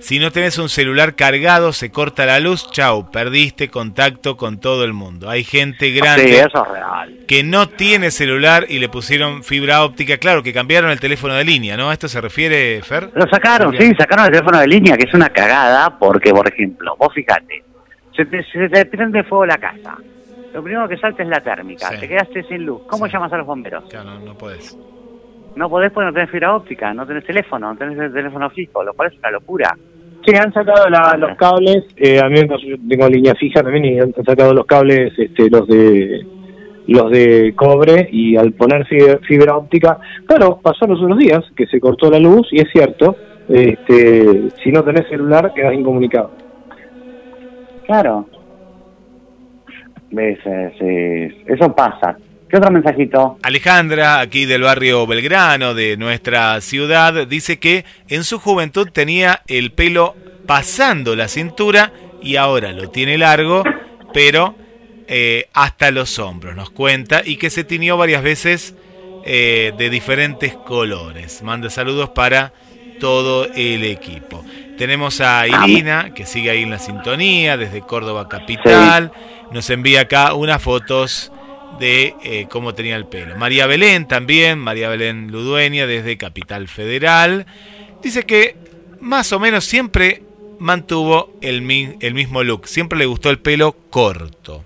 si no tenés un celular cargado, se corta la luz, chau, perdiste contacto con todo el mundo. Hay gente grande Sí, eso es real. que no tiene celular y le pusieron fibra óptica. Claro, que cambiaron el teléfono de línea, ¿no? ¿A esto se refiere, Fer? Lo sacaron, sí, sacaron el teléfono de línea, que es una cagada, porque, por ejemplo, vos fíjate, se te, se te prende fuego la casa. Lo primero que salta es la térmica. Sí. Te quedaste sin luz. ¿Cómo Sí. llamas a los bomberos? Claro, no, no podés. No podés porque no tenés fibra óptica, no tenés teléfono, no tenés el teléfono fijo, lo cual es una locura. Sí, han sacado la- los cables, eh, a mí yo tengo línea fija también y han sacado los cables, este, los de los de cobre y al poner fi- fibra óptica, claro, pasó los unos días que se cortó la luz y es cierto, este, si no tenés celular quedas incomunicado. Claro. ¿Ves? Eh, Eso pasa. ¿Qué otro mensajito? Alejandra, aquí del barrio Belgrano, de nuestra ciudad, dice que en su juventud tenía el pelo pasando la cintura y ahora lo tiene largo, pero eh, hasta los hombros, nos cuenta, y que se tiñó varias veces eh, de diferentes colores. Manda saludos para todo el equipo. Tenemos a Irina, que sigue ahí en la sintonía, desde Córdoba Capital. Nos envía acá unas fotos de eh, cómo tenía el pelo. María Belén también, María Belén Ludueña, desde Capital Federal. Dice que más o menos siempre mantuvo el, mi- el mismo look. Siempre le gustó el pelo corto.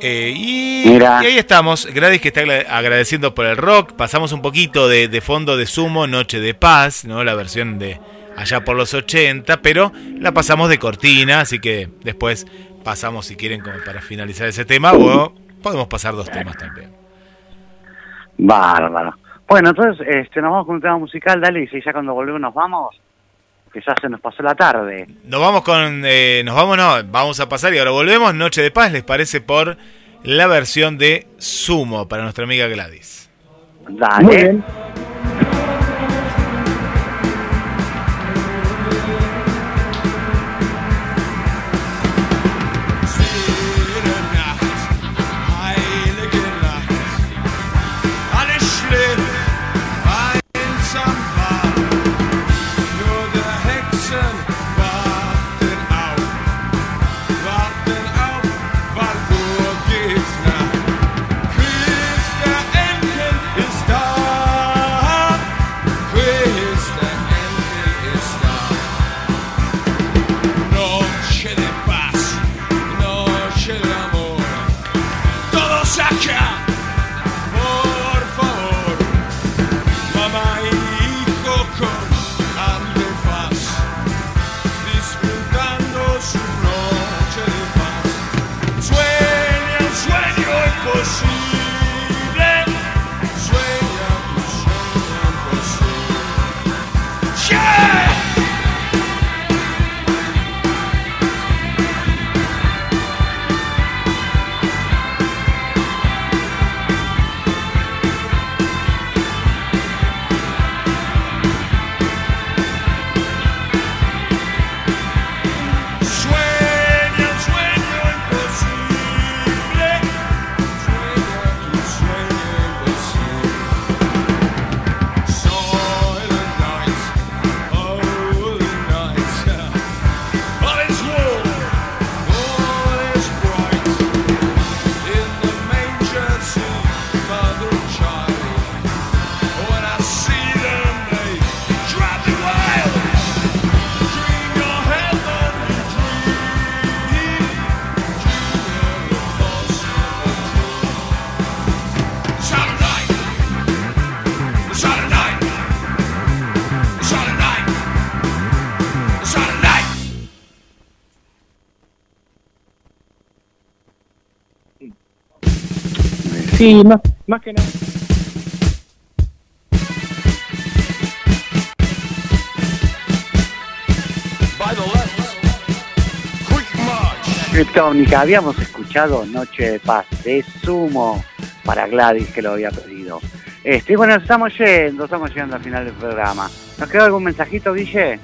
Eh, y, ahí estamos. Gladys que está agra- agradeciendo por el rock. Pasamos un poquito de, de fondo de sumo, Noche de Paz, ¿no? La versión de allá por los 80, pero la pasamos de cortina, así que después pasamos si quieren como para finalizar ese tema o podemos pasar dos temas también. Bárbaro. Bueno, entonces este, nos vamos con un tema musical, dale, y si ya cuando volvemos nos vamos, que ya se nos pasó la tarde. Nos vamos con, eh, nos vamos, no, vamos a pasar y ahora volvemos, Noche de Paz, ¿les parece? Por la versión de Sumo para nuestra amiga Gladys. Dale. Muy bien. Sí, más, más que nada. Kryptónica, habíamos escuchado Noche de Paz de Sumo para Gladys que lo había pedido. Este, y bueno, estamos yendo, estamos llegando al final del programa. ¿Nos quedó algún mensajito, Guille?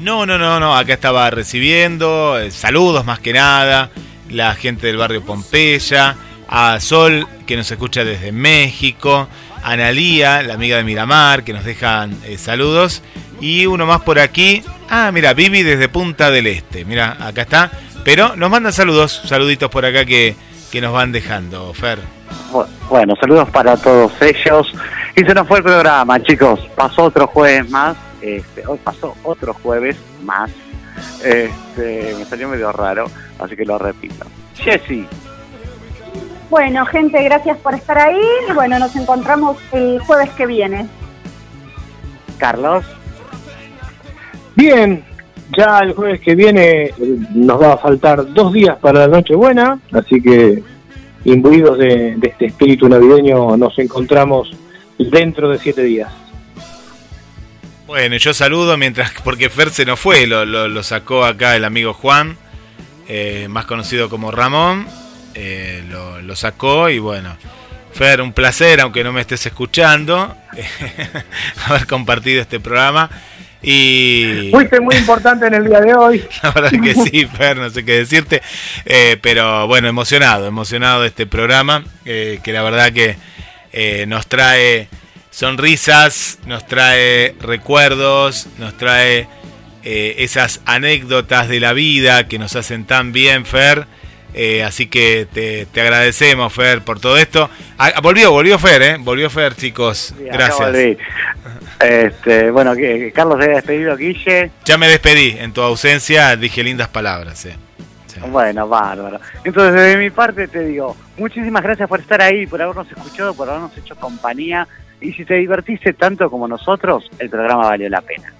No, no, no, no, acá estaba recibiendo eh, saludos más que nada, la gente del barrio Pompeya, a Sol que nos escucha desde México, Analía, la amiga de Miramar, que nos dejan eh, saludos, y uno más por aquí, ah, mira, Vivi desde Punta del Este, mira, acá está, pero nos mandan saludos, saluditos por acá que, que nos van dejando, Fer. Bu- Bueno, saludos para todos ellos. Y se nos fue el programa, chicos. Pasó otro jueves más. Este, hoy pasó otro jueves más. Este, me salió medio raro, así que lo repito. Jessy, Bueno, gente, gracias por estar ahí. Y bueno, nos encontramos el jueves que viene. Carlos, Bien, ya el jueves que viene eh, nos va a faltar dos días para la Nochebuena, así que imbuidos de, de este espíritu navideño nos encontramos dentro de siete días. Bueno, yo saludo mientras, porque Fer se nos fue, lo, lo- lo sacó acá el amigo Juan, eh, más conocido como Ramón, eh, lo, lo sacó y bueno, Fer, un placer, aunque no me estés escuchando, (laughs) haber compartido este programa y... Fuiste muy importante en el día de hoy. (laughs) La verdad que sí, Fer, no sé qué decirte. Eh, pero bueno, emocionado, emocionado de este programa, eh, que la verdad que nos trae sonrisas, nos trae recuerdos, nos trae esas anécdotas de la vida que nos hacen tan bien, Fer. Eh, así que te, te agradecemos, Fer, por todo esto. Ah, volvió, volvió Fer, ¿eh? Volvió Fer, chicos. Sí, Gracias. Este, bueno, que, Carlos se haya despedido, Guille. Ya me despedí. En tu ausencia dije lindas palabras. eh. Bueno, bárbaro. Entonces, desde mi parte te digo, muchísimas gracias por estar ahí, por habernos escuchado, por habernos hecho compañía. Y si te divertiste tanto como nosotros, el programa valió la pena.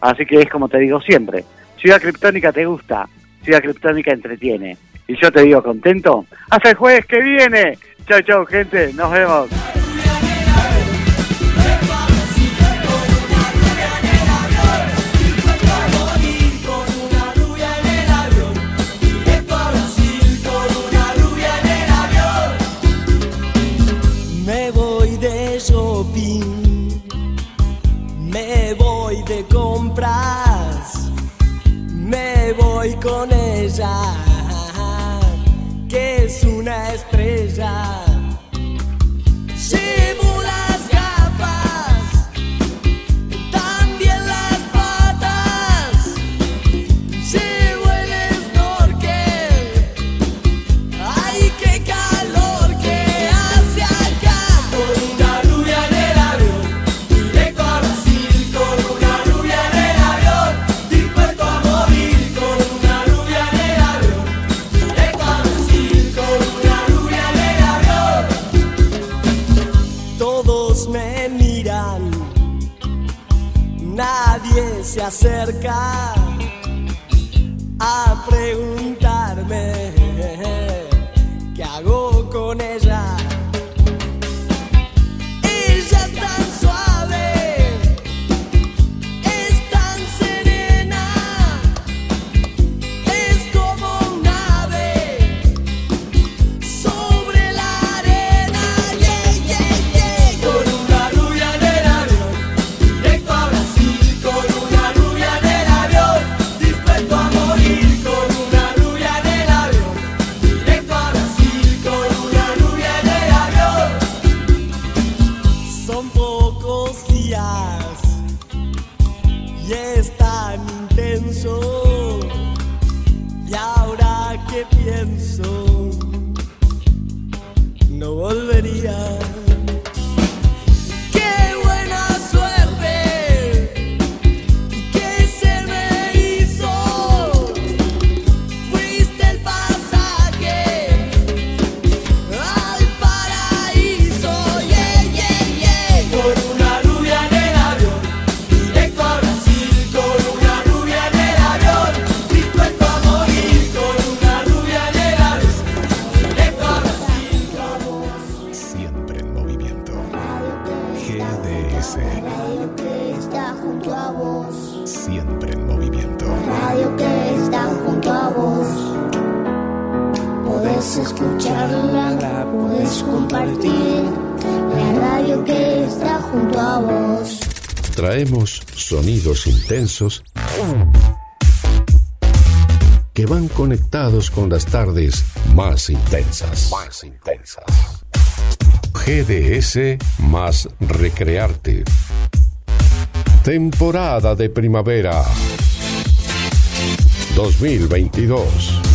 Así que es como te digo siempre, Ciudad Criptónica te gusta, Ciudad Criptónica entretiene. Y yo te digo contento, hasta el jueves que viene. Chau, chau, gente, nos vemos. Me voy de shopping, me voy de compras, me voy con ella, que es una estrella. Nadie se acerca a preguntarme no volvería. Compartir la radio que está junto a vos. Traemos sonidos intensos que van conectados con las tardes más intensas. Más intensas. GDS más recrearte. Temporada de primavera 2022.